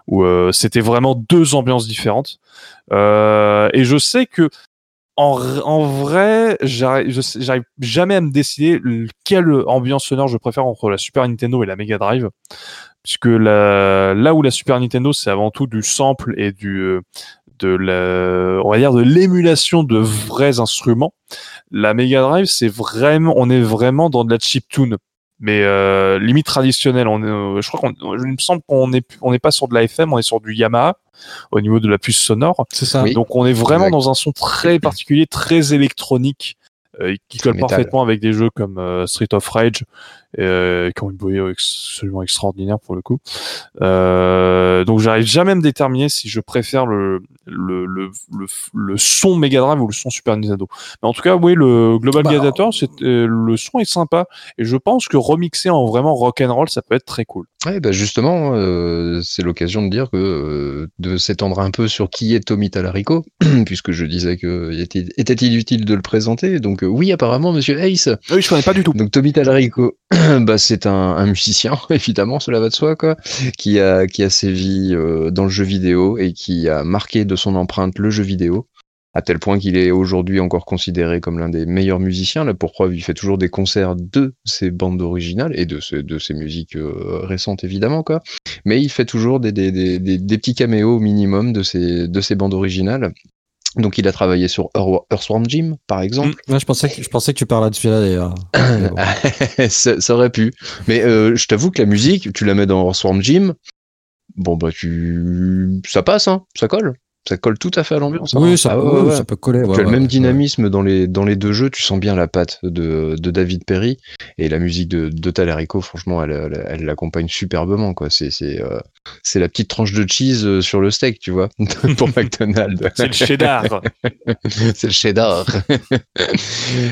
où euh, c'était vraiment deux ambiances différentes. Euh, et je sais que en, en vrai, j'arrive jamais à me décider quelle ambiance sonore je préfère entre la Super Nintendo et la Mega Drive, puisque la, là où la Super Nintendo c'est avant tout du sample et du euh, de la, on va dire de l'émulation de vrais instruments. La Mega Drive, c'est vraiment, on est vraiment dans de la chiptune, mais euh, limite traditionnelle. On est, euh, je crois qu'on, il me semble qu'on est, on n'est pas sur de la FM, on est sur du Yamaha au niveau de la puce sonore. C'est ça. Oui. Donc on est vraiment Exact. dans un son très particulier, très électronique, euh, qui colle parfaitement avec des jeux comme euh, Street of Rage, euh, qui ont une beauté absolument extraordinaire pour le coup. Euh, donc j'arrive jamais à me déterminer si je préfère le le, le, le, le son Mega Drive ou le son Super Nintendo. Mais en tout cas, oui, le Global Bah, Gladiator, c'est euh, le son est sympa et je pense que remixer en vraiment rock and roll, ça peut être très cool. Ouais, bah justement, euh, c'est l'occasion de dire que euh, de s'étendre un peu sur qui est Tommy Talarico, puisque je disais que était- était-il utile de le présenter. Donc euh, oui, apparemment, Monsieur Ace. Oui, je connais pas du tout. Donc Tommy Talarico, bah c'est un, musicien, évidemment, cela va de soi, quoi, qui a qui a sévi euh, dans le jeu vidéo et qui a marqué de son empreinte le jeu vidéo. À tel point qu'il est aujourd'hui encore considéré comme l'un des meilleurs musiciens. Là, pour preuve, il fait toujours des concerts de ses bandes originales et de ses, de ses musiques euh, récentes, évidemment, quoi. Mais il fait toujours des, des, des, des, des petits caméos au minimum de ses, de ses bandes originales. Donc, il a travaillé sur Earth- Earthworm Jim, par exemple. Ouais, je pensais que je pensais que tu parlais de celui-là d'ailleurs. Bon. ça, ça aurait pu. Mais euh, je t'avoue que la musique, tu la mets dans Swarm Gym, bon bah tu, ça passe, hein, ça colle, ça colle tout à fait à l'ambiance. hein. Oui, ça, Ah peut, ouais, ouais. ça peut coller. ouais, tu as le même ouais. dynamisme dans les dans les deux jeux, tu sens bien la patte de, de David Perry et la musique de, de Talarico. Franchement, elle l'accompagne superbement quoi. C'est c'est euh, c'est la petite tranche de cheese euh, sur le steak, tu vois, pour McDonald's. C'est le cheddar. c'est le cheddar.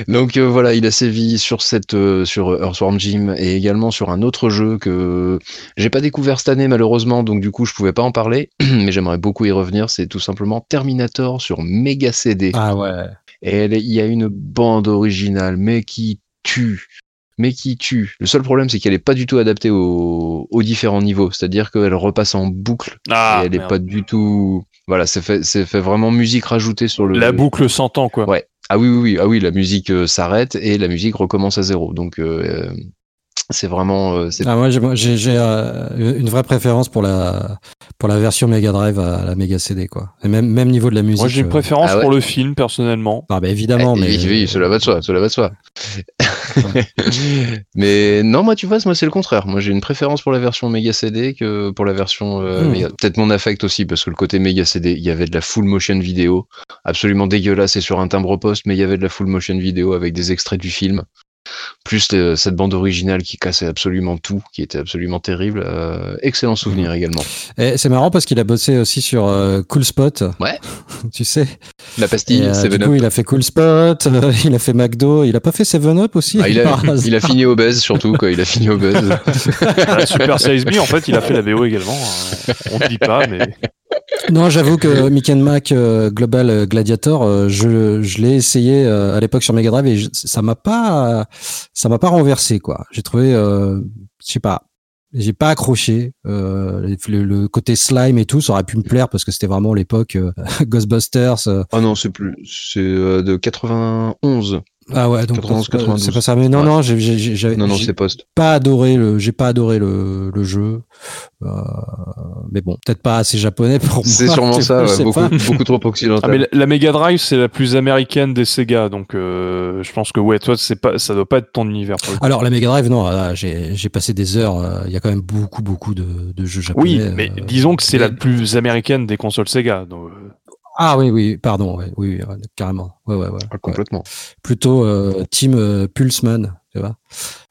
Donc euh, voilà, il a sévi sur cette euh, sur Earthworm Jim et également sur un autre jeu que j'ai pas découvert cette année malheureusement, donc du coup je pouvais pas en parler, mais j'aimerais beaucoup y revenir. C'est tout simplement Terminator sur Mega CD. Ah ouais. Et il y a une bande originale, mais qui tue. Mais qui tue. Le seul problème, c'est qu'elle est pas du tout adaptée aux, aux différents niveaux. C'est-à-dire qu'elle repasse en boucle. Ah, et elle est merde. pas du tout. Voilà, c'est fait, c'est fait vraiment musique rajoutée sur le. La boucle s'entend quoi. Ouais. Ah oui, oui, oui, ah oui, la musique euh, s'arrête et la musique recommence à zéro. Donc euh, c'est vraiment, euh, c'est Ah, moi, j'ai- euh, une vraie préférence pour la pour la version Mega Drive à la Mega CD quoi. Et même même niveau de la musique. Moi j'ai une euh, préférence Ah ouais pour le film personnellement. Ah bah évidemment, Eh, mais oui, oui, cela va de soi, cela va de soi. mais non, moi, tu vois, moi, c'est le contraire. Moi, j'ai une préférence pour la version Mega CD que pour la version. euh, Hmm. Mega- Peut-être mon affect aussi, parce que le côté Mega CD, il y avait de la full motion vidéo, absolument dégueulasse et sur un timbre poste, mais il y avait de la full motion vidéo avec des extraits du film. Plus euh, cette bande originale qui cassait absolument tout, qui était absolument terrible. Euh, excellent souvenir également. Et c'est marrant parce qu'il a bossé aussi sur euh, Cool Spot. Ouais. tu sais. La pastille, Et, euh, Seven du Up. coup, il a fait Cool Spot, euh, il a fait McDo, il a pas fait Seven Up aussi. Ah, il, a, il fini obèse surtout, quoi. Il a fini obèse. La Super Size Me en fait il a fait la BO également. hein. On ne dit pas mais Non, j'avoue que Mick and Mac euh, Global Gladiator, euh, je, je l'ai essayé euh, à l'époque sur Mega Drive et je- ça m'a pas, ça m'a pas renversé quoi. J'ai trouvé, euh, je sais pas, j'ai pas accroché. Euh, le, le côté slime et tout, ça aurait pu me plaire parce que c'était vraiment l'époque euh, Ghostbusters. euh. Oh non, c'est plus. C'est euh, de 91. Ah ouais, donc 91, c'est pas- 92. c'est pas ça. Mais non, Ouais. non, j'ai, j'ai, j'ai- j'ai- Non, non, j'ai c'est post. pas adoré le, j'ai pas adoré le, le jeu. Euh, mais bon, peut-être pas assez japonais pour moi. C'est sûrement ça, ouais, beaucoup, trop occidental. Ah, mais la, la Mega Drive, c'est la plus américaine des Sega, donc euh, je pense que ouais, toi, c'est pas, ça doit pas être ton univers. Alors la Mega Drive, non, là, j'ai j'ai passé des heures. euh, Il y a quand même beaucoup, beaucoup de, de jeux japonais. oui, mais euh, disons que c'est la plus américaine des consoles Sega. Donc, euh, Ah oui, oui, pardon, ouais, oui, ouais, carrément. Ouais, ouais, ouais. Ah, ouais. complètement. Plutôt euh, Team euh, Pulseman, tu vois.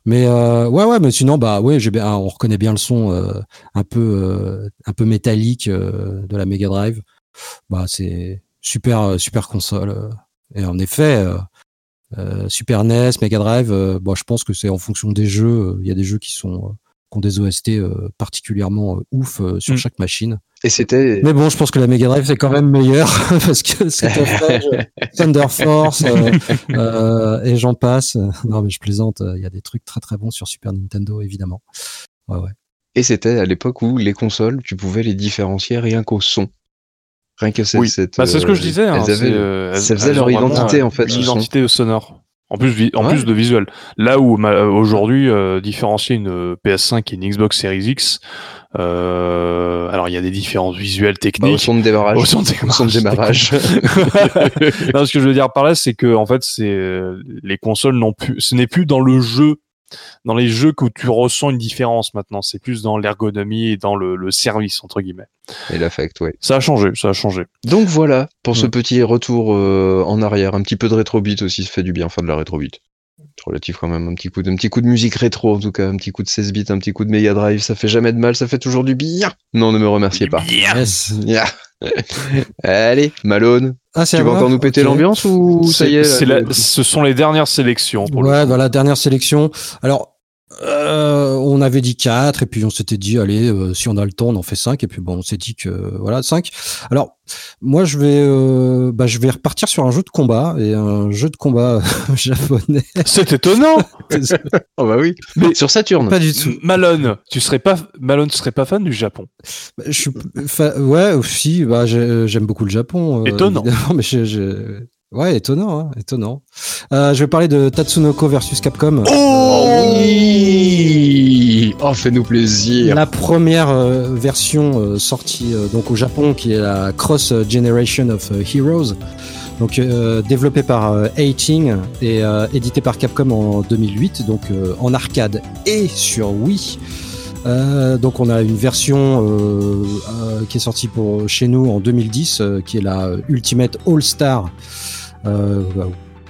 Mais euh, ouais, ouais, mais sinon, bah ouais, j'ai bien, on reconnaît bien le son euh, un peu, euh, un peu métallique euh, de la Mega Drive. Bah c'est super, super console. Et en effet, Super NES, Mega Drive, bon, je pense que c'est en fonction des jeux. Il y a des jeux qui sont euh, qui ont des OST euh, particulièrement ouf euh, sur Mm. chaque machine. Et c'était. Mais bon, je pense que la Mega Drive c'est quand même meilleur parce que c'était Fudge, Thunder Force euh, euh, et j'en passe. Non, mais je plaisante. Il y a des trucs très très bons sur Super Nintendo, évidemment. Ouais, ouais. Et c'était à l'époque où les consoles, tu pouvais les différencier rien qu'au son. Rien que cette. oui, cette, Bah, c'est ce que je euh, disais. hein, elles avaient- euh, elles- ça faisait elles leur identité, euh, en fait, Une ce son. identité sonore. En plus, vi- en Ouais. plus de visuel. Là où aujourd'hui, euh, différencier une PS5 et une Xbox Series X, euh, alors il y a des différences visuelles bah, techniques. au son de démarrage. Au son de Au son de démarrage. non, ce que je veux dire par là, c'est que en fait, c'est euh, les consoles n'ont plus, ce n'est plus dans le jeu, dans les jeux que tu ressens une différence maintenant. C'est plus dans l'ergonomie et dans le, le service entre guillemets. Et l'affect, ouais. Ça a changé, ça a changé. Donc voilà, pour ce Ouais. petit retour euh, en arrière. Un petit peu de rétrobeat aussi, ça fait du bien, faire de la rétrobeat. Relatif quand même. Un petit coup de, un petit coup de musique rétro en tout cas, un petit coup de 16 bits, un petit coup de Mega Drive, ça fait jamais de mal, ça fait toujours du bien. Non, ne me remerciez pas. Yes. Yeah. Allez, Malone, Ah, c'est tu vas encore nous péter l'ambiance ou ça y est C'est là, la- ce sont les dernières sélections. Pour le Ouais, coup. voilà, dernière sélection. Alors, euh, on avait dit 4, et puis on s'était dit, allez, euh, si on a le temps, on en fait 5, et puis bon, on s'est dit que, voilà, 5. Alors, moi, je vais, euh, bah, je vais repartir sur un jeu de combat, et un jeu de combat japonais. C'est étonnant. Oh bah oui. Mais- Sur Saturne. Pas du tout. Malone, tu serais pas Malone, tu serais pas fan du Japon. Bah, Je suis, fa- ouais, aussi, bah, j'ai- j'aime beaucoup le Japon. euh, Étonnant. mais je- ouais, étonnant, hein, étonnant. Euh, je vais parler de Tatsunoko versus Capcom. Oh oui Oh, fais-nous plaisir. La première euh, version euh, sortie euh, donc au Japon, qui est la Cross Generation of Heroes, donc euh, développée par A-Ting et euh, éditée par Capcom en 2008, donc euh, en arcade et sur Wii. Euh, donc on a une version euh, euh, qui est sortie pour chez nous en 2010, euh, qui est la Ultimate All Star. Euh,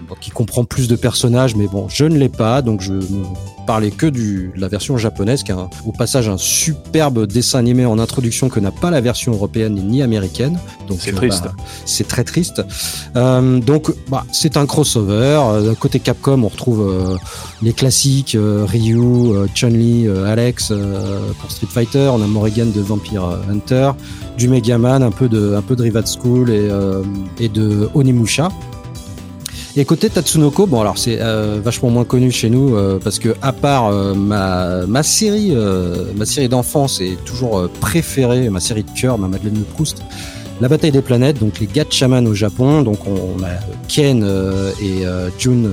bah, qui comprend plus de personnages, mais bon, je ne l'ai pas, donc je ne parlais que du, de la version japonaise, qui a au passage un superbe dessin animé en introduction que n'a pas la version européenne ni américaine. Donc C'est euh, triste. bah, c'est très triste. Euh, donc, bah, c'est un crossover. Côté Capcom, on retrouve euh, les classiques euh, Ryu, Chun-Li, Alex pour Street Fighter. On a Morrigan de Vampire Hunter, du Mega Man, un peu de, un peu de Rivat School et, et de Onimusha. Et côté Tatsunoko, bon alors c'est euh, vachement moins connu chez nous euh, parce que à part euh, ma, série ma série d'enfance est toujours préférée, ma série de cœur, ma Madeleine de Proust, la bataille des planètes, donc les Gatchaman au Japon, donc on, a Ken et euh, Jun.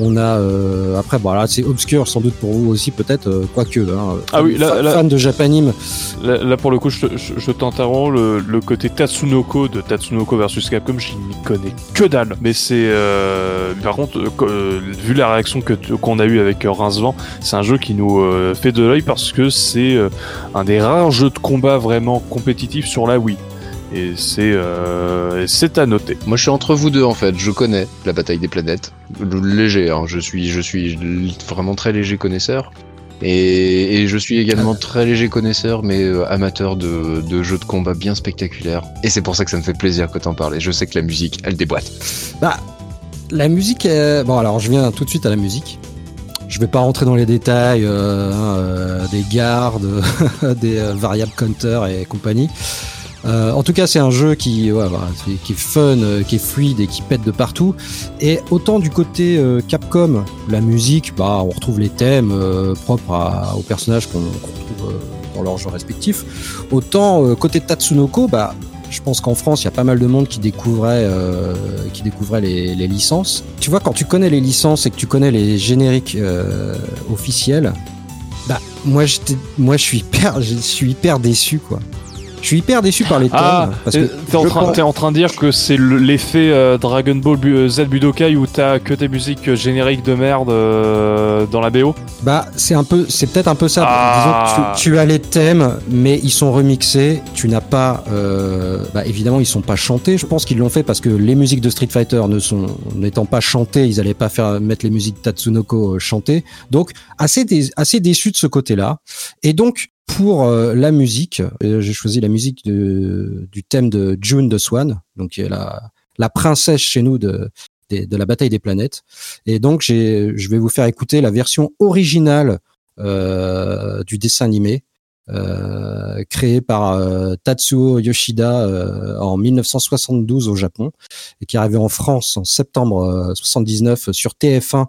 On a euh, après bon là c'est obscur sans doute pour vous aussi peut-être euh, quoique hein, Ah oui, là- fan, là- fan de Japanime Là, là, pour le coup, je, je- je t'interromps. Le, le côté Tatsunoko de Tatsunoko versus Capcom, je n'y connais que dalle. Mais c'est euh, par contre, euh, co- euh, vu la réaction que qu'on a eue avec euh, Rincevent, c'est un jeu qui nous euh, fait de l'œil parce que c'est euh, un des rares jeux de combat vraiment compétitifs sur la Wii. Et c'est euh, c'est à noter. Moi, je suis entre vous deux en fait. Je connais la bataille des planètes. Le- Léger, hein. je suis, je suis vraiment très léger connaisseur. Et, et je suis également très léger connaisseur, mais euh, amateur de, de jeux de combat bien spectaculaires. Et c'est pour ça que ça me fait plaisir que t'en parles. Et je sais que la musique, elle déboîte. Bah, la musique. est- Bon, alors je viens tout de suite à la musique. Je vais pas rentrer dans les détails euh, hein, euh, des gardes, des euh, variables counter et compagnie. Euh, en tout cas, c'est un jeu qui, qui est fun, euh, qui est fluide et qui pète de partout. Et autant du côté euh, Capcom, la musique, bah, on retrouve les thèmes propres aux personnages qu'on retrouve dans leurs jeux respectifs. Autant côté Tatsunoko, bah, je pense qu'en France, il y a pas mal de monde qui découvrait, qui découvrait les, licences. Tu vois, quand tu connais les licences et que tu connais les génériques officiels, bah moi, moi, je suis hyper, je suis hyper déçu, quoi. Je suis hyper déçu par les thèmes Ah, parce t'es que t'es en, train- pense- en train de dire que c'est le- l'effet euh, Dragon Ball Bu- euh, Z Budokai où t'as que des musiques euh, génériques de merde euh, dans la BO Bah, c'est un peu, c'est peut-être un peu ça. Ah. Disons que tu, tu as les thèmes, mais ils sont remixés. Tu n'as pas, euh, bah, évidemment, ils sont pas chantés. Je pense qu'ils l'ont fait parce que les musiques de Street Fighter ne sont, n'étant pas chantées, ils allaient pas faire mettre les musiques Tatsunoko euh, chantées. Donc, assez, dé- assez déçu de ce côté-là. Et donc, pour euh, la musique, euh, j'ai choisi la musique du thème de June de Swan, donc qui est la, la princesse chez nous de, de la bataille des planètes. Et donc, je vais vous faire écouter la version originale euh, du dessin animé, euh, créé par euh, Tatsuo Yoshida euh, en 1972 au Japon, et qui est arrivé en France en septembre euh, 79 sur TF1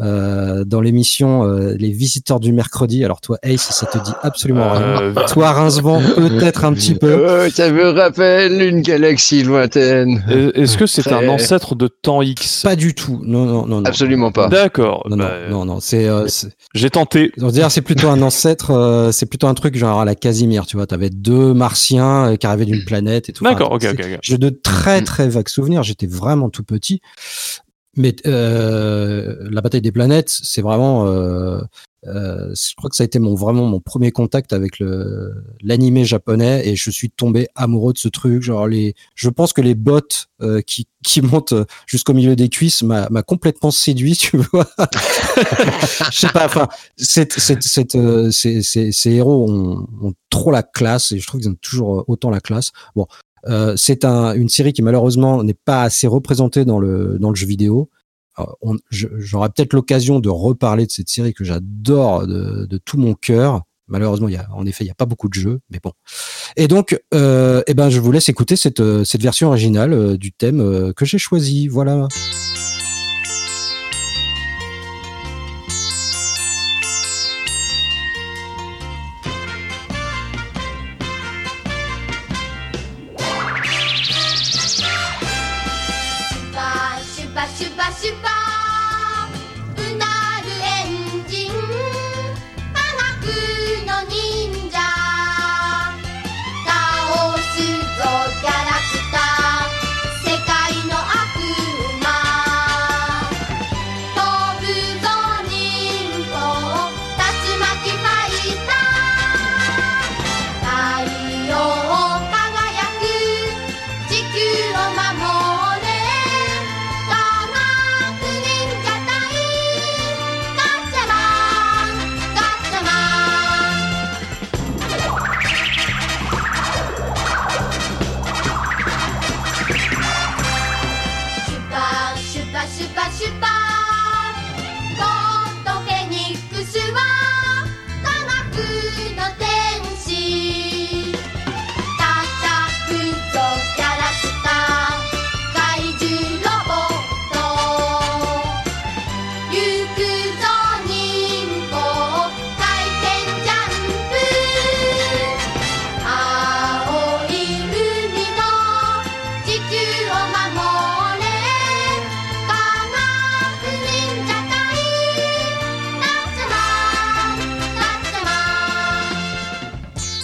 euh, dans l'émission euh, Les Visiteurs du mercredi. Alors toi, Ace, ça te dit absolument rien. Euh, Toi, Rincevent, peut-être un petit peu. Euh, ça me rappelle une galaxie lointaine. Est-ce que c'est Très- un ancêtre de Temps X Pas du tout. Non, non, non, non. Absolument pas. D'accord. Non, bah, non, non, non. C'est, euh, c'est- J'ai tenté. On va dire c'est plutôt un ancêtre, euh, c'est plutôt un truc genre à la Casimir, tu vois. T'avais deux martiens qui arrivaient d'une planète et tout. D'accord, Enfin, ok, ok. J'ai de très Mm. très vagues souvenirs. J'étais vraiment tout petit. Mais euh, la bataille des planètes, c'est vraiment, euh, euh, je crois que ça a été mon vraiment mon premier contact avec le l'animé japonais et je suis tombé amoureux de ce truc. Genre les, je pense que les bottes euh, qui qui montent jusqu'au milieu des cuisses m'a complètement séduit, tu vois. je sais pas. Enfin, cette, cette, euh, ces, ces, ces héros ont, ont trop la classe et je trouve qu'ils ont toujours autant la classe. Bon, euh, c'est un, une série qui malheureusement n'est pas assez représentée dans le jeu vidéo. Euh, j'aurai peut-être l'occasion de reparler de cette série que j'adore de, tout mon cœur. Malheureusement, en effet, il n'y a pas beaucoup de jeux, mais bon. Et donc, euh, eh ben, je vous laisse écouter cette, cette version originale du thème que j'ai choisi. Voilà.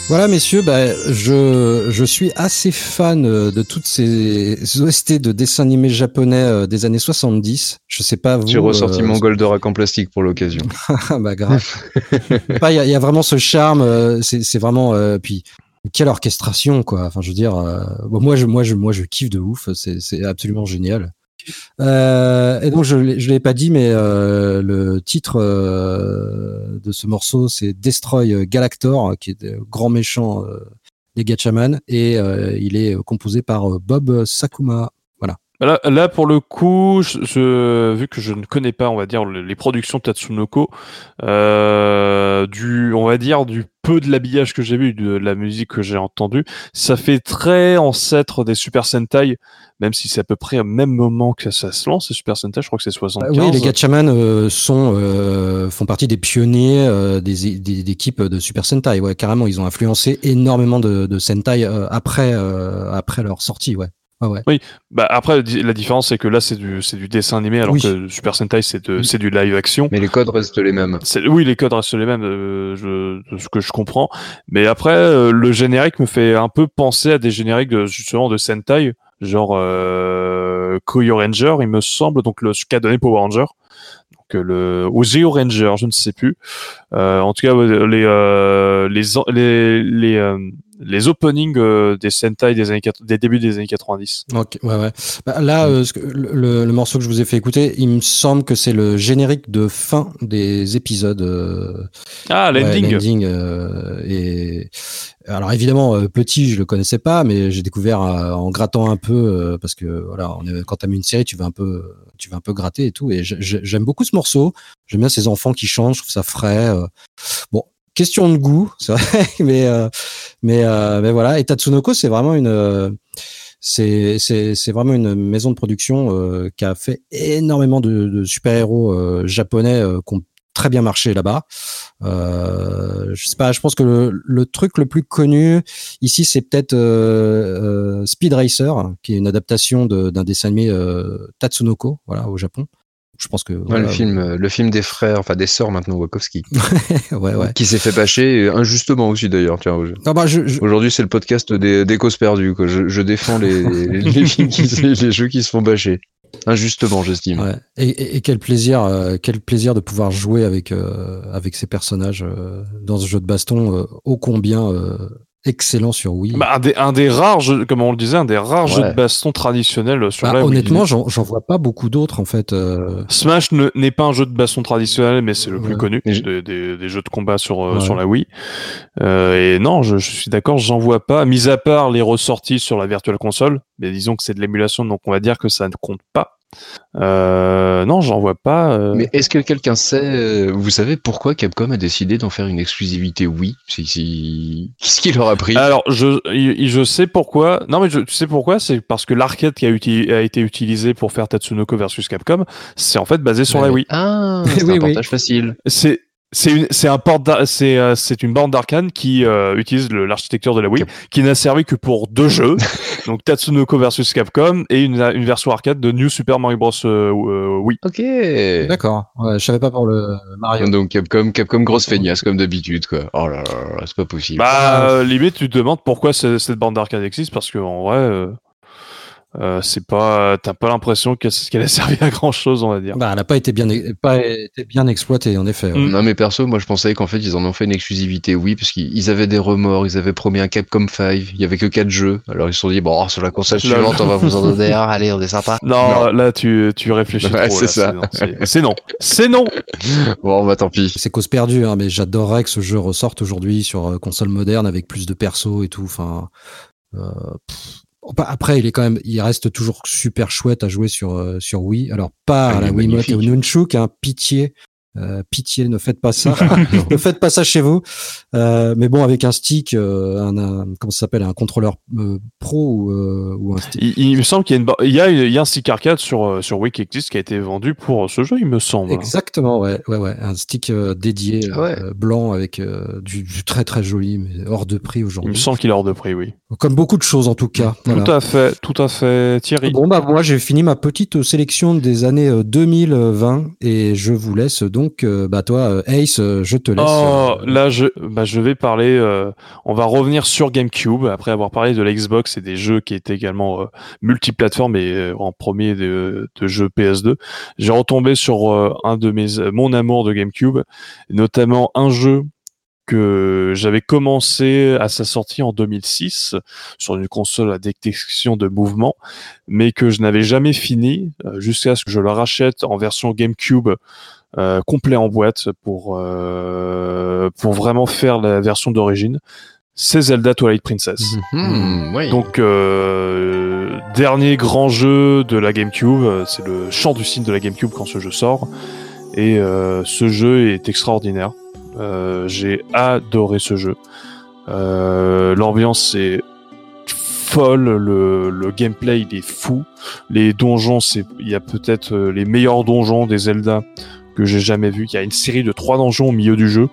Voilà, messieurs, bah, je, je suis assez fan euh, de toutes ces OST de dessins animés japonais euh, des années 70. Je sais pas vous. J'ai ressorti euh, mon Goldorak en plastique pour l'occasion. bah grave. Il y, a, vraiment ce charme. C'est vraiment puis quelle orchestration quoi. Enfin, je veux dire, moi je moi je moi je kiffe de ouf. C'est absolument génial. Euh, et donc je je l'ai pas dit, mais euh, le titre euh, de ce morceau c'est Destroy Galactor, qui est le grand méchant des Gatchaman, et il est composé par Bob Sakuma. Là, là, pour le coup, je, vu que je ne connais pas, on va dire, les productions Tatsunoko, euh, du, on va dire, du peu de l'habillage que j'ai vu, de la musique que j'ai entendue, ça fait très ancêtre des Super Sentai, même si c'est à peu près au même moment que ça se lance, les Super Sentai, je crois que c'est 75. Bah oui, les Gatchaman euh, sont, euh, font partie des pionniers euh, des, des, équipes de Super Sentai, ouais, carrément, ils ont influencé énormément de, de Sentai après, après leur sortie, ouais. Ah ouais. Oui, bah après la différence c'est que là c'est du c'est du dessin animé alors que Super Sentai c'est de, c'est du live action. Mais les codes restent les mêmes. Oui, les codes restent les mêmes, euh, je, de ce que je comprends. Mais après euh, le générique me fait un peu penser à des génériques de, justement de Sentai, genre euh, Koyo Ranger, il me semble, donc le ce qu'a donné Power Ranger. Donc euh, le ou Geo Ranger, je ne sais plus. Euh, en tout cas les euh, les les les les openings euh, des Sentai des, années, des débuts des années 90. Ok, ouais, ouais. Bah, là, euh, le, le, morceau que je vous ai fait écouter, il me semble que c'est le générique de fin des épisodes. Euh, ah, l'ending. Euh, et alors évidemment, petit, je le connaissais pas, mais j'ai découvert en grattant un peu parce que voilà, on est, quand t'as mis une série, tu vas un peu, tu vas un peu gratter et tout. Et j'aime beaucoup ce morceau. J'aime bien ces enfants qui chantent, je trouve ça frais. Bon, question de goût, vrai, mais euh, mais euh, mais voilà. Et Tatsunoko, c'est vraiment une euh, c'est c'est vraiment une maison de production qui a fait énormément de, de super héros japonais qui ont très bien marché là-bas. Euh, je sais pas, je pense que le, le truc le plus connu ici, c'est peut-être Speed Racer, qui est une adaptation d'un dessin animé Tatsunoko, voilà, au Japon je pense que le film euh, le film des frères enfin des sœurs maintenant Wachowski ouais, ouais. qui s'est fait bâcher injustement aussi d'ailleurs tiens ah bah, aujourd'hui c'est le podcast des, des causes perdues quoi. Je, je défends les, les, les, qui, les, jeux qui se font bâcher Injustement, j'estime. Ouais. Et, et- et quel plaisir, euh, quel plaisir de pouvoir jouer avec euh, avec ces personnages euh, dans ce jeu de baston ô combien excellent sur Wii. Bah, un, des, un des rares jeux, comme on le disait, un des rares jeux de baston traditionnels sur Bah, la Wii. honnêtement, j'en j'en vois pas beaucoup d'autres en fait. euh, Smash ne- n'est pas un jeu de baston traditionnel, mais c'est le plus Ouais. connu des, des- des jeux de combat sur, euh, Ouais. sur la Wii. Euh, et non, je, je suis d'accord, j'en vois pas. Mis à part les ressorties sur la Virtual Console, mais disons que c'est de l'émulation, donc on va dire que ça ne compte pas. Euh, non, j'en vois pas. euh. Mais est-ce que quelqu'un sait, euh, vous savez pourquoi Capcom a décidé d'en faire une exclusivité si- Qu'est-ce qui leur a pris? Alors, je, je sais pourquoi. Non, mais je, tu sais pourquoi? C'est parce que l'arcade qui a, uti- a été utilisé pour faire Tatsunoko versus Capcom, c'est en fait basé sur la. Wii. Ah, c'est Oui, un oui. portage facile. C'est c'est une c'est un port d'ar- c'est euh, c'est une bande d'arcane qui euh, utilise l'architecture de la Wii qui n'a servi que pour deux jeux donc Tatsunoko versus Capcom et une, une version arcade de New Super Mario Bros euh, euh, Wii Ok. D'accord. Ouais, je savais pas pour le Mario. Donc Capcom, Capcom grosse feignasse comme d'habitude quoi. Oh là là, là, c'est pas possible. bah euh, limite tu te demandes pourquoi ce- cette bande d'arcade existe parce que en vrai euh, c'est pas t'as pas l'impression qu'elle qu'elle a servi à grand chose on va dire Bah, elle a pas été bien, pas été bien exploitée en effet. ouais. Mm. Non mais perso, moi je pensais qu'en fait ils en ont fait une exclusivité Wii parce qu'ils ils avaient des remords, ils avaient promis un Capcom 5, il y avait que 4 jeux. Alors ils se sont dit bon sur la console suivante on va vous en donner un, allez on est sympa. non, là tu tu réfléchis Ouais, trop c'est ça. non, c'est non c'est non Bon bah tant pis. C'est cause perdue, hein, mais j'adorerais que ce jeu ressorte aujourd'hui sur euh, console moderne avec plus de persos et tout. Enfin, euh, pff. Après, il est quand même, il reste toujours super chouette à jouer sur euh, sur Wii. Alors pas Ah, à il la Wiimote et au. Nunchuk, hein, pitié. Euh, pitié, ne faites pas ça. ne faites pas ça chez vous. Euh, mais bon, avec un stick, euh, un, un- comment ça s'appelle, un contrôleur euh, pro ou, euh, ou un stick. Il, il me semble qu'il y a, une, ba- il y a, il y a un stick arcade sur, sur Wii qui existe qui a été vendu pour ce jeu, il me semble. Exactement, ouais, ouais, ouais, un stick euh, dédié ouais. blanc avec euh, du, du très très joli, mais hors de prix Il me aujourd'hui. semble qu'il est hors de prix, oui. Comme beaucoup de choses en tout cas. Voilà. Tout à fait, tout à fait, Thierry. Bon bah moi j'ai fini ma petite sélection des années euh, 2020 et je vous laisse donc bah toi euh, Ace, euh, je te laisse. Oh, euh, là, je, bah, je vais parler. euh, on va revenir sur GameCube après avoir parlé de la Xbox et des jeux qui étaient également euh, multiplateformes et euh, en premier de, de jeux PS2. J'ai retombé sur euh, un de mes, mon amour de GameCube, notamment un jeu que j'avais commencé à sa sortie en 2006 sur une console à détection de mouvement, mais que je n'avais jamais fini euh, jusqu'à ce que je le rachète en version GameCube euh, complet en boîte pour euh, pour vraiment faire la version d'origine. C'est Zelda Twilight Princess. Hmm, oui. Donc euh, dernier grand jeu de la GameCube, euh, c'est le chant du cygne de la GameCube quand ce jeu sort. Et euh, ce jeu est extraordinaire. Euh, J'ai adoré ce jeu. Euh, L'ambiance est folle, le, le gameplay il est fou. Les donjons, c'est il y a peut-être les meilleurs donjons des Zelda que j'ai jamais vus. Il y a une série de trois donjons au milieu du jeu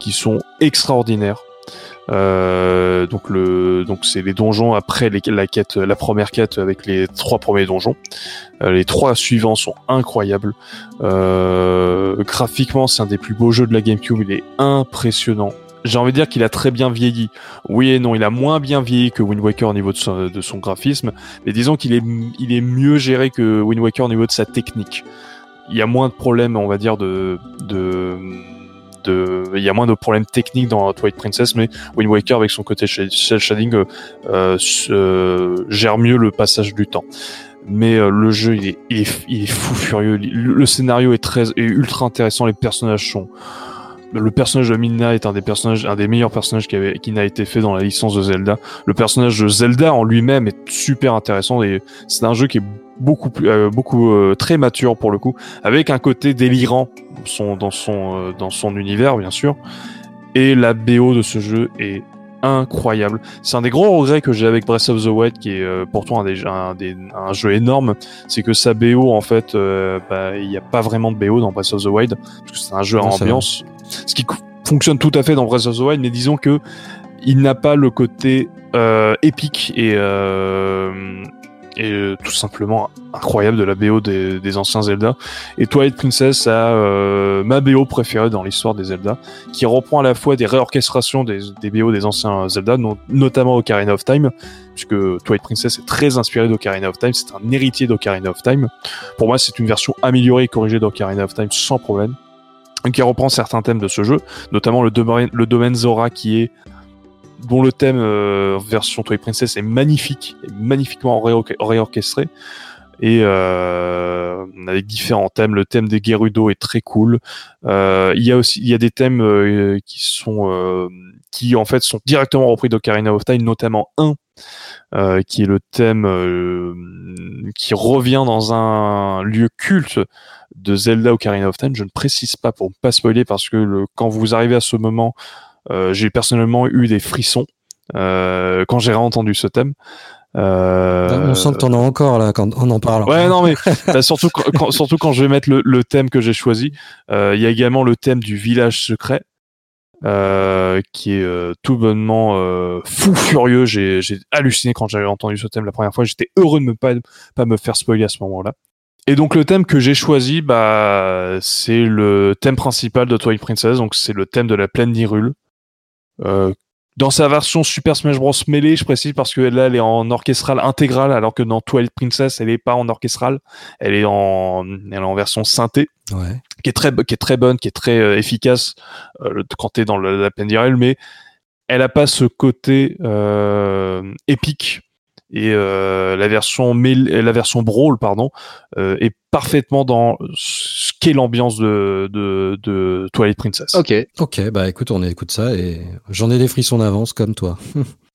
qui sont extraordinaires. Euh, donc le donc c'est les donjons après la quête la première quête avec les trois premiers donjons. Euh, les trois suivants sont incroyables. Euh, graphiquement c'est un des plus beaux jeux de la GameCube. Il est impressionnant. J'ai envie de dire qu'il a très bien vieilli. Oui et non il a moins bien vieilli que Wind Waker au niveau de son, de son graphisme mais disons qu'il est est mieux géré que Wind Waker au niveau de sa technique il y a moins de problèmes on va dire de de il y a moins de problèmes techniques dans Twilight Princess, mais Wind Waker avec son côté shading euh, euh, gère mieux le passage du temps. Mais euh, le jeu il est, il est, fou furieux. Le, scénario est très, est ultra intéressant. Les personnages sont le personnage de Midna est un des personnages, un des meilleurs personnages qui, avait, qui n'a été fait dans la licence de Zelda. Le personnage de Zelda en lui-même est super intéressant et c'est un jeu qui est beaucoup plus, euh, beaucoup euh, très mature pour le coup, avec un côté délirant dans son, dans son, euh, dans son univers bien sûr. Et la BO de ce jeu est incroyable. C'est un des gros regrets que j'ai avec Breath of the Wild, qui est euh, pourtant un, des, un, des- un jeu énorme, c'est que sa BO en fait, euh, bah, il n'y a pas vraiment de BO dans Breath of the Wild, parce que c'est un jeu à Non, ambiance, ce qui fonctionne tout à fait dans Breath of the Wild, mais disons que il n'a pas le côté euh, épique et euh, et euh, tout simplement incroyable de la BO des, des anciens Zelda. Et Twilight Princess a euh, ma BO préférée dans l'histoire des Zelda, qui reprend à la fois des réorchestrations des, des BO des anciens Zelda, no- notamment Ocarina of Time, puisque Twilight Princess est très inspiré d'Ocarina of Time, c'est un héritier d'Ocarina of Time. Pour moi, c'est une version améliorée et corrigée d'Ocarina of Time sans problème, qui reprend certains thèmes de ce jeu, notamment le domaine, le domaine Zora qui est dont le thème euh, version Twilight Princess est magnifique, magnifiquement réorchestré et euh, avec différents thèmes. Le thème des Gerudo est très cool. Euh, il y a aussi il y a des thèmes euh, qui sont qui en fait sont directement repris d'Ocarina of Time, notamment un qui est le thème qui revient dans un lieu culte de Zelda Ocarina of Time. Je ne précise pas pour ne pas spoiler parce que le, quand vous arrivez à ce moment, j'ai personnellement eu des frissons quand j'ai réentendu ce thème. Euh... On sent que t'en as encore là quand on en parle. Ouais, non mais bah, surtout quand, surtout quand je vais mettre le, le thème que j'ai choisi, euh, il y a également le thème du village secret. Euh, qui est euh, tout bonnement euh, fou furieux. J'ai, j'ai halluciné quand j'avais entendu ce thème la première fois. J'étais heureux de ne pas, pas me faire spoiler à ce moment-là. Et donc le thème que j'ai choisi, bah, c'est le thème principal de Twilight Princess. Donc c'est le thème de la plaine d'Hyrule, euh, dans sa version Super Smash Bros. Melee, je précise parce que là, elle est en orchestral intégrale, alors que dans Twilight Princess, elle est pas en orchestral, elle est en, elle est en version synthé, ouais. qui est très, qui est très bonne, qui est très euh, efficace euh, quand t'es dans le, la peine d'Irel, mais elle a pas ce côté euh, épique. Et la version la version brawl pardon est parfaitement dans ce qu'est l'ambiance de, de, de Twilight Princess. Ok. Ok, bah écoute, on écoute ça et j'en ai des frissons d'avance comme toi.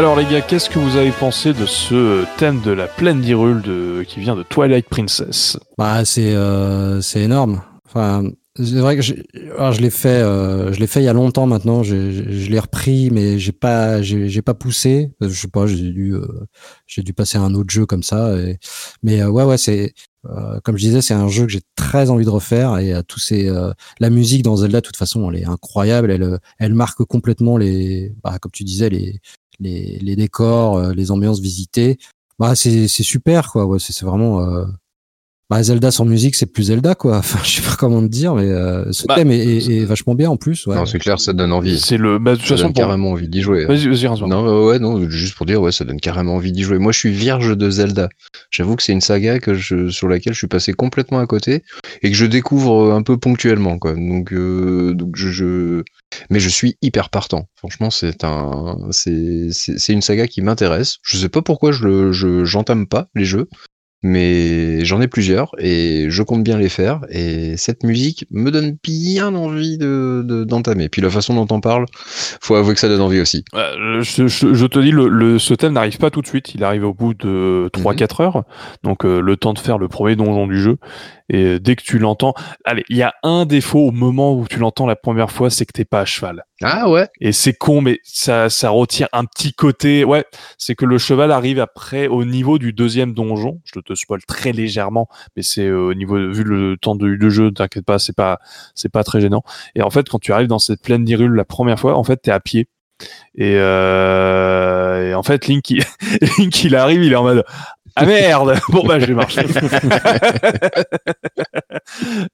Alors les gars, qu'est-ce que vous avez pensé de ce thème de la plaine d'Hyrule de... qui vient de Twilight Princess? Bah c'est euh, c'est énorme. Enfin, c'est vrai que alors, je l'ai fait, euh, je l'ai fait il y a longtemps maintenant. Je, l'ai repris, mais j'ai pas, j'ai pas poussé. Je sais pas, j'ai dû, euh, j'ai dû passer à un autre jeu comme ça. et- mais euh, ouais, ouais, c'est euh, comme je disais, c'est un jeu que j'ai très envie de refaire. Et à tous ces, euh, la musique dans Zelda, de toute façon, elle est incroyable. Elle, euh, elle marque complètement les, bah, comme tu disais, les, les, les décors, euh, les ambiances visitées. Bah, c'est, super, quoi. Ouais, c'est, c'est vraiment. Bah, Zelda sans musique, c'est plus Zelda, quoi. Enfin, je sais pas comment te dire, mais euh, ce Bah, thème est, est- est vachement bien en plus. Ouais. Non, c'est clair, ça donne envie. C'est le. Bah, de toute Ça façon, donne pour- carrément envie d'y jouer. Vas-y, vas-y. Non, ouais, non, juste pour dire, ouais, ça donne carrément envie d'y jouer. Moi, je suis vierge de Zelda. J'avoue que c'est une saga que je, sur laquelle je suis passé complètement à côté et que je découvre euh, un peu ponctuellement, quoi. Donc, euh, donc je, je, mais je suis hyper partant. Franchement, c'est un, c'est, c'est, c'est une saga qui m'intéresse. Je sais pas pourquoi je le, je, j'entame pas les jeux. Mais j'en ai plusieurs et je compte bien les faire. Et cette musique me donne bien envie de, de- d'entamer. Puis la façon dont on parle, faut avouer que ça donne envie aussi. Euh, je, je- je te dis, le, le- ce thème n'arrive pas tout de suite. Il arrive au bout de 3-4 heures. Donc, euh, le temps de faire le premier donjon du jeu. Et euh, dès que tu l'entends, allez, il y a un défaut au moment où tu l'entends la première fois, c'est que t'es pas à cheval. Ah ouais Et c'est con, mais ça, ça retire un petit côté. Ouais, c'est que le cheval arrive après au niveau du deuxième donjon. Je te spoil très légèrement, mais c'est euh, au niveau vu le temps de, de jeu, t'inquiète pas, c'est pas c'est pas très gênant. Et en fait, quand tu arrives dans cette plaine d'Irule la première fois, en fait, t'es à pied. Et, euh, et en fait, Link, il, Link, il arrive, il est en mode ah merde Bon bah je vais marcher.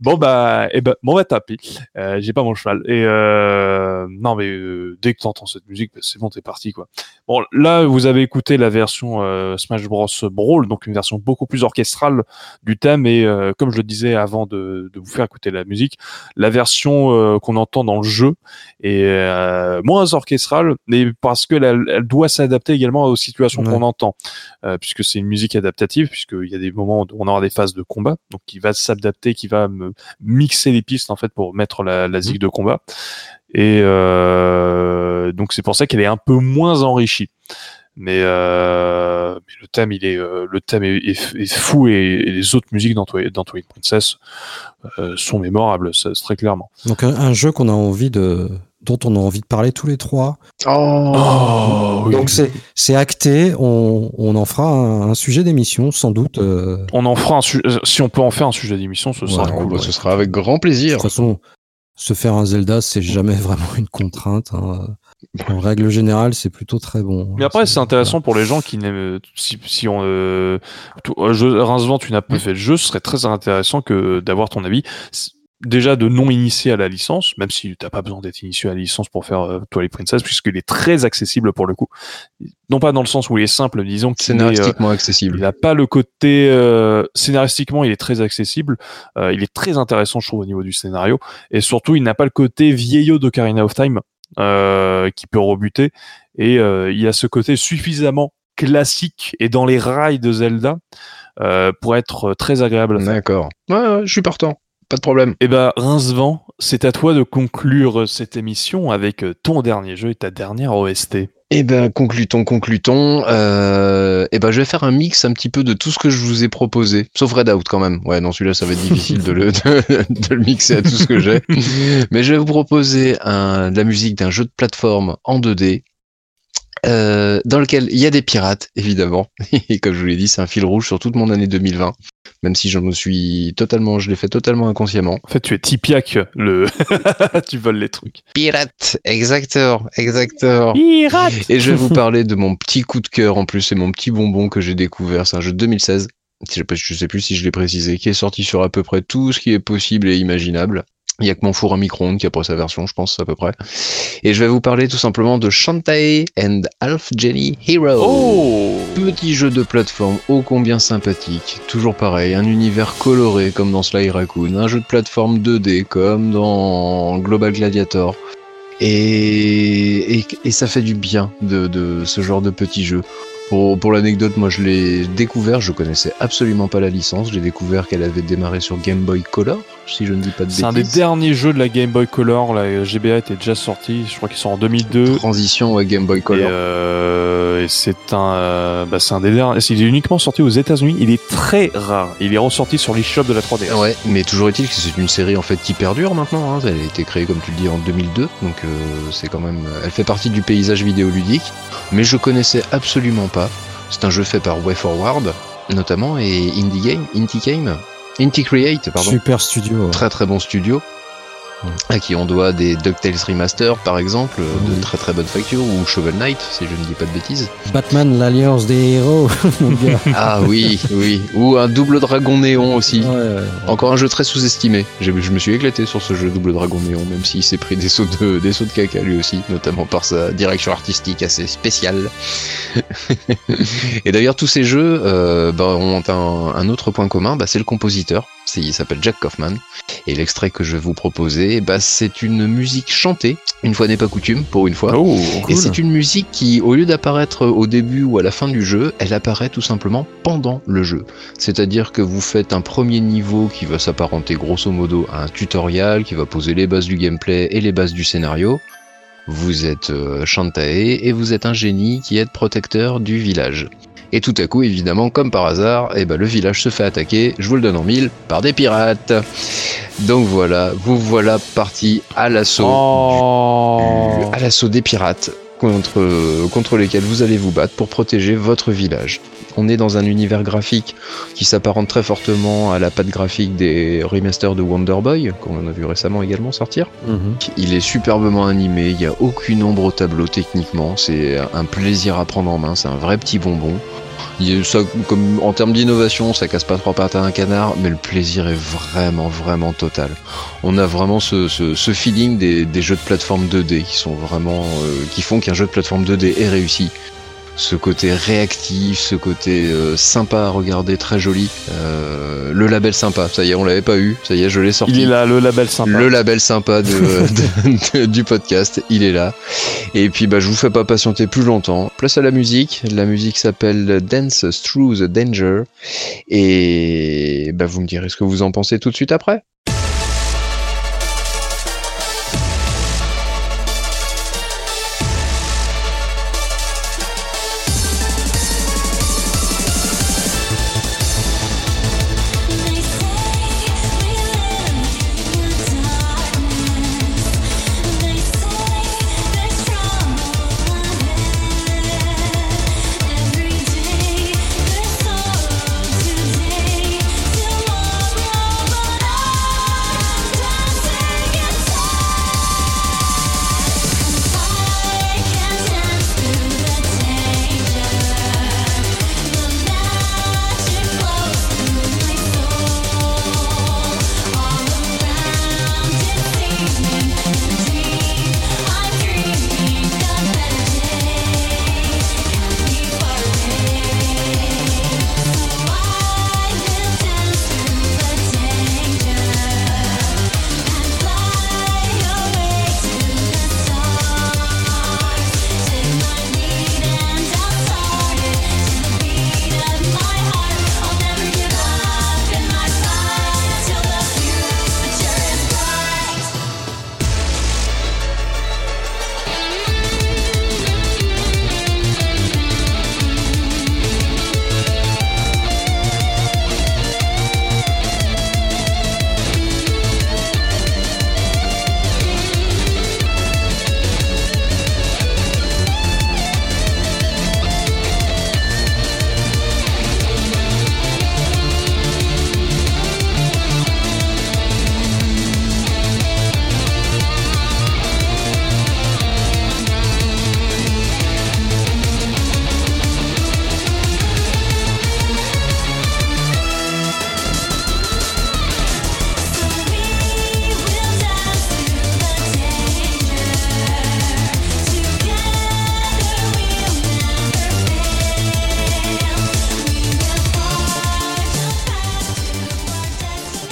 bon bah et ben bon bah tapis. Euh, j'ai pas mon cheval. Et euh, non mais euh, dès que t'entends cette musique, bah, c'est bon t'es parti quoi. Bon là vous avez écouté la version euh, Smash Bros Brawl, donc une version beaucoup plus orchestrale du thème et comme je le disais avant de, de vous faire écouter la musique, la version qu'on entend dans le jeu est moins orchestrale, mais parce que elle, elle doit s'adapter également aux situations Ouais. qu'on entend, puisque c'est une musique adaptative, puisqu'il y a des moments où on aura des phases de combat, donc qui va s'adapter, qui va me mixer les pistes en fait pour mettre la, la zig de combat. Et euh, donc c'est pour ça qu'elle est un peu moins enrichie. Mais, euh, mais le thème, il est, euh, le thème est, est- est fou et, et les autres musiques dans dans Twilight Princess sont mémorables, ça, c'est très clairement. Donc un, un jeu qu'on a envie de, dont on a envie de parler tous les trois. Oh, oui. Donc c'est c'est acté. On, on en fera un, un sujet d'émission sans doute. euh, on en fera un euh, si on peut en faire un sujet d'émission, ce sera Ouais, cool. bah, ouais. Ce sera avec grand de plaisir. toute façon, se faire un Zelda, c'est jamais vraiment une contrainte. hein. En règle générale, c'est plutôt très bon. Mais après, c'est intéressant pour les gens qui n'aiment. Si, si on. Euh, tout- euh, Rincevent, tu n'as pas fait le jeu, ce serait très intéressant que d'avoir ton avis. Déjà de non initié à la licence, même si t'as pas besoin d'être initié à la licence pour faire euh, Twilight Princess, puisqu'il est très accessible pour le coup. Non pas dans le sens où il est simple, disons qu'il est, euh, Scénaristiquement il accessible. n'a pas le côté euh, scénaristiquement, il est très accessible. Euh, il est très intéressant, je trouve, au niveau du scénario. Et surtout, il n'a pas le côté vieillot d'Ocarina of Time euh, qui peut rebuter. Et euh, il a ce côté suffisamment classique et dans les rails de Zelda euh, pour être très agréable. D'accord. Ouais, ouais, je suis partant. Pas de problème. Eh ben, Rincevent, c'est à toi de conclure cette émission avec ton dernier jeu et ta dernière OST. Eh ben, conclutons, conclutons. Euh, eh ben, je vais faire un mix un petit peu de tout ce que je vous ai proposé, sauf Redout quand même. Ouais, non, celui-là, ça va être difficile de le, de, de le mixer à tout ce que j'ai. Mais je vais vous proposer un, de la musique d'un jeu de plateforme en 2D. euh, dans lequel il y a des pirates, évidemment. Et comme je vous l'ai dit, c'est un fil rouge sur toute mon année 2020. Même si je me suis totalement, je l'ai fait totalement inconsciemment. En fait, tu es Tipiak, le... tu voles les trucs. Pirate, exacteur, exacteur. Pirate Et je vais vous parler de mon petit coup de cœur en plus, c'est mon petit bonbon que j'ai découvert. C'est un jeu de 2016. Je sais, pas, je sais plus si je l'ai précisé, qui est sorti sur à peu près tout ce qui est possible et imaginable. Il y a que mon four à micro-ondes qui a pas sa version, je pense, à peu près. Et je vais vous parler tout simplement de Shantae and Half Jenny Hero. Oh Petit jeu de plateforme ô combien sympathique, toujours pareil, un univers coloré comme dans Sly Raccoon, un jeu de plateforme 2D comme dans Global Gladiator. Et, et, et ça fait du bien de, de ce genre de petit jeu. Pour, pour l'anecdote, moi je l'ai découvert, je connaissais absolument pas la licence, j'ai découvert qu'elle avait démarré sur Game Boy Color, si je ne dis pas de C'est un des bêtises. derniers jeux de la Game Boy Color. La GBA était déjà sorti. Je crois qu'ils sont en 2002. Transition à Game Boy Et, Color. euh, et c'est un, euh, bah, c'est un des derniers. Il est uniquement sorti aux États-Unis. Il est très rare. Il est ressorti sur l'eShop de la 3DS. Ouais, mais toujours est-il que c'est une série en fait qui perdure maintenant. Hein. Elle a été créée comme tu le dis en 2002, donc euh, c'est quand même. Elle fait partie du paysage vidéoludique, mais je connaissais absolument pas. C'est un jeu fait par WayForward notamment et Indie Game, Inti Game, Inti Create, pardon. Super studio. ouais. Très très bon studio. Ouais. À qui on doit des DuckTales Remaster par exemple, de Oui. très très bonne facture, ou Shovel Knight, si je ne dis pas de bêtises. Batman, l'alliance des héros, mon gars. ah oui, oui. Ou un double dragon néon aussi. Ouais, ouais. Encore un jeu très sous-estimé. J'ai- Je me suis éclaté sur ce jeu Double Dragon Néon, même s'il s'est pris des sauts, de, des sauts de caca lui aussi, notamment par sa direction artistique assez spéciale. Et d'ailleurs, tous ces jeux euh, bah, ont un, un autre point commun, bah, c'est le compositeur. Il s'appelle Jack Kaufman. Et l'extrait que je vais vous proposer, bah, c'est une musique chantée, une fois n'est pas coutume, pour une fois. Oh, Et c'est une musique qui, au lieu d'apparaître au début ou à la fin du jeu, elle apparaît tout simplement pendant le jeu. C'est-à-dire que vous faites un premier niveau qui va s'apparenter grosso modo à un tutoriel, qui va poser les bases du gameplay et les bases du scénario. Vous êtes euh, Shantae et vous êtes un génie qui est protecteur du village. Et tout à coup, évidemment, comme par hasard, eh ben, le village se fait attaquer, je vous le donne en mille, par des pirates. Donc voilà, vous voilà parti à l'assaut Oh. du- à l'assaut des pirates contre, contre lesquels vous allez vous battre pour protéger votre village. On est dans un univers graphique qui s'apparente très fortement à la patte graphique des remasters de Wonder Boy, qu'on a vu récemment également sortir. Il est superbement animé, il n'y a aucune ombre au tableau techniquement, c'est un plaisir à prendre en main, c'est un vrai petit bonbon. Il- ça, comme, en termes d'innovation, ça casse pas trois pattes à un canard, mais le plaisir est vraiment, vraiment total. On a vraiment ce, ce, ce feeling des, des jeux de plateforme 2D qui sont vraiment, euh, qui font qu'un jeu de plateforme 2D est réussi. Ce côté réactif, ce côté euh, sympa à regarder, très joli. Euh, le label sympa, ça y est, on l'avait pas eu, ça y est, je l'ai sorti. Il est là, le label sympa. Le label sympa de, de- de- du podcast, il est là. Et puis bah je vous fais pas patienter plus longtemps. Place à la musique. La musique s'appelle Dance Through the Danger. Et bah vous me direz ce que vous en pensez tout de suite après.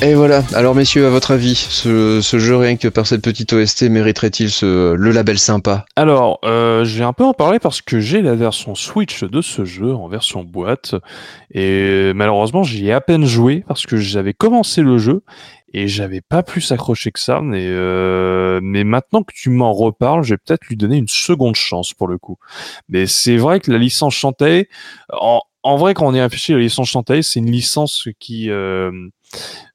Et voilà. Alors messieurs, à votre avis, ce, jeu rien que par cette petite OST mériterait-il le label sympa? Alors, euh, je vais un peu en parler parce que j'ai la version Switch de ce jeu en version boîte et malheureusement j'y ai à peine joué parce que j'avais commencé le jeu et j'avais pas plus accroché que ça. Mais, euh, maintenant que tu m'en reparles, je vais peut-être lui donner une seconde chance pour le coup. Mais c'est vrai que la licence Shantae, en, en vrai quand on y réfléchit, la licence Shantae, c'est une licence qui euh,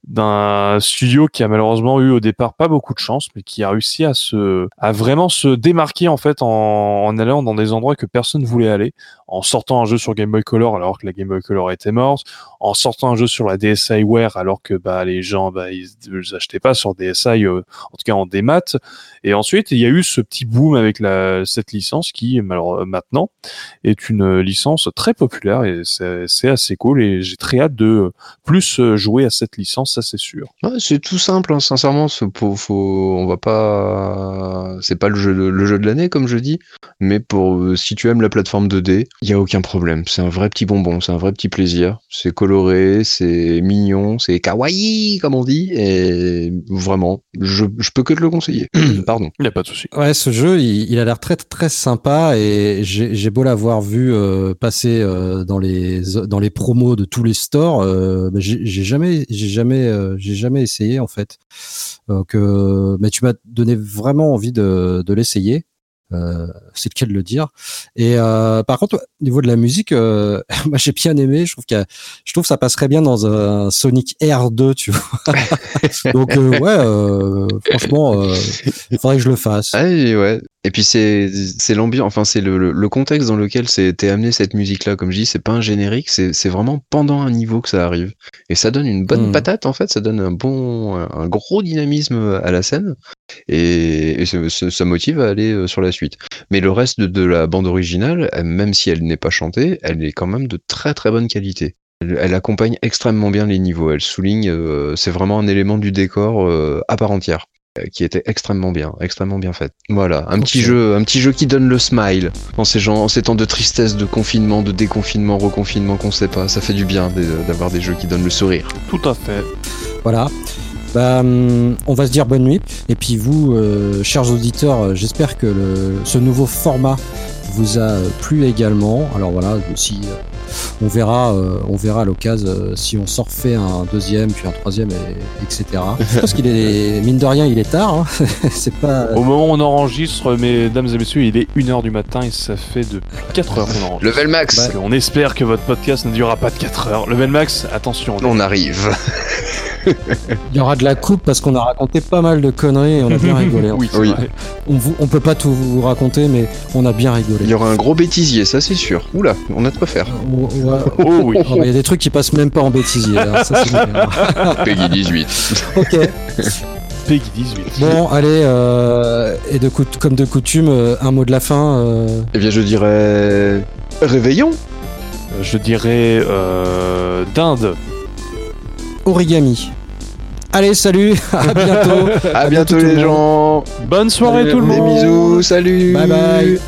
d'un studio qui a malheureusement eu au départ pas beaucoup de chance, mais qui a réussi à se, à vraiment se démarquer en fait en, allant dans des endroits que personne voulait aller, en sortant un jeu sur Game Boy Color alors que la Game Boy Color était morte, en sortant un jeu sur la DSiWare alors que bah les gens bah ils, ils achetaient pas sur DSi, euh, en tout cas en démat. Et ensuite il y a eu ce petit boom avec la cette licence qui malheureusement maintenant est une licence très populaire et c'est assez cool et j'ai très hâte de plus euh, jouer à cette licence, ça c'est sûr. Ouais, c'est tout simple, hein, sincèrement. c'est Faut, on va pas, c'est pas le jeu, de, le jeu de l'année comme je dis, mais pour euh, si tu aimes la plateforme 2D, il y a aucun problème. C'est un vrai petit bonbon, c'est un vrai petit plaisir. C'est coloré, c'est mignon, c'est kawaii comme on dit, et vraiment, je, je peux que te le conseiller. Pardon. Il n'y a pas de souci. Ouais, ce jeu, il, il a l'air très très sympa et j'ai beau l'avoir vu euh, passer euh, dans les dans les promos de tous les stores, euh, bah, j'ai jamais j'ai jamais euh, j'ai jamais essayé en fait. Donc, euh, mais tu m'as donné vraiment envie de, de l'essayer. Euh, c'est le cas de le dire. Et par contre, au niveau de la musique, moi j'ai bien aimé. Je trouve que je trouve que ça passerait bien dans un Sonic R2, tu vois. Donc ouais, franchement, il faudrait que je le fasse. Ah, ouais. Et puis c'est l'ambiance, enfin c'est le, le, le contexte dans lequel c'était amené cette musique-là. Comme je dis, c'est pas un générique, c'est vraiment pendant un niveau que ça arrive. Et ça donne une bonne Hmm. patate en fait, ça donne un bon, un gros dynamisme à la scène. Et, et ça, motive à aller euh, sur la suite. Mais le reste de, de la bande originale, même si elle n'est pas chantée, elle est quand même de très très bonne qualité. Elle, elle accompagne extrêmement bien les niveaux. Elle souligne, euh, c'est vraiment un élément du décor euh, à part entière qui était extrêmement bien, extrêmement bien faite. Voilà, un petit jeu, un petit jeu qui donne le smile en ces gens, en ces temps de tristesse, de confinement, de déconfinement, reconfinement qu'on sait pas. Ça fait du bien d'avoir des jeux qui donnent le sourire. Tout à fait. Voilà. Bah, hum, on va se dire bonne nuit. Et puis vous, euh, chers auditeurs, euh, j'espère que le, ce nouveau format vous a plu également. Alors voilà, si euh, on verra, euh, on verra à l'occasion euh, si on s'en refait un deuxième, puis un troisième, et, etc. Je pense qu'il est mine de rien, il est tard. hein. C'est pas. Au moment où on enregistre, mesdames et messieurs, il est 1h du matin et ça fait depuis 4 heures qu'on enregistre. Level max, Parce qu'on espère que votre podcast ne durera pas de 4 heures. Level max, attention. on arrive. Il y aura de la coupe parce qu'on a raconté pas mal de conneries et on a bien rigolé. Oui, Oui. On, vous, on peut pas tout vous raconter, mais on a bien rigolé. Il y aura un gros bêtisier, ça c'est sûr. Oula, on a de quoi faire. Oh oui. Oh, Il y a des trucs qui passent même pas en bêtisier. hein, ça, c'est clair. Peggy 18. ok. Peggy 18. Bon, allez. euh, et de comme de coutume, euh, un mot de la fin. euh, Eh bien, je dirais réveillons. Je dirais euh, dinde. origami. Allez, salut. À bientôt. À, À bientôt les gens. Bonne soirée tout le Des monde. bisous, salut. Bye bye.